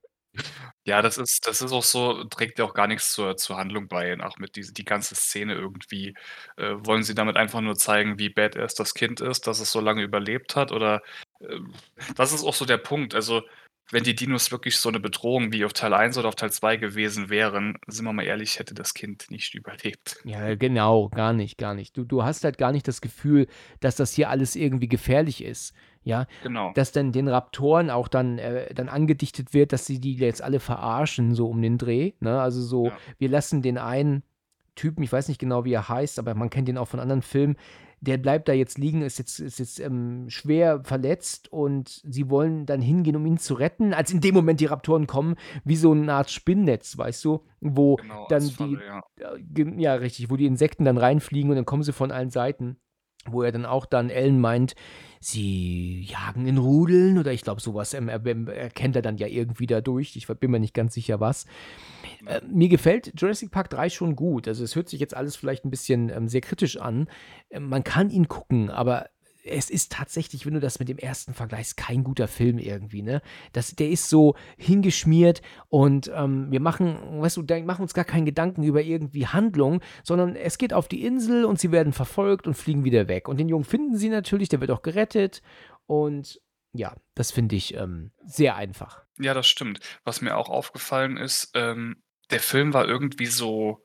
Ja, das ist das ist auch so trägt ja auch gar nichts zur zur Handlung bei, auch mit diese die ganze Szene irgendwie. Äh, wollen sie damit einfach nur zeigen, wie badass das Kind ist, dass es so lange überlebt hat oder, ähm das ist auch so der Punkt. Also, wenn die Dinos wirklich so eine Bedrohung wie auf Teil 1 oder auf Teil 2 gewesen wären, sind wir mal ehrlich, hätte das Kind nicht überlebt. Ja, genau, gar nicht, gar nicht. Du du hast halt gar nicht das Gefühl, dass das hier alles irgendwie gefährlich ist ja, Genau. dass dann den Raptoren auch dann, äh, dann angedichtet wird, dass sie die jetzt alle verarschen, so um den Dreh. Ne? Also so, Ja. wir lassen den einen Typen, ich weiß nicht genau, wie er heißt, aber man kennt ihn auch von anderen Filmen, der bleibt da jetzt liegen, ist jetzt, ist jetzt ähm, schwer verletzt und sie wollen dann hingehen, um ihn zu retten, als in dem Moment die Raptoren kommen, wie so eine Art Spinnnetz, weißt du, wo Genau, dann die, ja. äh, ja richtig, wo die Insekten dann reinfliegen und dann kommen sie von allen Seiten wo er dann auch dann Ellen meint, sie jagen in Rudeln oder ich glaube sowas ähm, er, erkennt er dann ja irgendwie dadurch. Ich bin mir nicht ganz sicher was. Äh, mir gefällt Jurassic Park 3 schon gut. Also es hört sich jetzt alles vielleicht ein bisschen ähm, sehr kritisch an. Äh, man kann ihn gucken, aber es ist tatsächlich, wenn du das mit dem ersten vergleichst, kein guter Film irgendwie, ne? Das, der ist so hingeschmiert und ähm, wir machen, weißt du, machen uns gar keinen Gedanken über irgendwie Handlung, sondern es geht auf die Insel und sie werden verfolgt und fliegen wieder weg. Und den Jungen finden sie natürlich, der wird auch gerettet und ja, das finde ich ähm, sehr einfach. Ja, das stimmt. Was mir auch aufgefallen ist, ähm, der Film war irgendwie so,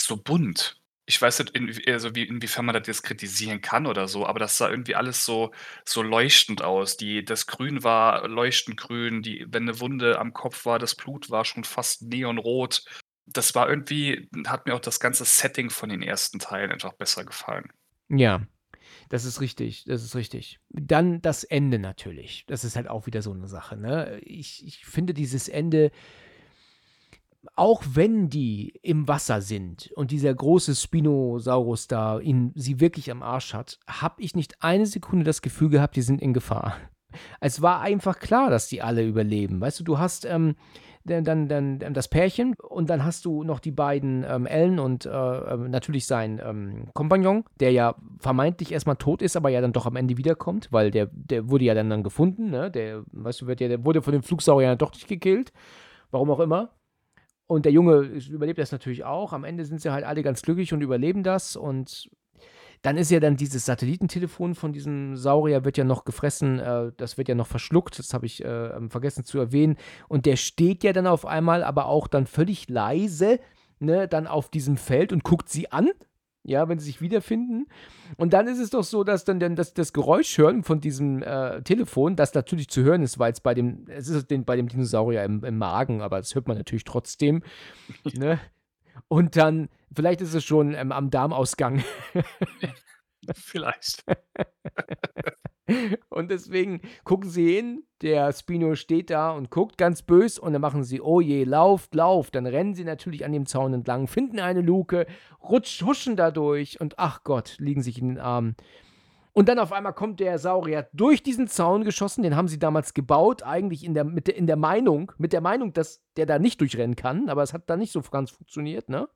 so bunt ich weiß nicht, in, also wie, inwiefern man das jetzt kritisieren kann oder so, aber das sah irgendwie alles so, so leuchtend aus. Die, das Grün war leuchtend grün, die, wenn eine Wunde am Kopf war, das Blut war schon fast neonrot. Das war irgendwie, hat mir auch das ganze Setting von den ersten Teilen einfach besser gefallen. Ja, das ist richtig, das ist richtig. Dann das Ende natürlich. Das ist halt auch wieder so eine Sache. Ne? Ich, ich finde dieses Ende auch wenn die im Wasser sind und dieser große Spinosaurus da ihn, sie wirklich am Arsch hat, habe ich nicht eine Sekunde das Gefühl gehabt, die sind in Gefahr. Es war einfach klar, dass die alle überleben. Weißt du, du hast ähm, dann, dann, dann, das Pärchen und dann hast du noch die beiden ähm, Ellen und äh, ähm, natürlich sein ähm, Kompagnon, der ja vermeintlich erstmal tot ist, aber ja dann doch am Ende wiederkommt, weil der, der wurde ja dann, dann gefunden, ne? Der, weißt du, wird ja, der wurde von dem Flugsaurier doch nicht gekillt. Warum auch immer. Und der Junge überlebt das natürlich auch. Am Ende sind sie halt alle ganz glücklich und überleben das. Und dann ist ja dann dieses Satellitentelefon von diesem Saurier wird ja noch gefressen, äh, das wird ja noch verschluckt, das habe ich äh, ähm, vergessen zu erwähnen. Und der steht ja dann auf einmal, aber auch dann völlig leise, ne, dann auf diesem Feld und guckt sie an ja, wenn sie sich wiederfinden. Und dann ist es doch so, dass dann, dann das, das Geräusch hören von diesem äh, Telefon, das natürlich zu hören ist, weil es bei dem, es ist den, bei dem Dinosaurier im, im Magen, aber das hört man natürlich trotzdem. ne? Und dann, vielleicht ist es schon ähm, am Darmausgang. Vielleicht. und deswegen gucken sie hin, der Spino steht da und guckt ganz bös und dann machen sie, oh je, lauft, lauft. Dann rennen sie natürlich an dem Zaun entlang, finden eine Luke, rutsch, huschen da durch und ach Gott, liegen sich in den Armen. Und dann auf einmal kommt der Saurier durch diesen Zaun geschossen, den haben sie damals gebaut, eigentlich in der, mit der, in der Meinung, mit der Meinung, dass der da nicht durchrennen kann, aber es hat da nicht so ganz funktioniert, ne?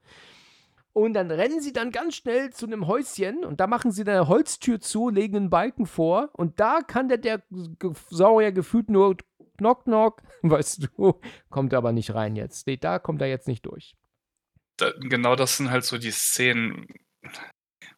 Und dann rennen sie dann ganz schnell zu einem Häuschen und da machen sie eine Holztür zu, legen einen Balken vor und da kann der, der Saurier gefühlt nur knock knock, weißt du, kommt aber nicht rein jetzt. Nee, da kommt er jetzt nicht durch. Da, genau das sind halt so die Szenen,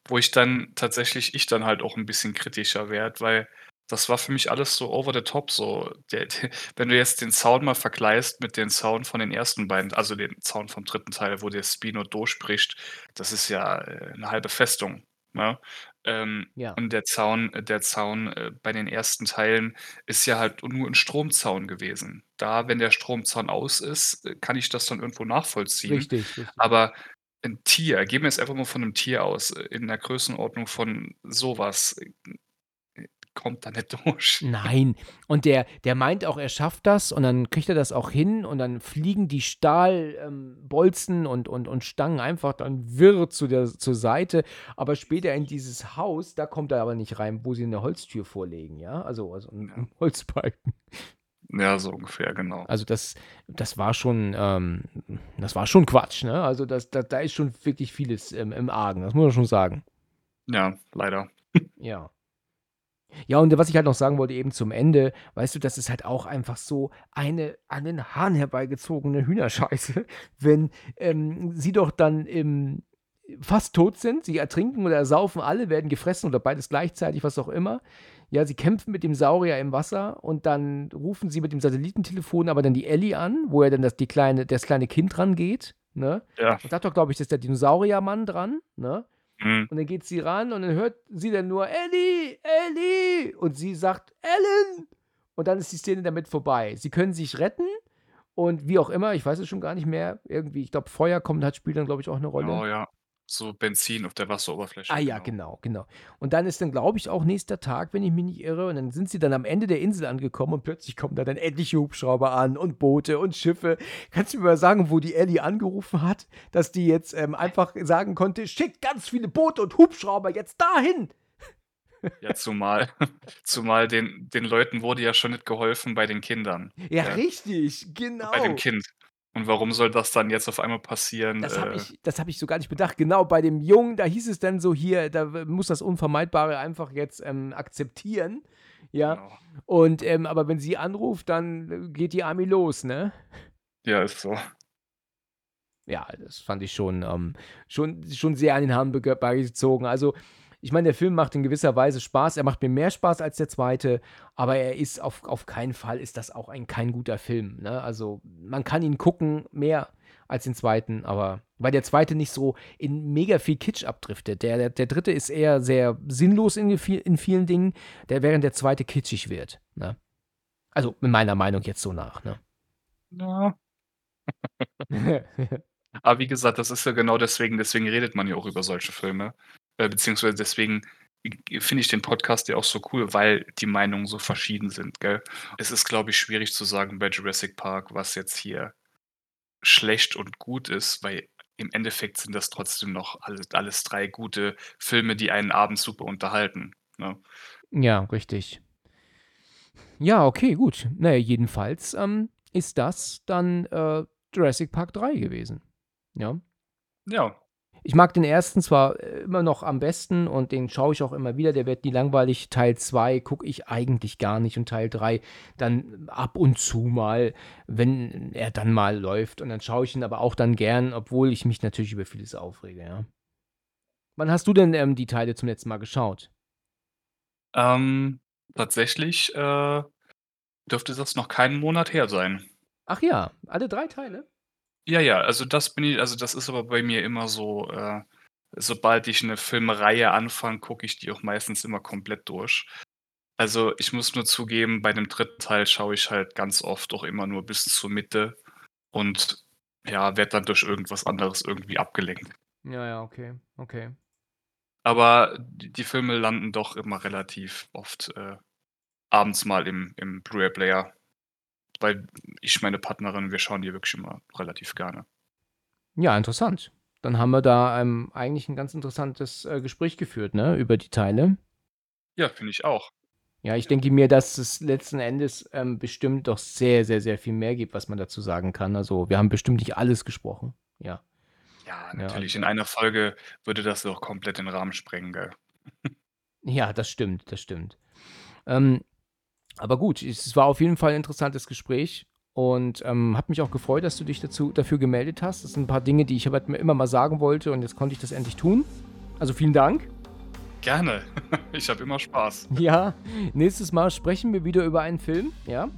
wo ich dann tatsächlich, ich dann halt auch ein bisschen kritischer werde, weil das war für mich alles so over the top so. Der, der, wenn du jetzt den Sound mal vergleichst mit den Sound von den ersten beiden, also den Sound vom dritten Teil, wo der Spino durchspricht, das ist ja äh, eine halbe Festung. Ne? Ähm, Ja. und der Zaun, der Zaun äh, bei den ersten Teilen ist ja halt nur ein Stromzaun gewesen. Da, wenn der Stromzaun aus ist, äh, kann ich das dann irgendwo nachvollziehen. Richtig, richtig. Aber ein Tier, gehen wir jetzt einfach mal von einem Tier aus, in der Größenordnung von sowas, kommt da nicht durch. Nein. Und der, der meint auch, er schafft das und dann kriegt er das auch hin und dann fliegen die Stahlbolzen ähm, und, und, und Stangen einfach dann wirr zu der, zur Seite. Aber später in dieses Haus, da kommt er aber nicht rein, wo sie eine Holztür vorlegen, ja? Also, also ein, ein Holzbalken. Ja, so ungefähr, genau. Also das, das war schon, ähm, das war schon Quatsch, ne? Also das, da, da ist schon wirklich vieles ähm, im Argen, das muss man schon sagen. Ja, leider. Ja. Ja, und was ich halt noch sagen wollte, eben zum Ende, weißt du, das ist halt auch einfach so eine an den Haaren herbeigezogene Hühnerscheiße, wenn ähm, sie doch dann im, fast tot sind, sie ertrinken oder ersaufen alle, werden gefressen oder beides gleichzeitig, was auch immer. Ja, sie kämpfen mit dem Saurier im Wasser und dann rufen sie mit dem Satellitentelefon aber dann die Ellie an, wo er dann das, die kleine, das kleine Kind dran geht. Ne? Ja. Da doch, glaube ich, das ist der Dinosauriermann dran, ne? Mhm. Und dann geht sie ran und dann hört sie dann nur Ellie, Ellie. Und sie sagt Ellen. Und dann ist die Szene damit vorbei. Sie können sich retten und wie auch immer, ich weiß es schon gar nicht mehr. Irgendwie, ich glaube, Feuer kommt, hat spielt dann, glaube ich, auch eine Rolle. Oh ja. So Benzin auf der Wasseroberfläche. Ah ja, genau, genau. Und dann ist dann, glaube ich, auch nächster Tag, wenn ich mich nicht irre. Und dann sind sie dann am Ende der Insel angekommen und plötzlich kommen da dann etliche Hubschrauber an und Boote und Schiffe. Kannst du mir mal sagen, wo die Ellie angerufen hat, dass die jetzt ähm, einfach sagen konnte, schickt ganz viele Boote und Hubschrauber jetzt dahin. Ja, zumal, zumal den, den Leuten wurde ja schon nicht geholfen bei den Kindern. Ja, Ja. richtig, genau. Bei dem Kind. Und warum soll das dann jetzt auf einmal passieren? Das habe Äh, ich, das hab ich so gar nicht bedacht. Genau, bei dem Jungen, da hieß es dann so hier, da muss das Unvermeidbare einfach jetzt ähm, akzeptieren. Ja. genau. Und, ähm, aber wenn sie anruft, dann äh, geht die Army los, ne? Ja, ist so. Ja, das fand ich schon, ähm, schon, schon sehr an den Haaren beigezogen. Also, ich meine, der Film macht in gewisser Weise Spaß. Er macht mir mehr Spaß als der zweite, aber er ist auf, auf keinen Fall ist das auch ein kein guter Film. Ne? Also, man kann ihn gucken mehr als den zweiten, aber weil der zweite nicht so in mega viel Kitsch abdriftet. Der, der, der dritte ist eher sehr sinnlos in, viel- in vielen Dingen, der, während der zweite kitschig wird. Ne? Also, in meiner Meinung jetzt so nach. Ne? Ja. Aber wie gesagt, das ist ja genau deswegen, deswegen redet man ja auch über solche Filme. Äh, beziehungsweise deswegen finde ich den Podcast ja auch so cool, weil die Meinungen so verschieden sind, gell? Es ist, glaube ich, schwierig zu sagen bei Jurassic Park, was jetzt hier schlecht und gut ist, weil im Endeffekt sind das trotzdem noch alles, alles drei gute Filme, die einen abends super unterhalten. Ne? Ja, richtig. Ja, okay, gut. Naja, jedenfalls ähm, ist das dann äh, Jurassic Park 3 gewesen. Ja. Ja, Ich mag den ersten zwar äh, immer noch am besten und den schaue ich auch immer wieder, der wird nie langweilig. Teil 2 gucke ich eigentlich gar nicht und Teil 3 dann ab und zu mal, wenn er dann mal läuft. Und dann schaue ich ihn aber auch dann gern, obwohl ich mich natürlich über vieles aufrege, ja. Wann hast du denn ähm, die Teile zum letzten Mal geschaut? Ähm, tatsächlich äh, dürfte das noch keinen Monat her sein. Ach ja, alle drei Teile? Ja, ja, also das bin ich also das ist aber bei mir immer so, äh, sobald ich eine Filmreihe anfange, gucke ich die auch meistens immer komplett durch. Also, ich muss nur zugeben, bei dem dritten Teil schaue ich halt ganz oft auch immer nur bis zur Mitte und, ja, werde dann durch irgendwas anderes irgendwie abgelenkt. Ja, ja, okay, okay. Aber die Filme landen doch immer relativ oft, äh, abends mal im im Blu-ray-Player, weil ich meine Partnerin, wir schauen die wirklich immer relativ gerne. Ja, interessant. Dann haben wir da, ähm, eigentlich ein ganz interessantes, äh, Gespräch geführt, ne, über die Teile. Ja, finde ich auch. Ja, ich denke mir, dass es letzten Endes, ähm, bestimmt doch sehr, sehr, sehr viel mehr gibt, was man dazu sagen kann. Also, wir haben bestimmt nicht alles gesprochen, ja. Ja, Ja, natürlich. In also einer Folge würde das doch komplett den Rahmen sprengen, gell? ja, das stimmt, das stimmt. Ähm, aber gut, es war auf jeden Fall 'n interessantes Gespräch und, ähm, habe mich auch gefreut, dass du dich dazu dafür gemeldet hast. Das sind 'n paar Dinge, die ich aber mir immer mal sagen wollte und jetzt konnte ich das endlich tun. Also, vielen Dank. Gerne. Ich habe immer Spaß. Ja, nächstes Mal sprechen wir wieder über einen Film, ja?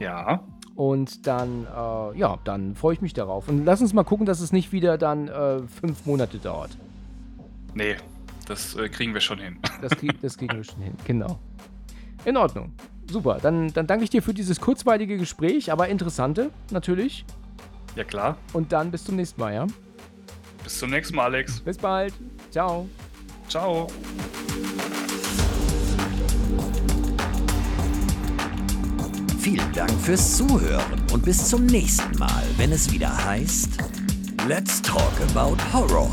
Ja. Und dann, äh, ja, dann freue ich mich darauf. Und lass uns mal gucken, dass es nicht wieder dann, äh, 5 Monate dauert. Ne, das, äh, kriegen wir schon hin. Das krieg das kriegen wir schon hin, genau. In Ordnung. Super, dann dann danke ich dir für dieses kurzweilige Gespräch, aber interessante natürlich. Ja klar. Und dann bis zum nächsten Mal, ja? Bis zum nächsten Mal, Alex. Bis bald. Tschau. Tschau. Vielen Dank fürs Zuhören und bis zum nächsten Mal, wenn es wieder heißt Let's Talk About Horror.